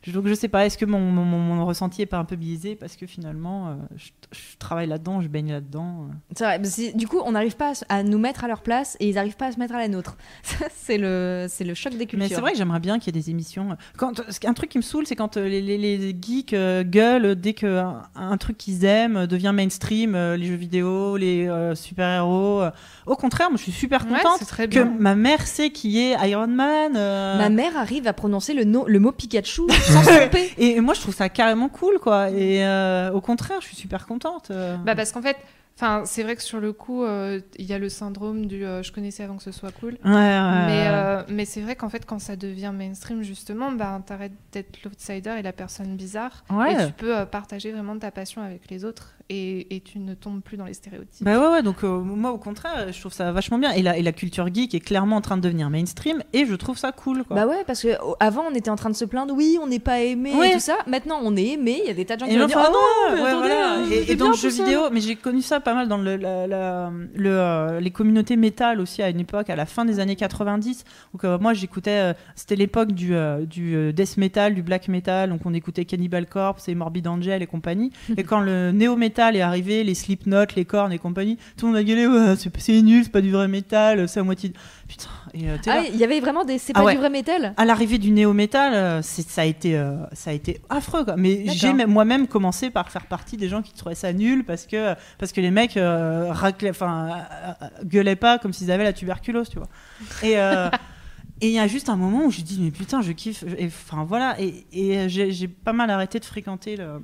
Euh, je- donc je sais pas, est-ce que mon, mon, mon- mon ressenti est pas un peu biaisé parce que finalement euh, je, je travaille là-dedans, je baigne là-dedans. euh. C'est vrai, mais du coup, on n'arrive pas à, nous mettre à leur place et ils n'arrivent pas à se mettre à la nôtre. C'est le, c'est le choc des cultures. Mais c'est vrai que j'aimerais bien qu'il y ait des émissions. Quand, un truc qui me saoule, c'est quand euh, les, les- les geeks euh, gueulent dès qu'un un truc qu'ils aiment devient mainstream, euh, les jeux vidéo, les euh, super-héros. euh. Au contraire, moi je suis super contente très que ma mère sait qui est Iron Man. euh, Ma mère arrive à prononcer le, no- le mot Pikachu sans se tromper. Et moi je trouve ça carrément cool, quoi. Et euh, au contraire, je suis super contente. euh. Bah parce qu'en fait, enfin c'est vrai que sur le coup, euh, il y a le syndrome du euh, je connaissais avant que ce soit cool. Ouais, ouais, Mais, euh, mais c'est vrai qu'en fait, quand ça devient mainstream, justement, bah, t'arrêtes d'être l'outsider et la personne bizarre. Ouais. Et tu peux partager vraiment ta passion avec les autres et, et tu ne tombes plus dans les stéréotypes. Bah ouais, ouais, donc euh, moi au contraire, je trouve ça vachement bien. Et la, et la culture geek est clairement en train de devenir mainstream et je trouve ça cool. Quoi. Bah ouais, parce que oh, avant on était en train de se plaindre, oui, on n'est pas aimé Ouais. et tout ça. Maintenant on est aimé, il y a des tas de gens qui Et vont enfin, dire, ah non, mais ouais, attendez, voilà. euh, Et, dans le jeu vidéo, mais j'ai connu ça pas mal dans le, la- la- le, euh, les communautés métal aussi à une époque, à la fin des années 90. Donc euh, moi j'écoutais, euh, c'était l'époque du, euh, du death metal, du black metal, donc on écoutait Cannibal Corpse et Morbid Angel et compagnie. et quand le néo metal est arrivé, les Slipknot, les Korn et compagnie, tout le monde a gueulé, ouais, c'est nul, c'est pas du vrai métal, c'est à moitié. Putain. Et, euh. Ah, il y avait vraiment des. C'est Ah pas ouais. du vrai métal? À l'arrivée du néo metal, ça a été, euh, ça a été affreux. Quoi. Mais j'ai même- moi-même commencé par faire partie des gens qui trouvaient ça nul parce que parce que les mecs euh, raclaient- euh, euh, gueulaient pas comme s'ils avaient la tuberculose, tu vois. Et euh, et il y a juste un moment où je dis mais putain, je kiffe. Et Enfin voilà. Et, et j'ai pas mal arrêté de fréquenter le.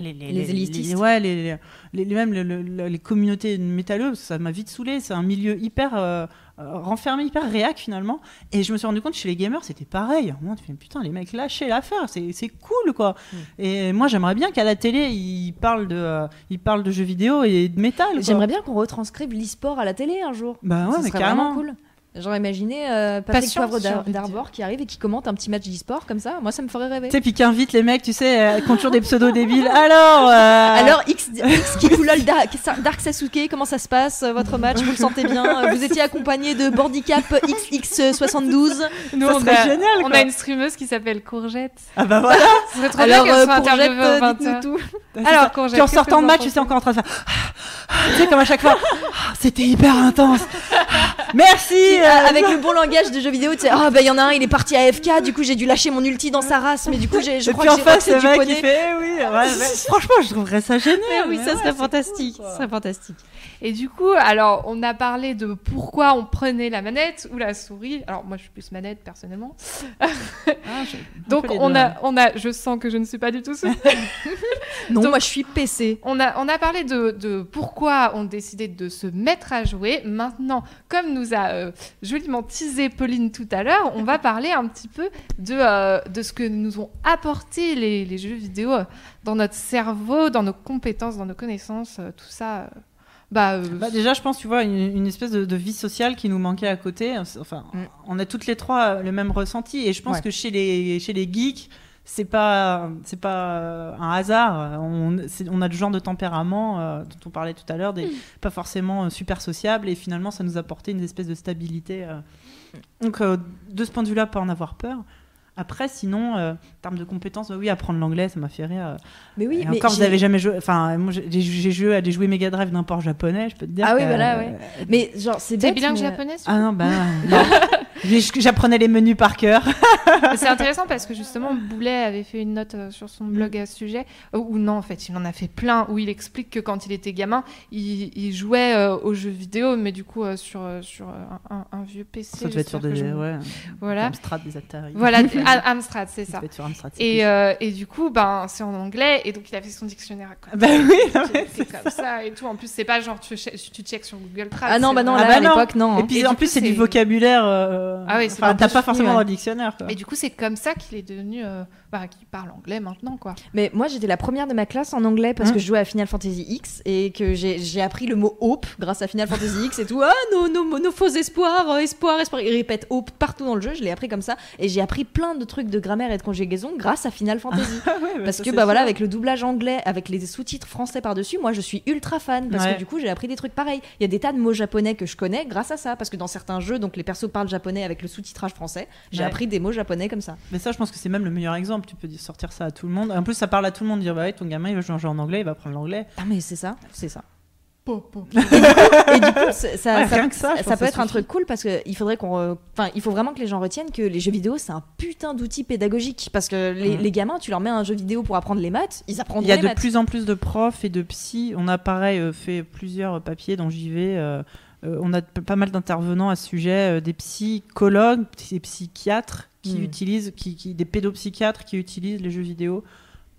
Les, Les élitistes. ouais, les, les, les- les- même le- le- les communautés métalleuses, ça m'a vite saoulé. C'est un milieu hyper euh, euh, renfermé, hyper réac finalement. Et je me suis rendu compte chez les gamers, c'était pareil. Moi, tu fais putain, les mecs, lâchez l'affaire, c'est c'est cool quoi. Mm. Et moi, j'aimerais bien qu'à la télé, ils parlent de, euh, ils parlent de jeux vidéo et de métal. J'aimerais bien qu'on retranscribe l'e-sport à la télé un jour. Bah ouais, Ça mais carrément. cool. J'aurais imaginé euh, Patrick Poivre d'Ar- de d'Arbor qui arrive et qui commente un petit match d'e-sport comme ça. Moi, ça me ferait rêver. Tu sais, puis qui invite les mecs, tu sais, euh, qui ont toujours des pseudos débiles. Alors, euh, Alors, X, X Kipulol Dark, Dark Sasuke, comment ça se passe euh, votre match Vous le sentez bien Euh, Vous étiez accompagné de Bandicap XX72 Nous, Ça on, serait a, génial, on a une streameuse qui s'appelle Courgette. ah bah voilà. Ce serait trop Alors, bien euh, soit Courgette, interviewée au 20 dites-nous tout. Alors, Courgette, Puis en sortant de vous match, tu sais, encore en train de faire. tu sais, comme à chaque fois. Ah, C'était hyper intense. Merci. Euh, euh, avec le bon langage de jeux vidéo, tu sais, ah bah il y en a un, il est parti à FK, du coup j'ai dû lâcher mon ulti dans sa race, mais du coup j'ai- je et crois puis que en j'ai face, le du mec, il fait, eh oui, ouais, ouais. franchement, je trouverais ça génial. Eh oui, mais ça ouais, serait fantastique, cool, ça serait fantastique. Et du coup, alors, on a parlé de pourquoi on prenait la manette ou la souris. Alors, moi, je suis plus manette, personnellement. Ah, Donc, on a, on a, je sens que je ne suis pas du tout sous. Non, Donc- moi je suis PC. On a, on a parlé de, de pourquoi on décidait de se mettre à jouer. Maintenant, comme nous a euh, joliment teasé Pauline tout à l'heure, on va parler un petit peu de, euh, de ce que nous ont apporté les, les jeux vidéo dans notre cerveau, dans nos compétences, dans nos connaissances, euh, tout ça. euh, bah, euh, Bah, déjà, je pense, tu vois, une, une espèce de, de vie sociale qui nous manquait à côté. Enfin, Mm. on a toutes les trois le même ressenti. Et je pense Ouais. que chez les, chez les geeks, c'est pas c'est pas euh, un hasard. On, a le genre de tempérament euh, dont on parlait tout à l'heure, des Mm. pas forcément euh, super sociable, et finalement ça nous a apporté une espèce de stabilité. euh. Donc euh, de ce point de vue-là, pas en avoir peur. Après, sinon, euh, en termes de compétences, bah oui, apprendre l'anglais, ça m'a fait rire. Mais oui, Et mais encore, vous j'ai- avez jamais joué. Enfin, moi, j'ai joué à des jouets Mega Drive d'un port japonais, je peux te dire. Ah oui, voilà, ouais. Mais genre, c'est bilingue mais- japonais Ah non, bah non. J'apprenais les menus par cœur. C'est intéressant parce que justement, Boulet avait fait une note euh, sur son blog à ce sujet. Euh, Ou non, en fait, il en a fait plein où il explique que quand il était gamin, il, il jouait euh, aux jeux vidéo, mais du coup euh, sur, euh, sur euh, un, un vieux PC. Ça devait être sur des. je- Ouais, Voilà. Amstrad, des Atari. Voilà, Am- Amstrad, c'est Ça Amstrad. Et, euh, et du coup, ben, c'est en anglais, et donc il a fait son dictionnaire à côté. Bah oui, c'est comme ça et tout. En plus, c'est pas genre tu, che- tu checkes sur Google Trad. Ah non, bah non, là, Ah à bah non. l'époque, non. Et puis Et en plus, c'est du vocabulaire. euh, Ah oui, c'est enfin, t'as pas forcément ouais. dans le dictionnaire. Quoi. Et du coup, c'est comme ça qu'il est devenu. euh, bah, qu'il parle anglais maintenant, quoi. Mais moi, j'étais la première de ma classe en anglais parce Hein que je jouais à Final Fantasy X et que j'ai j'ai appris le mot hope grâce à Final Fantasy X et tout. Ah, nos, nos, nos faux espoirs, euh, espoir, espoir. Il répète hope partout dans le jeu. Je l'ai appris comme ça. Et j'ai appris plein de trucs de grammaire et de conjugaison grâce à Final Fantasy. Ah ouais, bah Parce que bah voilà, avec le doublage anglais, avec les sous-titres français par-dessus, moi je suis ultra fan parce Ouais. que du coup j'ai appris des trucs pareils. Il y a des tas de mots japonais que je connais grâce à ça parce que dans certains jeux, donc les persos parlent japonais avec le sous-titrage français. J'ai Ouais. appris des mots japonais comme ça. Mais ça, je pense que c'est même le meilleur exemple. Tu peux sortir ça à tout le monde. En plus, ça parle à tout le monde. Dire, bah ouais, ton gamin, il va jouer en anglais, il va apprendre l'anglais. Ah mais c'est ça, c'est ça. Et du coup, ça, Ouais, peut être un truc cool parce que il faudrait qu'on, enfin, il faut vraiment que les gens retiennent que les jeux vidéo c'est un putain d'outil pédagogique parce que les, les gamins, tu leur mets un jeu vidéo pour apprendre les maths, ils apprendront Il y a les de maths. plus en plus de profs et de psy. On a pareil euh, fait plusieurs papiers JV. euh, euh, on a pas mal d'intervenants à ce sujet, euh, des psychologues, des psychiatres qui Mm. utilisent, qui, qui- des pédopsychiatres qui utilisent les jeux vidéo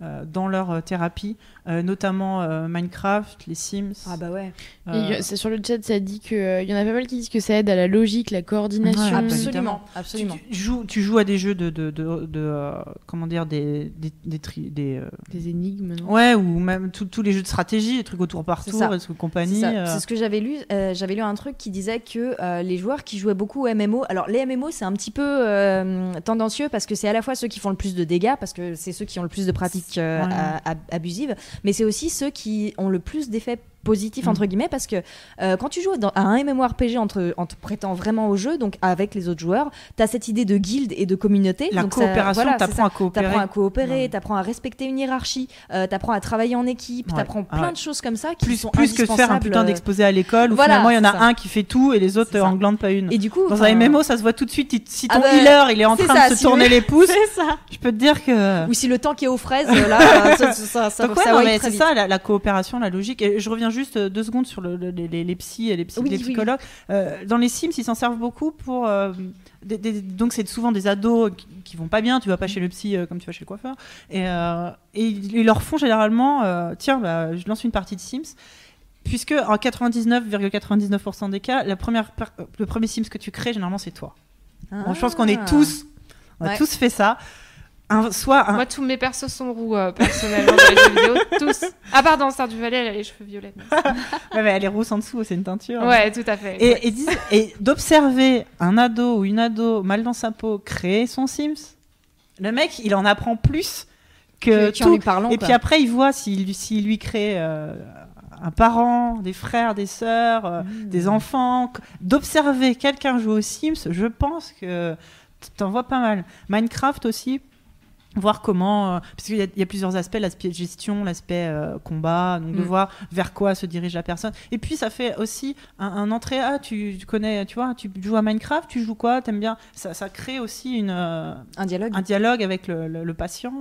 euh, dans leur euh, thérapie, euh, notamment euh, Minecraft, les Sims. Ah bah ouais. Et euh, sur le chat, ça dit que euh, il y en a pas mal qui disent que ça aide à la logique, la coordination. Ouais, Absolument, tu, absolument. tu joues, tu joues à des jeux de, de, de, de, euh, comment dire, des, des, des, tri- des, euh, Des énigmes, non? Ouais, ou même tous tous les jeux de stratégie, les trucs au tour par tour, et compagnie. C'est euh, ce que j'avais lu. euh, j'avais lu un truc qui disait que euh, les joueurs qui jouaient beaucoup au MMO, alors les MMO c'est un petit peu euh, tendancieux parce que c'est à la fois ceux qui font le plus de dégâts parce que c'est ceux qui ont le plus de pratiques euh, Ouais. à- à- abusives, mais c'est aussi ceux qui ont le plus d'effets positifs Mm. entre guillemets parce que euh, quand tu joues dans, à un MMORPG en te, en te prêtant vraiment au jeu, donc avec les autres joueurs, tu as cette idée de guilde et de communauté. la donc coopération, voilà, t'apprends à coopérer. T'apprends à coopérer, t'apprends à respecter une hiérarchie, euh, t'apprends à travailler en équipe, Ouais. t'apprends Ah plein de choses comme ça qui plus, sont plus que faire un putain euh, d'exposé à l'école où voilà, finalement il y en a ça. un qui fait tout et les autres en glandent pas une. Et du coup, Dans un MMO, ça se voit tout de suite. Si Ah ton bah, healer il est en train ça, de se si tourner les pouces, c'est ça. je peux te dire que. Ou si le temps qui est aux fraises, là, ça, ça, c'est ça la coopération, la logique. Et je reviens juste euh, deux secondes sur le- le- les, les, les psys et les, psy- Oui, les oui. psychologues. Euh, dans les Sims, ils s'en servent beaucoup pour. euh, des- des- donc c'est souvent des ados qui, qui vont pas bien. Tu vas pas chez le psy euh, comme tu vas chez le coiffeur. Et, euh, et ils leur font généralement, euh, tiens, bah, je lance une partie de Sims. Puisque en 99,99% des cas, la première, le premier Sims que tu crées, généralement, c'est toi. Bon, je pense qu'on est Ah. tous, on a Ouais. tous fait ça. Un, soit un, Moi, tous mes persos sont roux, euh, personnellement, dans les jeux vidéo. Tous. À part dans Star du Valais, elle a les cheveux violets. mais- Ouais, mais elle est rousse en dessous, c'est une teinture. Ouais, tout à fait. Et, et, disent- et d'observer un ado ou une ado mal dans sa peau créer son Sims, le mec, il en apprend plus que, Que- tout. lui parlant, et quoi. puis après, il voit s'il lui- crée euh, un parent, des frères, des sœurs, euh, Mmh. des enfants. D'observer quelqu'un jouer aux Sims, je pense que t'en vois pas mal. Minecraft aussi. Voir comment, euh, parce qu'il y, a- il y a plusieurs aspects, l'aspect gestion, l'aspect euh, combat, donc de Mm. voir vers quoi se dirige la personne. Et puis ça fait aussi un, un entrée. Ah, tu, tu connais, tu vois, tu joues à Minecraft, tu joues quoi, t'aimes bien. Ça, ça crée aussi une, euh, Un dialogue. un dialogue avec le, le- le patient.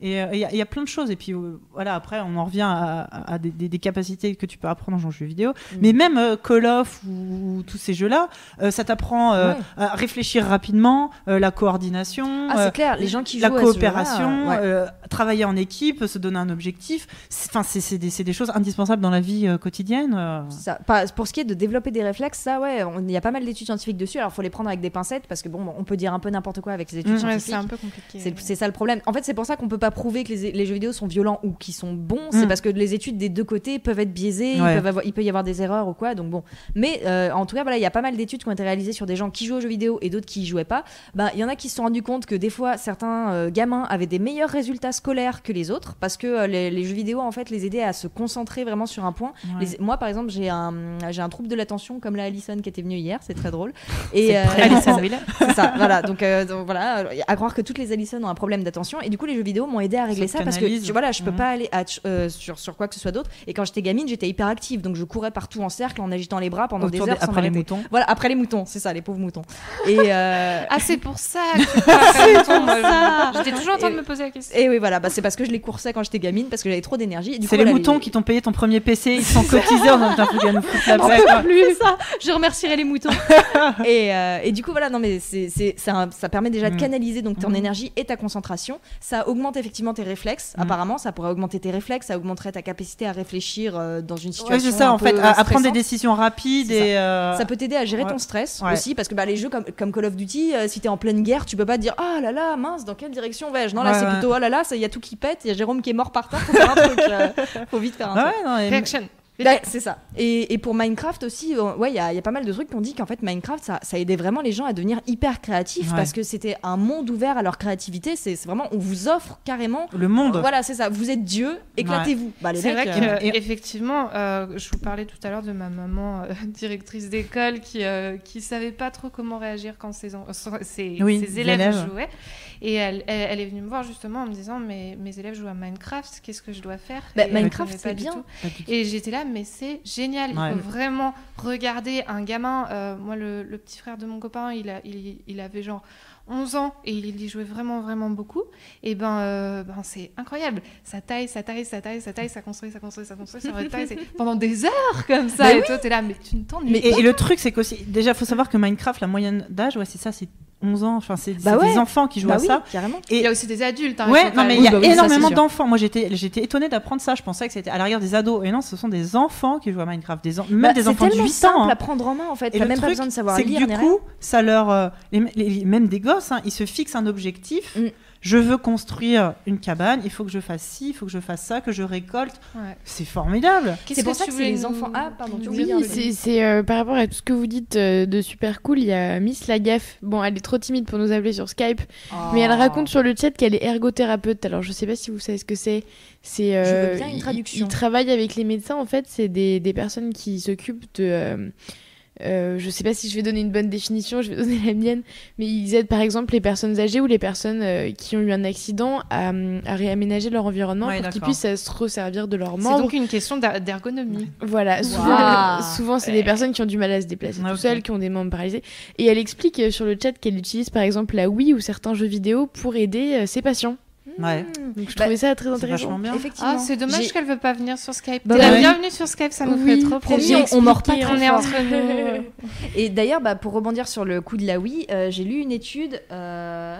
Et il y, a- il y a plein de choses. Et puis voilà, après, on en revient à, à- à des, des- des capacités que tu peux apprendre dans le jeu vidéo. Mm. Mais même Call of ou, ou tous ces jeux-là, ça t'apprend Ouais. à réfléchir rapidement, la coordination. Ah, c'est clair, les gens qui la jouent à coopération, ouais. euh, travailler en équipe, se donner un objectif. C'est- Enfin, c'est des, choses indispensables dans la vie euh, quotidienne. euh. Ça, pas- pour ce qui est de développer des réflexes, ça, ouais, il y a pas mal d'études scientifiques dessus. Alors, faut les prendre avec des pincettes parce que bon, on peut dire un peu n'importe quoi avec les études Mm. Ouais, scientifiques. c'est un peu compliqué. C'est c'est ça le problème. En fait, c'est pour ça qu'on peut pas prouver que les, les jeux vidéo sont violents ou qu'ils sont bons. C'est Mm. parce que les études des deux côtés peuvent être biaisées, il, Ouais. peuvent avoir- il peut y avoir des erreurs ou quoi. Donc bon. Mais euh, en tout cas, voilà, il y a pas mal d'études qui ont été réalisées sur des gens qui jouent aux jeux vidéo et d'autres qui y jouaient pas. Ben, il y en a qui se sont rendus compte que des fois, certains euh, gamins gamins avaient des meilleurs résultats scolaires que les autres parce que euh, les, les jeux vidéo en fait les aidaient à se concentrer vraiment sur un point. Ouais. Les- moi par exemple j'ai un j'ai un trouble de l'attention comme la Alison qui était venue hier, c'est très drôle. Et euh, Alison c'est ça, voilà. Donc, euh, donc voilà, à croire que toutes les Allison ont un problème d'attention. Et du coup, les jeux vidéo m'ont aidé à régler Ça ça parce que tu- voilà, je peux Mhm. pas aller à- euh, sur, sur quoi que ce soit d'autre. Et quand j'étais gamine, j'étais hyper active. Donc je courais partout en cercle en agitant les bras pendant des heures des- sans après les moutons. Voilà, après les moutons, c'est ça, les pauvres moutons. Et, euh, Ah, c'est pour ça que tu toujours en train de me poser la question. et oui, voilà, bah, c'est parce que je les coursais quand j'étais gamine parce que j'avais trop d'énergie. C'est les voilà, moutons qui t'ont payé ton premier PC, ils sont cotisés en disant putain, nous foute la c'est ça. Je remercierai les moutons. et, euh, et du coup, voilà, non, mais c'est, un- ça permet déjà de Mm. canaliser donc ton Mhm. énergie et ta concentration. Ça augmente effectivement tes réflexes. Mm. Apparemment, ça pourrait augmenter tes réflexes, ça augmenterait ta capacité à réfléchir euh, dans une situation. c'est ça, en fait, à, à prendre des décisions rapides ça. et. euh, Ça peut t'aider à gérer ouais. ton stress Ouais. aussi, parce que bah, les jeux comme, comme Call of Duty, euh, si t'es en pleine guerre, tu peux pas te dire ah là là, mince, dans quelle direction Non, là Ouais, c'est ouais. plutôt ah là là, il y a tout qui pète, il y a Jérôme qui est mort par terre, faut faire un truc, euh, faut vite faire un Ah truc. ouais, non, et- Reaction. Ouais, c'est ça. Et, et pour Minecraft aussi, euh, ouais, il y, a- il y a pas mal de trucs qui ont dit qu'en fait Minecraft, ça, ça aidait vraiment les gens à devenir hyper créatifs Ouais. parce que c'était un monde ouvert à leur créativité. C'est vraiment, on vous offre carrément. Le monde. Voilà, c'est ça. Vous êtes Dieu, éclatez-vous. Bah, C'est vrai euh, que effectivement, euh, je vous parlais tout à l'heure de ma maman euh, directrice d'école qui euh, qui savait pas trop comment réagir quand ses, en- ses, Oui, ses les élèves, élèves. jouaient. Et elle, elle, elle est venue me voir justement en me disant mais mes élèves jouent à Minecraft, qu'est-ce que je dois faire? Bah, Minecraft, c'est bien. tout. Et j'étais là, mais c'est génial. Ouais. Il faut vraiment regarder un gamin. euh, moi, le, le petit frère de mon copain, il, a, il, il avait genre 11 ans et il y jouait vraiment, vraiment beaucoup. Et ben, euh, ben c'est incroyable. Ça taille, ça taille, ça taille, ça taille, ça construit, ça construit, ça construit, ça retaille. pendant des heures comme ça. Et toi, t'es là, mais tu ne t'ennuies pas. et, et le truc, c'est qu'aussi, déjà, faut savoir que Minecraft, la moyenne d'âge, ouais, c'est ça, c'est 11 ans. Enfin, c'est Bah c'est ouais. des enfants qui jouent bah à oui, ça. carrément. Il y a aussi des adultes. hein, Ouais, non, mais il y a Oui, énormément c'est d'enfants. Moi, j'étais, j'étais étonnée d'apprendre ça. Je pensais que c'était à l'arrière des ados. Et non, ce sont des enfants qui jouent à Minecraft. Des même Bah, des c'est enfants de tellement 8 simple ans. hein. à prendre en main en fait. Et le même pas besoin de savoir c'est que lire. du ni coup, ça leur, euh, les, les- même des gosses, hein, ils se fixent un objectif. Mm. Je veux construire une cabane. Il faut que je fasse ci, il faut que je fasse ça, que je récolte. Ouais. C'est formidable. Qu'est-ce C'est pour que ça que c'est les enfants. Ah, pardon, tu Oui, c'est euh, par rapport à tout ce que vous dites euh, de super cool. Il y a Miss Lagaffe. Bon, elle est trop timide pour nous appeler sur Skype, mais elle Oh. raconte sur le chat qu'elle est ergothérapeute. Alors, je sais pas si vous savez ce que c'est. C'est. Je veux euh, bien une traduction. Il, travaille avec les médecins. En fait, c'est des, des personnes qui s'occupent de. Euh, je sais pas si je vais donner une bonne définition, je vais donner la mienne, mais ils aident par exemple les personnes âgées ou les personnes euh, qui ont eu un accident à, à réaménager leur environnement Ouais, pour qu'ils puissent euh, se resservir de leurs C'est membres. donc une question d'er- d'ergonomie. Voilà, souvent, souvent c'est des personnes qui ont du mal à se déplacer Ah, tout seules, qui ont des membres paralysés. Et elle explique euh, sur le chat qu'elle utilise par exemple la Wii ou certains jeux vidéo pour aider ses patients. Ouais. Donc je Bah, trouvais ça très intéressant. bien. Effectivement. Ah, c'est dommage qu'elle veut pas venir sur Skype. Bah ouais. bienvenue sur Skype, ça nous Oui, fait trop plaisir. on mord pas On est entre nous. Et d'ailleurs, bah, pour rebondir sur le coup de la Wii, euh, j'ai lu une étude, euh,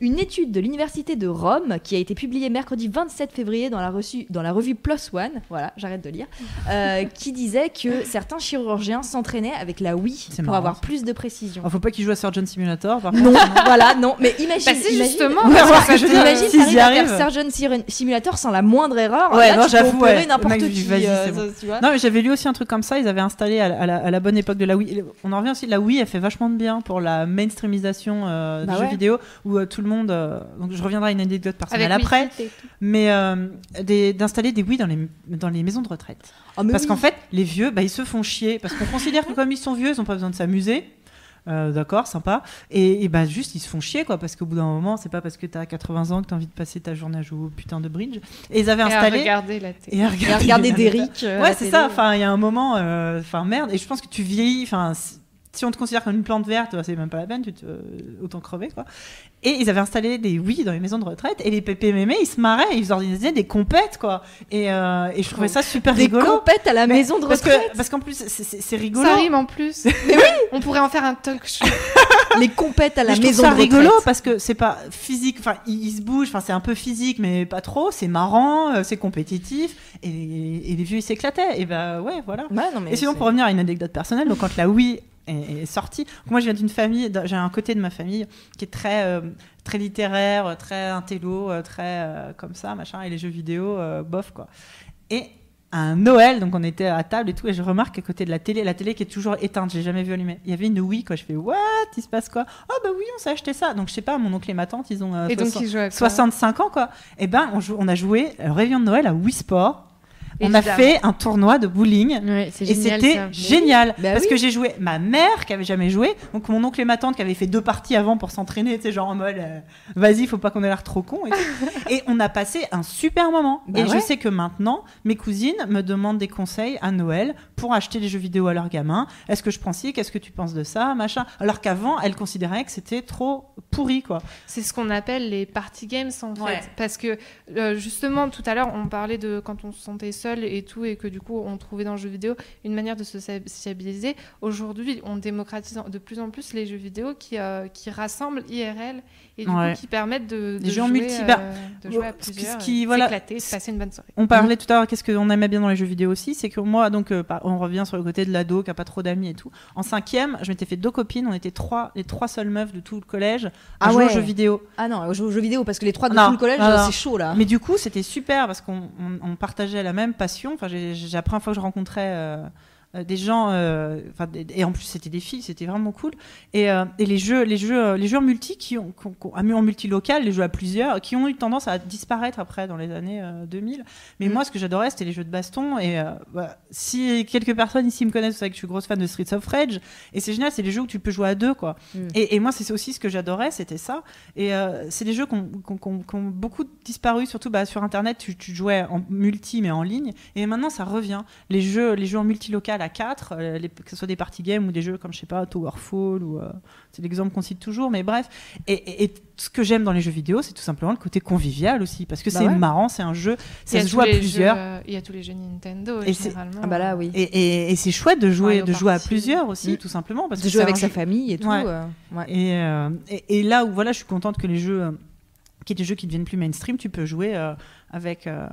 une étude de l'université de Rome qui a été publiée mercredi 27 février dans la, reçue- dans la revue Plus One. Voilà, j'arrête de lire, euh, qui disait que certains chirurgiens s'entraînaient avec la Wii pour marrant, avoir ça. plus de précision. Oh, faut pas qu'ils jouent à Surgeon Simulator. Par Non, voilà, non, mais imagine, Bah, imagine- justement. Ouais, parce voir que que je ça dis, te- Imagine, S'ils y t'arrives à faire. Surgeon Simulator sans la moindre erreur. Ouais, Là, non, j'avoue, ouais. n'importe qui. euh, c'est bon. ça, tu vois. Non, mais j'avais lu aussi un truc comme ça. Ils avaient installé à, la- à la, à la bonne époque de la Wii. On en revient aussi. La Wii, elle fait vachement de bien pour la mainstreamisation euh, Bah du jeu vidéo où euh, tout le monde. euh, donc, je reviendrai à une anecdote personnelle Avec après. Et. Mais euh, des- d'installer des Wii dans les, dans les maisons de retraite. Ah, Parce oui. qu'en fait, les vieux, bah, ils se font chier. Parce qu'on considère que comme ils sont vieux, ils n'ont pas besoin de s'amuser. Euh, D'accord, sympa. Et, et bah juste, ils se font chier, quoi. Parce qu'au bout d'un moment, c'est pas parce que t'as 80 ans que t'as envie de passer ta journée à jouer au putain de bridge. Et ils avaient Et à installé. regarder la télé. Et à Et à regarder euh, à Ouais, c'est ça. Enfin, il y a un moment, enfin merde. Et je pense que tu vieillis. Enfin, si- on te considère comme une plante verte, bah, c'est même pas la peine. Tu te, euh, autant crever, quoi. Et ils avaient installé des Wii dans les maisons de retraite. Et les pépé mémés, ils se marraient. Ils organisaient des compètes, quoi. Et, euh, et je trouvais ça super Des rigolo. compètes à la Mais- maison de parce retraite? que parce qu'en plus, c'est- rigolo. Ça rime en plus. On pourrait en faire un talk show. Les compètes à la Mais je trouve maison ça de retraite. rigolo parce que c'est pas physique, enfin ils, ils se bougent, enfin c'est un peu physique mais pas trop, c'est marrant, euh, c'est compétitif et, et les vieux ils s'éclataient et bah ouais voilà. Ouais, non, mais Et sinon pour revenir à une anecdote personnelle, donc quand la Wii est, est sortie, donc moi je viens d'une famille, j'ai un côté de ma famille qui est très euh, très littéraire, très intello, euh, très euh, comme ça machin et les jeux vidéo euh, bof quoi. Et un Noël, donc on était à table et tout, et je remarque à côté de la télé, la télé qui est toujours éteinte, j'ai jamais vu allumer. Il y avait une Wii, quoi. Je fais, what? Il se passe quoi? Oh, bah oui, on s'est acheté ça. Donc je sais pas, mon oncle et ma tante, ils ont euh, Et donc, 60 ils jouent à quoi? 65 ans, quoi. Et ben, on, joue- on a joué réveillon de Noël à Wii Sport. On a fait un tournoi de bowling. Ouais, Et c'était génial Bah parce oui. que j'ai joué ma mère qui avait jamais joué, donc mon oncle et ma tante qui avaient fait deux parties avant pour s'entraîner, tu sais genre en mode euh, vas-y faut pas qu'on ait l'air trop con et, on a passé un super moment. Bah et je sais que maintenant mes cousines me demandent des conseils à Noël pour acheter des jeux vidéo à leurs gamins. Est-ce que je prends ci? Qu'est-ce que tu penses de ça? Machin. Alors qu'avant elles considéraient que c'était trop pourri quoi. C'est ce qu'on appelle les party games en Ouais. fait. Parce que euh, justement, tout à l'heure, on parlait de quand on se sentait seul et tout, et que du coup, on trouvait dans le jeu vidéo une manière de se sociabiliser. Aujourd'hui, on démocratise de plus en plus les jeux vidéo qui, euh, qui rassemblent IRL et du Ouais. coup qui permettent de, de jouer, multi, euh, bah, de jouer à ce qui- ce plusieurs, qui, voilà, s'éclater, se passer une bonne soirée. On parlait tout à l'heure, qu'est-ce qu'on aimait bien dans les jeux vidéo aussi, c'est que moi, donc, euh, par- on revient sur le côté de l'ado qui a pas trop d'amis et tout. En cinquième, je m'étais fait deux copines, on était trois, les trois seules meufs de tout le collège à Ah jouer ouais. aux jeux vidéo. Ah non, aux jeux, aux jeux vidéo, parce que les trois de Non, tout le collège, non, non. c'est chaud là. Mais du coup, c'était super parce qu'on on- on partageait la même passion. Enfin, j'ai la première fois que je rencontrais euh, des gens, euh, et en plus c'était des filles, c'était vraiment cool. Et, euh, et les jeux, les jeux, euh, les jeux en multi qui ont, qui ont- qui ont- en multi local, les jeux à plusieurs, qui ont eu tendance à disparaître après dans les années euh, 2000. Mais Mm. moi, ce que j'adorais, c'était les jeux de baston. Et euh, bah, si quelques personnes ici me connaissent, vous savez que je suis grosse fan de Streets of Rage. Et c'est génial, c'est des jeux où tu peux jouer à deux, quoi. Mm. Et, et moi, c'est aussi ce que j'adorais, c'était ça. Et euh, c'est des jeux qui ont, beaucoup disparu, surtout bah, sur Internet, tu, tu jouais en multi, mais en ligne. Et maintenant, ça revient. Les jeux, les jeux en multi-local à 4, euh, les- que ce soit des party games ou des jeux comme, je sais pas, Towerfall, ou, euh, c'est l'exemple qu'on cite toujours, mais bref. Et, et- et ce que j'aime dans les jeux vidéo, c'est tout simplement le côté convivial aussi, parce que Bah c'est ouais. marrant, c'est un jeu, ça a se joue à plusieurs. euh, Il y a tous les jeux Nintendo, Et généralement. Ah bah là, oui. Et, et- et c'est chouette de jouer, Mario de jouer à plusieurs aussi, Mm. tout simplement. Parce de que jouer avec sa jeu- famille et tout. Ouais. euh, ouais. Et, euh, et, et là où voilà, je suis contente que les jeux, euh, qui est des jeux qui deviennent plus mainstream, tu peux jouer euh, avec. euh,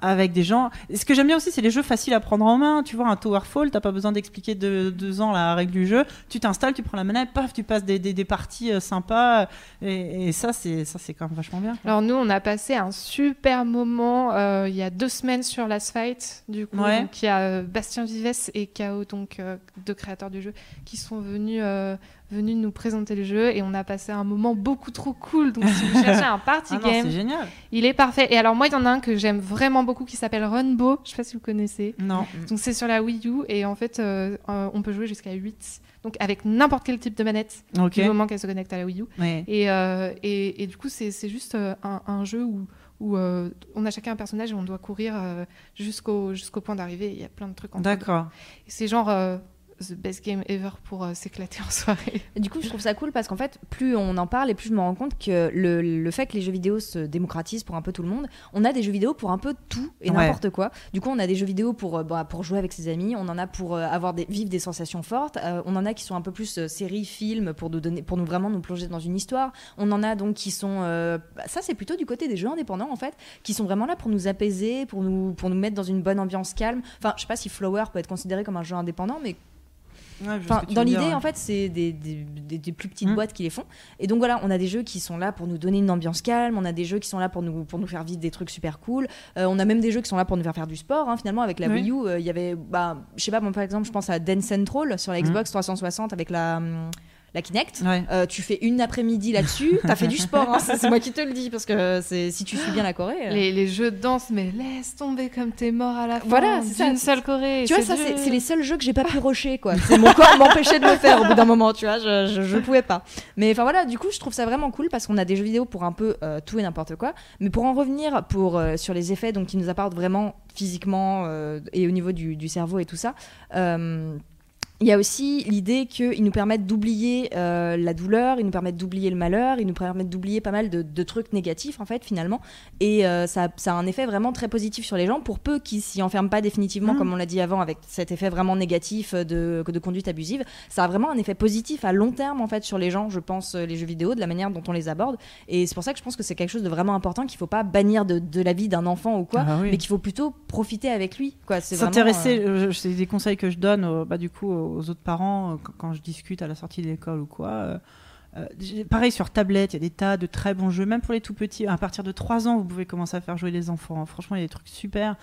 avec des gens. Et ce que j'aime bien aussi, c'est les jeux faciles à prendre en main. Tu vois, un Towerfall, t'as pas besoin d'expliquer de, deux ans la règle du jeu. Tu t'installes, tu prends la manette, paf, tu passes des, des, des parties euh, sympas. Et, et ça, c'est ça, c'est quand même vachement bien. quoi. Alors nous, on a passé un super moment euh, il y a deux semaines sur Last Fight. Du coup, Ouais. donc il y a euh, Bastien Vives et KO, donc euh, deux créateurs du jeu, qui sont venus venus nous présenter le jeu et on a passé un moment beaucoup trop cool. Donc si vous cherchez un party Ah non, game, génial. il est parfait. Et alors moi, il y en a un que j'aime vraiment beaucoup qui s'appelle Runbow. Je sais pas si vous connaissez. Non. Donc c'est sur la Wii U et en fait, euh, euh, on peut jouer jusqu'à 8. Donc avec n'importe quel type de manette, Ok. du moment qu'elle se connecte à la Wii U. Ouais. Et, euh, et, et du coup, c'est juste un, un jeu où, où euh, on a chacun un personnage et on doit courir euh, jusqu'au jusqu'au point d'arrivée. Il y a plein de trucs en D'accord. C'est genre euh, the best game ever pour euh, s'éclater en soirée. Du coup, je trouve ça cool parce qu'en fait, plus on en parle et plus je me rends compte que le, le fait que les jeux vidéo se démocratisent pour un peu tout le monde, on a des jeux vidéo pour un peu tout et Ouais. n'importe quoi. Du coup, on a des jeux vidéo pour, euh, bah, pour jouer avec ses amis, on en a pour euh, avoir des, vivre des sensations fortes, euh, on en a qui sont un peu plus euh, séries, films pour nous donner, pour nous vraiment nous plonger dans une histoire. On en a donc qui sont, euh, bah, ça c'est plutôt du côté des jeux indépendants en fait, qui sont vraiment là pour nous apaiser, pour nous, pour nous mettre dans une bonne ambiance calme. Enfin, je sais pas si Flower peut être considéré comme un jeu indépendant, mais Ouais, Enfin, dans l'idée, ouais. en fait, c'est des, des- des- des plus petites Mm. boîtes qui les font. Et donc voilà, on a des jeux qui sont là pour nous donner une ambiance calme. On a des jeux qui sont là pour nous pour nous faire vivre des trucs super cool. Euh, on a même des jeux qui sont là pour nous faire faire du sport. hein. Finalement, avec la Oui. Wii U, euh, il y avait, bah, je sais pas, par exemple, je pense à Dance Central sur la Mm. Xbox 360 avec la hum, la Kinect. Ouais. Euh, tu fais une après-midi là-dessus, t'as fait du sport, hein. c'est moi qui te le dis, parce que c'est si tu suis bien la Corée. euh, Les, les jeux de danse, mais laisse tomber comme t'es mort à la fin. Voilà, c'est ça. D'une seule Corée. Tu vois, ça, c'est les seuls jeux que j'ai pas pu rusher, quoi. C'est mon corps m'empêchait de le faire au bout d'un moment, tu vois, je, je, je pouvais pas. Mais enfin voilà, du coup, je trouve ça vraiment cool parce qu'on a des jeux vidéo pour un peu euh, tout et n'importe quoi. Mais pour en revenir pour, euh, sur les effets donc, qui nous apportent vraiment physiquement euh, et au niveau du, du cerveau et tout ça. euh, il y a aussi l'idée qu'ils nous permettent d'oublier euh, la douleur, ils nous permettent d'oublier le malheur, ils nous permettent d'oublier pas mal de, de trucs négatifs en fait finalement. Et euh, ça, ça a un effet vraiment très positif sur les gens pour peu qu'ils s'y enferment pas définitivement, Mm. comme on l'a dit avant, avec cet effet vraiment négatif de, de conduite abusive. Ça a vraiment un effet positif à long terme en fait sur les gens, je pense, euh, les jeux vidéo, de la manière dont on les aborde. Et c'est pour ça que je pense que c'est quelque chose de vraiment important qu'il faut pas bannir de, de la vie d'un enfant ou quoi, Ah oui. mais qu'il faut plutôt profiter avec lui. S'intéresser, euh, euh, c'est des conseils que je donne euh, bah, du coup aux autres parents euh, quand, je discute à la sortie de l'école ou quoi. euh, euh, pareil sur tablette, il y a des tas de très bons jeux, même pour les tout petits. À partir de 3 ans, vous pouvez commencer à faire jouer les enfants. hein. Franchement, il y a des trucs super.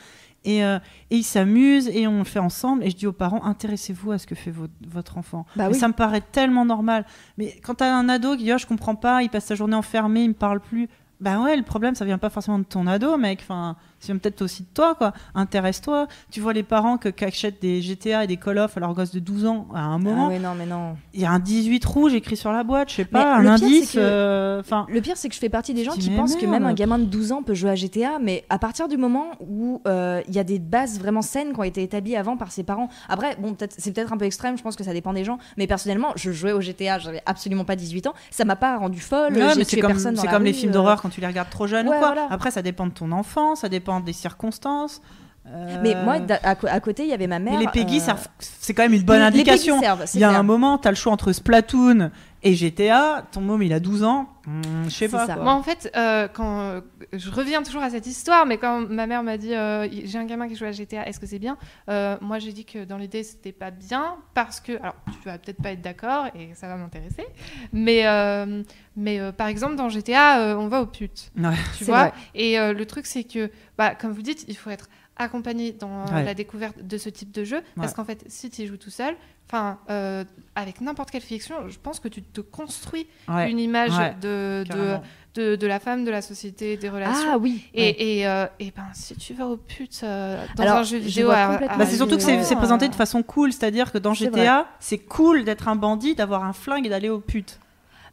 Et, euh, et ils s'amusent et on le fait ensemble. Et je dis aux parents, intéressez-vous à ce que fait vo- votre enfant. Bah oui. Ça me paraît tellement normal. Mais quand t'as un ado qui dit, oh, je comprends pas, il passe sa journée enfermé, il me parle plus. Bah ouais, le problème, ça vient pas forcément de ton ado, mec. Enfin, ça vient peut-être aussi de toi, quoi. Intéresse-toi. Tu vois les parents que- qui achètent des GTA et des Call of à leur gosse de 12 ans à un Ah moment. ouais, non, mais non. Il y a un 18 rouge écrit sur la boîte, je sais pas, un le pire, indice. c'est que- euh, Le pire, c'est que je fais partie des gens qui pensent que même un gamin de 12 ans peut jouer à GTA, mais à partir du moment où euh, il y a des bases vraiment saines qui ont été établies avant par ses parents. Après, bon, c'est peut-être un peu extrême, je pense que ça dépend des gens, mais personnellement, je jouais au GTA, j'avais absolument pas 18 ans, ça m'a pas rendu folle, Ouais, c'est comme, les films euh, d'horreur quand tu les regardes trop jeune ouais, ou quoi. voilà. Après, ça dépend de ton enfant, ça dépend des circonstances. Euh, Mais moi, à, côté, il y avait ma mère. mais les Peggy, euh, c'est quand même une bonne les- indication. Il y a un moment, tu as le choix entre Splatoon et GTA. Ton môme, il a 12 ans. Hmm, je sais pas. ça. quoi. Moi, en fait, euh, quand euh, je reviens toujours à cette histoire, mais quand ma mère m'a dit euh, j'ai un gamin qui joue à GTA, est-ce que c'est bien? Euh, Moi, j'ai dit que dans l'idée, c'était pas bien parce que, alors, tu vas peut-être pas être d'accord et ça va m'intéresser, mais euh, mais euh, par exemple dans GTA, euh, on va aux putes, Ouais. tu vois? vrai. Et euh, le truc, c'est que, bah, comme vous dites, il faut être accompagné dans Ouais. la découverte de ce type de jeu, parce qu'en fait, si tu y joues tout seul, enfin, euh, avec n'importe quelle fiction, je pense que tu te construis Ouais. une image Ouais, de, de, de, de la femme, de la société, des relations. Ah oui. Et, ouais. et, euh, et ben, si tu vas aux putes euh, dans Alors, un jeu je vidéo, à- à- Bah, c'est surtout que c'est présenté de façon cool, c'est-à-dire que dans GTA, c'est cool d'être un bandit, d'avoir un flingue et d'aller aux putes.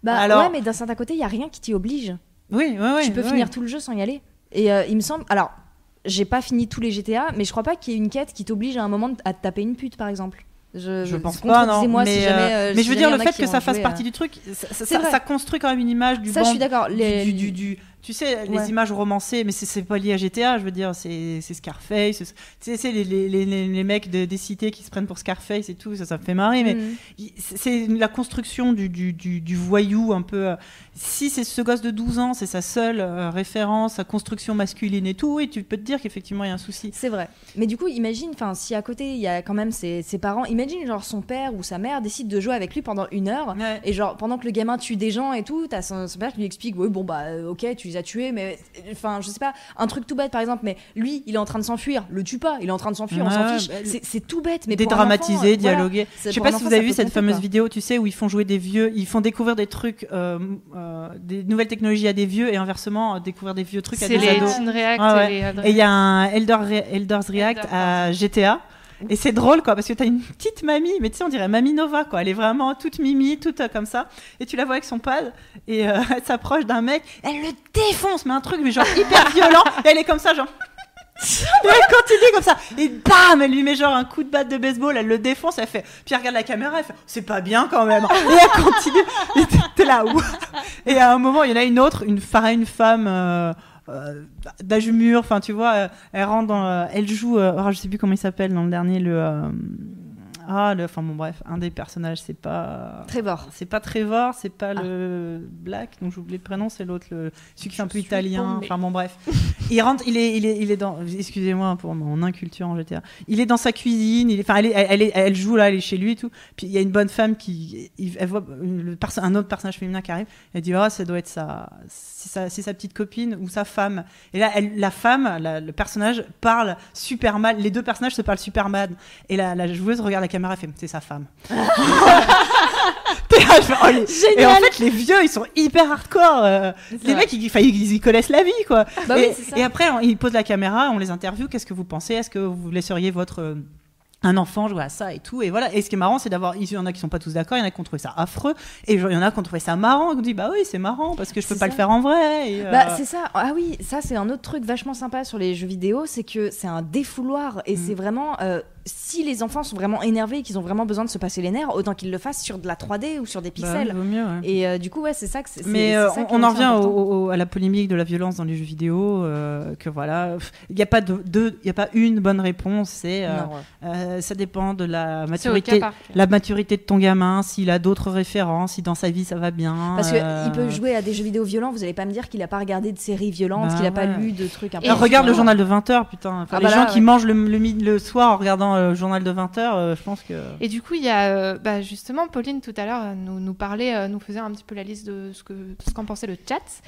Bah Alors- ouais, mais d'un certain côté, il y a rien qui t'y oblige. Oui, ouais, ouais. tu peux finir tout le jeu sans y aller. Et euh, il me semble. Alors, j'ai pas fini tous les GTA, mais je crois pas qu'il y ait une quête qui t'oblige à un moment à te taper une pute, par exemple. Je, Je pense pas, non. mais, si jamais. euh, euh, mais si je veux dire, le fait que ça fasse partie euh, du truc, ça, construit quand même une image du Ça, je suis d'accord. du- Les- du, du- du- tu sais, les images romancées, mais c'est- pas lié à GTA, je veux dire, c'est Scarface, c'est- tu sais, les, les, les, les- les mecs de- des cités qui se prennent pour Scarface et tout, ça, ça me fait marrer, mais il- c'est la construction du, du, du, du voyou un peu. euh, si c'est ce gosse de 12 ans, c'est sa seule euh, référence, sa construction masculine et tout, et tu peux te dire qu'effectivement il y a un souci. C'est vrai. Mais du coup, imagine, enfin, si à côté il y a quand même ses, ses parents, imagine genre son père ou sa mère décide de jouer avec lui pendant une heure. Ouais. Et genre pendant que le gamin tue des gens et tout, t'as son, son père qui lui explique, oui bon bah euh, ok tu les tués, mais enfin je sais pas, un truc tout bête par exemple, mais lui il est en train de s'enfuir, le tue pas, il est en train de s'enfuir, on s'en fiche. bah, C'est- tout bête, mais dédramatiser, enfant, euh, voilà. dialoguer. Je sais pas si vous avez vu cette fameuse vidéo, tu sais, où ils font jouer des vieux, ils font découvrir des trucs, euh, euh, des nouvelles technologies à des vieux et inversement découvrir des vieux trucs à c'est des les ados. Teen React Ah ouais. et il y a un Elder Re- Elder's React Elder, à GTA. Et c'est drôle quoi parce que t'as une petite mamie mais tu sais on dirait mamie Nova quoi. Elle est vraiment toute mimi toute euh, comme ça. Et tu la vois avec son pad et euh, elle s'approche d'un mec elle le défonce mais un truc mais genre hyper violent. Et elle est comme ça genre et elle continue comme ça. Et bam elle lui met genre un coup de batte de baseball elle le défonce elle fait puis elle regarde la caméra elle fait c'est pas bien quand même. Et elle continue. Et t'es- là ouah. et à un moment il y en a une autre une pareil une femme euh, d'âge mûr enfin tu vois euh, elle rentre dans euh, elle joue euh, oh, je sais plus comment il s'appelle dans le dernier le euh, ah le enfin bon bref un des personnages c'est pas Trevor. c'est pas Trevor, c'est pas Ah. le Black, donc j'ai oublié le prénom, c'est l'autre, le... celui qui est un peu italien. Enfin bon, bref. il rentre, il est, il est, il est dans. Excusez-moi pour mon inculture en GTA. Il est dans sa cuisine, il est, enfin, elle, elle, elle, joue là, elle est chez lui et tout. Puis il y a une bonne femme qui, elle voit le perso- un autre personnage féminin qui arrive. Elle dit, oh, ça doit être sa, c'est sa, sa petite copine ou sa femme. Et là, la femme, la- le personnage parle super mal. Les deux personnages se parlent super mal. Et la, la joueuse regarde la caméra fait, c'est sa femme. Oh, les- Et en fait, les vieux, ils sont hyper hardcore. euh, les mecs, ils, enfin, ils y connaissent la vie, quoi. Bah et, oui, après, on- ils posent la caméra, on les interviewe. Qu'est-ce que vous pensez? Est-ce que vous laisseriez votre euh, un enfant jouer à ça et tout? Et voilà et ce qui est marrant c'est d'avoir il y en a qui sont pas tous d'accord il y en a qui ont trouvé ça affreux et il y en a qui ont trouvé ça marrant qui ont dit bah oui c'est marrant parce que je peux pas le faire en vrai et, euh, Bah c'est ça. Ah oui, ça c'est un autre truc vachement sympa sur les jeux vidéo, c'est que c'est un défouloir et Mm. c'est vraiment si les enfants sont vraiment énervés et qu'ils ont vraiment besoin de se passer les nerfs, autant qu'ils le fassent sur de la 3D ou sur des bah, pixels. vaut mieux, ouais. Et euh, du coup ouais, c'est ça que c'est. Mais euh, ça on, en revient au- important. au- à la polémique de la violence dans les jeux vidéo, euh, que voilà, il n'y a pas de, de- il y a pas une bonne réponse. C'est, euh, Non, ouais. euh, ça dépend de la maturité, la de ton gamin, s'il a d'autres références, si dans sa vie ça va bien. Parce que euh, il peut jouer à des jeux vidéo violents, vous allez pas me dire qu'il a pas regardé de séries violentes, Bah qu'il a pas lu de trucs un peu. Regarde le journal de 20h, putain. Enfin, Ah les bah gens là, qui mangent le, le, mi- le soir en regardant euh, le journal de 20h, je pense que. Et du coup, il y a euh, bah, justement Pauline tout à l'heure euh, nous, nous parlait, euh, nous faisait un petit peu la liste de ce que de ce qu'en pensait le chat.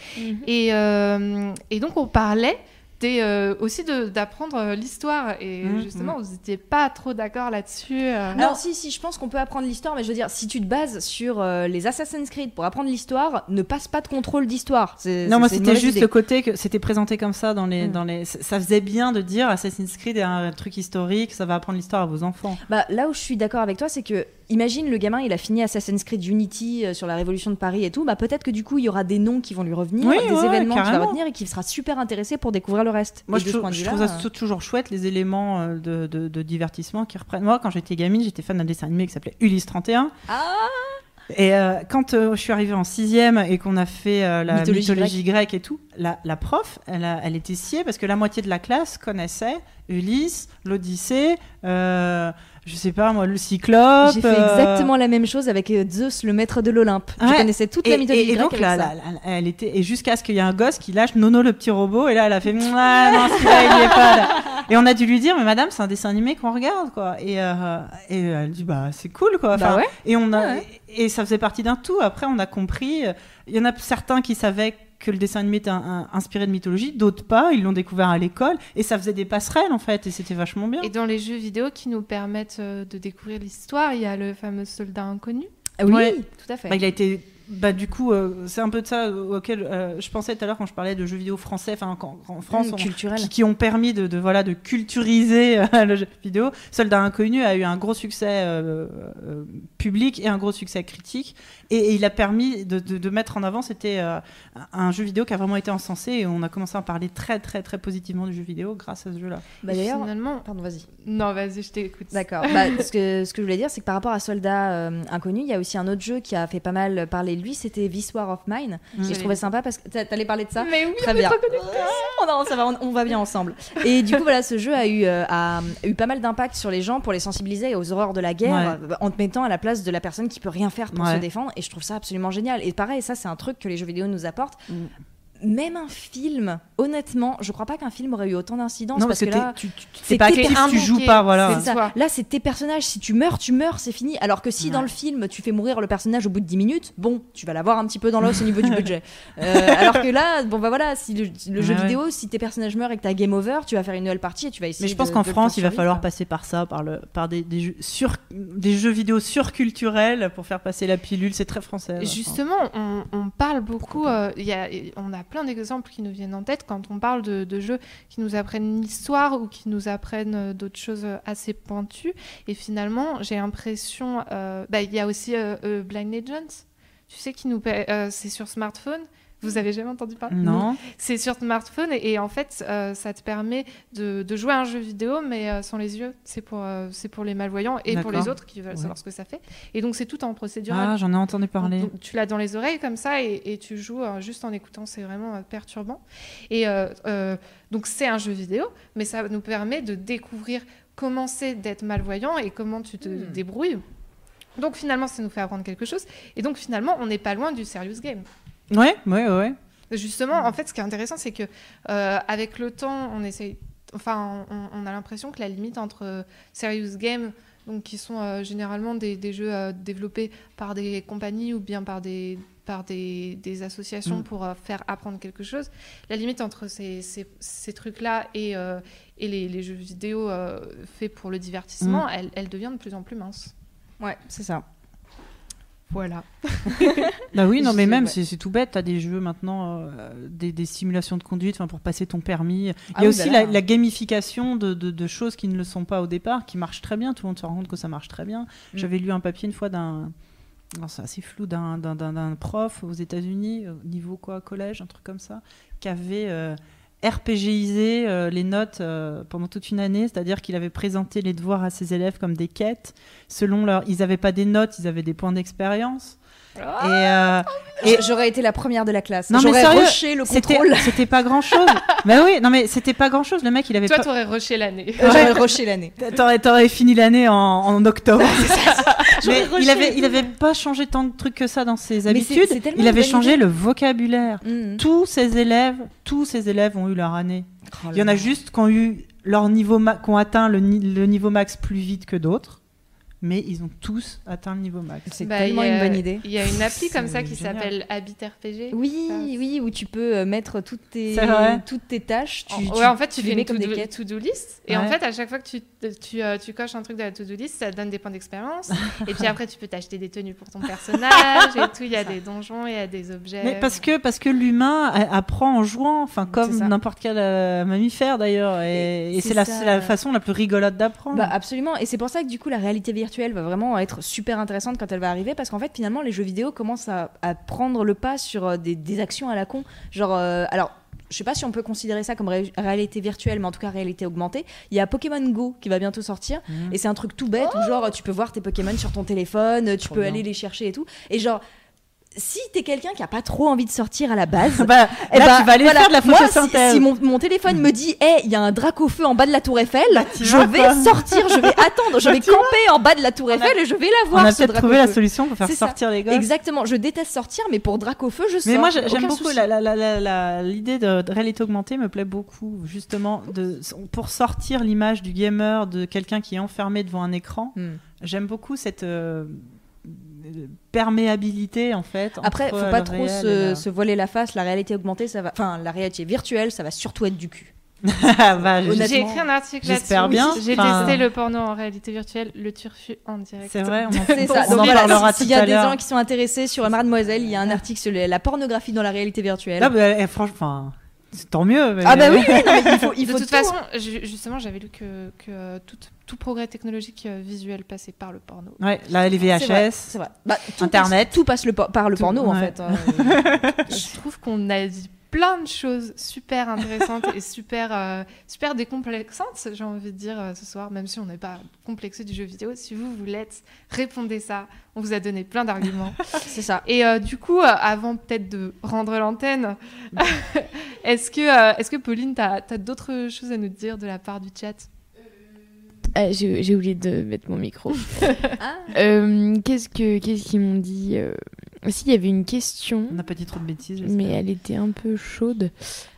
Et, euh, et donc on parlait des, euh, aussi d'apprendre euh, l'histoire. Et Mhm, justement, vous n'étiez pas trop d'accord là-dessus. euh. Non, si, si, je pense qu'on peut apprendre l'histoire, mais je veux dire, si tu te bases sur euh, les Assassin's Creed pour apprendre l'histoire, ne passe pas de contrôle d'histoire. Non, moi c'était juste idée. le côté que c'était présenté comme ça dans les, Mm. dans les. Ça faisait bien de dire Assassin's Creed est un truc historique, ça va apprendre l'histoire à vos enfants. Bah, là où je suis d'accord avec toi, c'est que imagine le gamin, il a fini Assassin's Creed Unity euh, sur la Révolution de Paris et tout. Bah, peut-être que du coup, il y aura des noms qui vont lui revenir, Oui, des ouais, événements qu'il va retenir et qu'il sera super intéressé pour découvrir le reste. Moi, Et je, trouve- je ça euh, tou- toujours chouette, les éléments euh, de, de- de divertissement qui reprennent. Moi, quand j'étais gamine, j'étais fan d'un dessin animé qui s'appelait Ulysse 31. Ah Et euh, quand euh, je suis arrivée en sixième et qu'on a fait euh, la Mythologie mythologie, grecque et tout, la, la prof, elle, a- elle était sciée parce que la moitié de la classe connaissait Ulysse, l'Odyssée, je sais pas moi, le Cyclope. J'ai fait exactement la même chose avec Zeus, le maître de l'Olympe. Je Ouais. connaissais toute et, la mythologie et- et grecque donc là, là, là, elle était et jusqu'à ce qu'il y ait un gosse qui lâche Nono le petit robot et là elle a fait non celui-là il y est pas là. Et on a dû lui dire mais madame c'est un dessin animé qu'on regarde quoi et, euh, et elle dit bah c'est cool quoi Bah ouais. et on a Ouais. et, et ça faisait partie d'un tout après on a compris euh, il y en a certains qui savaient que le dessin animé était un- un- inspiré de mythologie, d'autres pas, ils l'ont découvert à l'école et ça faisait des passerelles en fait et c'était vachement bien. Et dans les jeux vidéo qui nous permettent euh, de découvrir l'histoire, il y a le fameux soldat inconnu. Ah oui, Ouais. tout à fait. Bah, il a été. Bah, du coup, euh, c'est un peu de ça auquel euh, je pensais tout à l'heure quand je parlais de jeux vidéo français, enfin, en France, Mmh, on- qui, qui ont permis de, de, voilà, de culturiser euh, le jeu vidéo. Soldat Inconnu a eu un gros succès euh, euh, public et un gros succès critique. Et, et il a permis de, de- de mettre en avant, c'était euh, un jeu vidéo qui a vraiment été encensé et on a commencé à en parler très, très, très positivement du jeu vidéo grâce à ce jeu-là. Bah, d'ailleurs, finalement, pardon, vas-y. non, vas-y, je t'écoute. D'accord. Bah, ce, que, ce que je voulais dire, c'est que par rapport à Soldat euh, Inconnu, il y a aussi un autre jeu qui a fait pas mal parler de lui, c'était This War of Mine. Et je trouvais sympa parce que t'a- t'allais parler de ça. Mais oui, Très on bien. Oh non, ça va, on, on va bien ensemble. Et du coup, voilà, ce jeu a eu, euh, a, a eu pas mal d'impact sur les gens pour les sensibiliser aux horreurs de la guerre, en te mettant à la place de la personne qui peut rien faire pour Ouais. se défendre. Et je trouve ça absolument génial. Et pareil, ça, c'est un truc que les jeux vidéo nous apportent. Même un film, honnêtement, je crois pas qu'un film aurait eu autant d'incidence Non, parce, parce que, que là, tu, tu, c'est pas actif, tu joues pas, voilà. ça. Là, c'est tes personnages. Si tu meurs, tu meurs, c'est fini. Alors que si dans le film, tu fais mourir le personnage au bout de 10 minutes, bon, tu vas l'avoir un petit peu dans l'os au niveau du budget. Euh, alors que là, bon, bah voilà, si le, le jeu Ouais, ouais. vidéo, si tes personnages meurent et que t'as game over, tu vas faire une nouvelle partie et tu vas essayer Mais je pense qu'en France, il va falloir passer par ça, par, le, par des, des, jeux sur, des jeux vidéo surculturels pour faire passer la pilule. C'est très français. Justement, on, on parle beaucoup, euh, il y a, on a plein d'exemples qui nous viennent en tête quand on parle de, jeux qui nous apprennent l'histoire ou qui nous apprennent euh, d'autres choses euh, assez pointues. Et finalement, j'ai l'impression, euh, bah, il y a aussi Blind Legends, tu sais, c'est sur smartphone. Vous avez jamais entendu parler Non. C'est sur smartphone et, et en fait, euh, ça te permet de, de jouer à un jeu vidéo, mais euh, sans les yeux. C'est pour, euh, c'est pour les malvoyants et pour les autres qui veulent Ouais. savoir ce que ça fait. Et donc, c'est tout en procédural. Ah, j'en ai entendu parler. Donc, tu l'as dans les oreilles comme ça et, et tu joues juste en écoutant, c'est vraiment perturbant. Et donc c'est un jeu vidéo, mais ça nous permet de découvrir comment c'est d'être malvoyant et comment tu te Hmm. débrouilles. Donc finalement, ça nous fait apprendre quelque chose. Et donc finalement, on n'est pas loin du serious game. Ouais, ouais, ouais. Justement, en fait, ce qui est intéressant, c'est que euh, avec le temps, on essaye. Enfin, on, on a l'impression que la limite entre euh, serious game, donc qui sont euh, généralement des, des jeux développés par des compagnies ou bien par des par des, des associations Mm. pour faire apprendre quelque chose. La limite entre ces, ces, ces trucs-là et, et les, les jeux vidéo faits pour le divertissement, Mm. elle, elle devient de plus en plus mince. Ouais, c'est ça. Voilà. Bah oui, non, mais même, ouais. c'est tout bête. T'as des jeux maintenant, euh, des, des simulations de conduite pour passer ton permis. Il y a Ah oui, aussi bah la, la gamification de, de- de choses qui ne le sont pas au départ, qui marchent très bien. Tout le monde se rend compte que ça marche très bien. Mm. J'avais lu un papier une fois d'un. C'est assez flou d'un prof aux États-Unis, au niveau quoi, collège, un truc comme ça, qui avait euh, RPGisé euh, les notes euh, pendant toute une année, c'est-à-dire qu'il avait présenté les devoirs à ses élèves comme des quêtes. Selon leur, ils n'avaient pas des notes, ils avaient des points d'expérience. Et, euh, Et j'aurais été la première de la classe. Non, mais J'aurais sérieux, rushé le c'était contrôle. c'était pas grand-chose. mais oui, non mais c'était pas grand-chose. Le mec, il avait Toi, pas. t'aurais rushé l'année. J'aurais rushé l'année. T'aurais, t'aurais fini l'année en, en octobre. Mais il avait, il avait pas changé tant de trucs que ça dans ses Mais habitudes. il avait changé le vocabulaire. Mhm. Tous ses élèves, tous ses élèves ont eu leur année. Oh Il y en a juste qui ont eu leur niveau qui ont atteint le niveau max plus vite que d'autres, mais ils ont tous atteint le niveau max. C'est Bah, tellement il y a- une bonne idée. Il y a une appli comme ça qui s'appelle Habit RPG. Oui, oui, où tu peux euh, mettre toutes tes, toutes tes tâches. Tu, En- tu- ouais, en fait, tu, les fais mets une comme des to-do to-do list. Et en fait, à chaque fois que tu, tu, euh, tu coches un truc de la to-do list, ça te donne des points d'expérience. et puis après, tu peux t'acheter des tenues pour ton personnage et tout. Il y a des donjons, il y a des objets. Mais parce que, parce que l'humain apprend en jouant, enfin comme n'importe quel euh, mammifère d'ailleurs, et, et C'est c'est la, la façon la plus rigolote d'apprendre. Bah, absolument. Et c'est pour ça que du coup, la réalité virtuelle va vraiment être super intéressante quand elle va arriver parce qu'en fait, finalement, les jeux vidéo commencent à, à prendre le pas sur euh, des, des actions à la con. Genre, euh, alors. Je sais pas si on peut considérer ça comme ré- réalité virtuelle, mais en tout cas réalité augmentée. Il y a Pokémon Go qui va bientôt sortir, Mhm. et c'est un truc tout bête où genre tu peux voir tes Pokémon sur ton téléphone, tu Trop peux bien. aller les chercher et tout. Et genre, si t'es quelqu'un qui a pas trop envie de sortir à la base, Bah, eh là, bah, tu vas aller voilà. faire de la Moi, si, photosynthèse. si mon, mon téléphone me dit, hé, il y a un drac au feu en bas de la tour Eiffel, tu je vais pas. sortir, je vais attendre, je vais camper en bas de la tour Eiffel et je vais la On voir. a ce peut-être trouvé la solution pour faire ça. sortir les gosses. Exactement, je déteste sortir, mais pour drac au feu, je sors. Mais moi, j'ai- j'aime beaucoup l'idée de, de réalité augmentée me plaît beaucoup, justement, de, pour sortir l'image du gamer, de quelqu'un qui est enfermé devant un écran. Hmm. J'aime beaucoup cette euh, perméabilité, en fait. Après, entre faut pas trop se, et la- se voiler la face. La réalité augmentée, ça va. Enfin, la réalité virtuelle, ça va surtout être du cul. Ah, bah, J'ai écrit un article j'espère là-dessus. bien. J'ai Enfin- testé le porno en réalité virtuelle, le turfu en direct. C'est vrai, on en, on ça. en Donc voilà, parlera si- s'il y a des gens qui sont intéressés sur Mademoiselle, il y a un article sur la pornographie dans la réalité virtuelle. Ah, bah, eh, franchement, tant mieux. mais- Ah bah oui, oui, non, mais il faut, il de toute tout, façon, hein. ju- justement, j'avais lu que, que euh, tout, tout progrès technologique euh, visuel passait par le porno. Ouais, là, les VHS. C'est vrai. Bah, tout Internet. passe- tout passe le par le Tout- porno en fait. hein. Je trouve qu'on a dit plein de choses super intéressantes et super, euh, super décomplexantes, j'ai envie de dire euh, ce soir, même si on n'est pas complexé du jeu vidéo. Si vous, vous l'êtes, répondez ça. On vous a donné plein d'arguments. c'est ça. Et euh, du coup, euh, avant peut-être de rendre l'antenne, est-ce que, euh, est-ce que Pauline, tu as, d'autres choses à nous dire de la part du chat? Ah, J'ai oublié de mettre mon micro. Ah. Euh, Qu'est-ce que qu'est-ce qu'ils m'ont dit euh, Si, il y avait une question, On n'a pas dit trop de bêtises. mais elle était un peu chaude.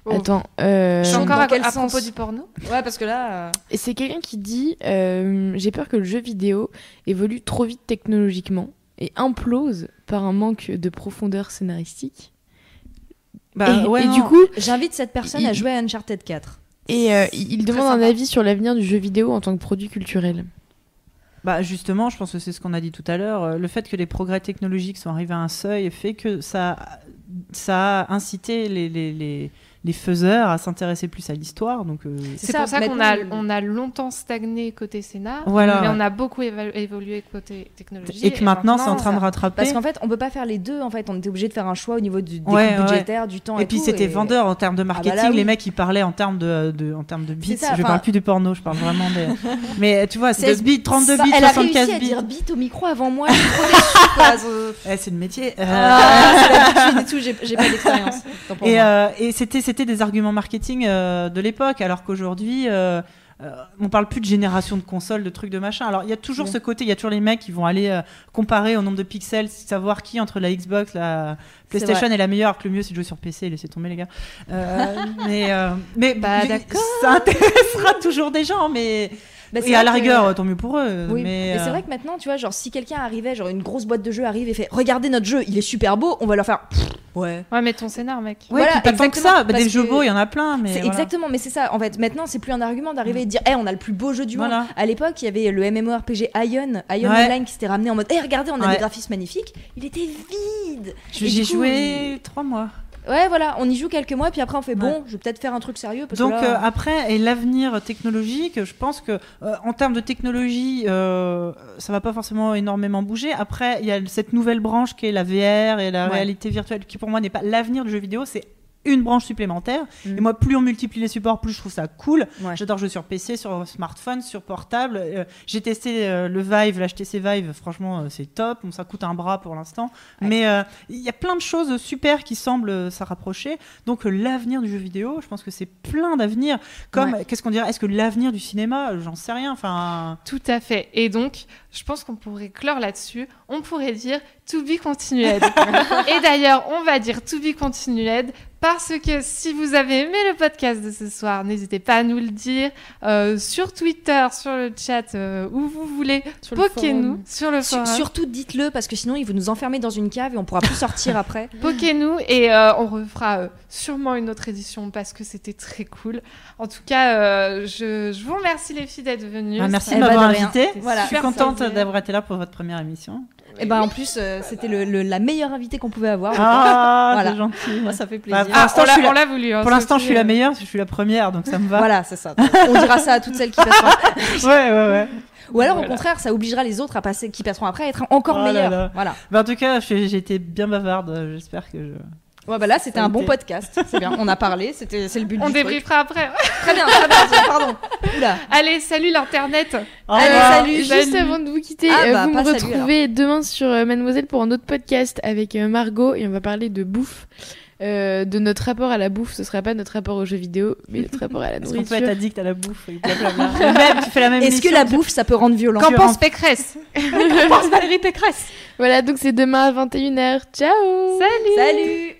Oh. Attends. euh, C'est Chaude encore dans à, quel à propos du porno Ouais, parce que là. euh, Et C'est quelqu'un qui dit euh, J'ai peur que le jeu vidéo évolue trop vite technologiquement et implose par un manque de profondeur scénaristique. Bah, et, ouais, et du coup, J'invite cette personne Il- à jouer à Uncharted 4. et, euh, il demande un avis sur l'avenir du jeu vidéo en tant que produit culturel. Bah justement, je pense que c'est ce qu'on a dit tout à l'heure. euh, Le fait que les progrès technologiques sont arrivés à un seuil fait que ça, ça a incité les, les, les, les faiseurs à s'intéresser plus à l'histoire. Donc, euh, C'est pour ça qu'on a, on a longtemps stagné côté scénar, Voilà, mais on a beaucoup évolué côté technologie. et que maintenant, c'est en train de rattraper. Parce qu'en fait, on peut pas faire les deux. En fait, on était obligé de faire un choix au niveau du des Ouais, coûts ouais. budgétaires, du temps et, Et puis c'était et- vendeur en termes de marketing. bah là, oui. Les mecs ils parlaient en termes de, de- en termes de bits. ça, je parle plus du porno, je parle vraiment des. Mais tu vois, 16 16 bits, 32 Ça, bits, elle a 75 réussi à bits. dire bit au micro avant moi. Eh, c'est le métier. Ah, c'est l'habitude et tout. J'ai pas d'expérience. Euh, et c'était c'était des arguments marketing euh, de l'époque, alors qu'aujourd'hui. euh, euh, on parle plus de génération de consoles, de trucs de machin. Alors il y a toujours Ouais. ce côté, il y a toujours les mecs qui vont aller euh, comparer au nombre de pixels, savoir qui entre la Xbox, la PlayStation est, la meilleure, que le mieux c'est de jouer sur PC, laissez tomber les gars. Euh, mais mais Bah, ça intéressera toujours des gens, mais Bah, et à la que- rigueur, tant mieux pour eux. Oui, mais mais c'est euh, vrai que maintenant, tu vois, genre si quelqu'un arrivait, genre une grosse boîte de jeux arrive et fait Regardez notre jeu, il est super beau, on va leur faire Ouais. Ouais, mais ton scénar, mec. Ouais, Voilà, puis pas tant que exactement, ça. Bah, des jeux beaux, il y en a plein, mais voilà. exactement, mais c'est ça. En fait, maintenant, c'est plus un argument d'arriver et de dire, Eh, on a le plus beau jeu du Voilà. monde. À l'époque, il y avait le MMORPG Ion, Ion Ouais. Online, qui s'était ramené en mode, Eh, regardez, on a Ouais. des graphismes magnifiques. Il était vide. J'ai joué trois mois. Ouais, voilà, on y joue quelques mois, puis après, on fait, bon, Ouais. je vais peut-être faire un truc sérieux. Parce Donc que là, euh, après, et l'avenir technologique, je pense que euh, en termes de technologie, euh, ça va pas forcément énormément bouger. Après, il y a cette nouvelle branche qui est la VR et la Ouais. réalité virtuelle, qui pour moi n'est pas l'avenir du jeu vidéo, c'est une branche supplémentaire. Mm. Et moi, plus on multiplie les supports, plus je trouve ça cool. Ouais. J'adore jouer sur PC, sur smartphone, sur portable. Euh, J'ai testé euh, le Vive, l'HTC Vive, franchement, euh, c'est top. Bon, ça coûte un bras pour l'instant. Ouais. Mais il y a plein de choses super qui semblent s'en rapprocher. Donc, l'avenir du jeu vidéo, je pense que c'est plein d'avenir. Comme, Ouais. qu'est-ce qu'on dirait? Est-ce que l'avenir du cinéma? J'en sais rien. Enfin, Tout à fait. Et donc, je pense qu'on pourrait clore là-dessus. On pourrait dire to be continued. Et d'ailleurs, on va dire to be continued Parce que si vous avez aimé le podcast de ce soir, n'hésitez pas à nous le dire euh, sur Twitter, sur le chat, euh, où vous voulez. Sur le Poquez-nous forum. sur le forum. surtout dites-le parce que sinon ils vont nous enfermer dans une cave et on pourra plus sortir après. Poquez-nous et euh, on refera euh, sûrement une autre édition parce que c'était très cool. En tout cas, euh, je, je vous remercie les filles d'être venues. Ah, merci Eh de m'avoir de rien. invité. Voilà. Je suis contente d'avoir été là pour votre première émission. Et ben en plus euh, c'était le, le- la meilleure invitée qu'on pouvait avoir. Ah, Voilà. c'est gentil. Moi ça fait plaisir. Bah, Ah, l'instant, on je l'a suis la- on l'a voulu. hein, Pour l'instant, je Sophie, suis la euh, meilleure, je suis la première, donc ça me va. Voilà, c'est ça. On dira ça à toutes celles qui passeront. Ouais, ouais, ouais. Ou alors Voilà. au contraire, ça obligera les autres à passer, qui passeront après à être encore Oh là meilleurs. là. Voilà. Bah, en tout cas, je- j'ai été bien bavarde. euh, J'espère que je. Ouais, bah là c'était un bon podcast. C'est bien. On a parlé. C'était c'est le but On débriefera après. Très bien. Très bien. Pardon. Oula. Allez, salut l'internet. Allez, salut. Juste avant de vous quitter, Ah euh, bah, vous me pas salut, retrouvez demain sur euh, Mademoiselle pour un autre podcast avec euh, Margot et on va parler de bouffe. Euh, de notre rapport à la bouffe, ce sera pas notre rapport aux jeux vidéo, mais notre rapport à la Est-ce qu'on nourriture. peut être addict à la bouffe et blablabla. Le même, tu fais la même Est-ce que la tu- bouffe ça peut rendre violent? Qu'en pense Pécresse? Qu'en pense Valérie Pécresse? Voilà, donc c'est demain à 21h. Ciao Salut Salut.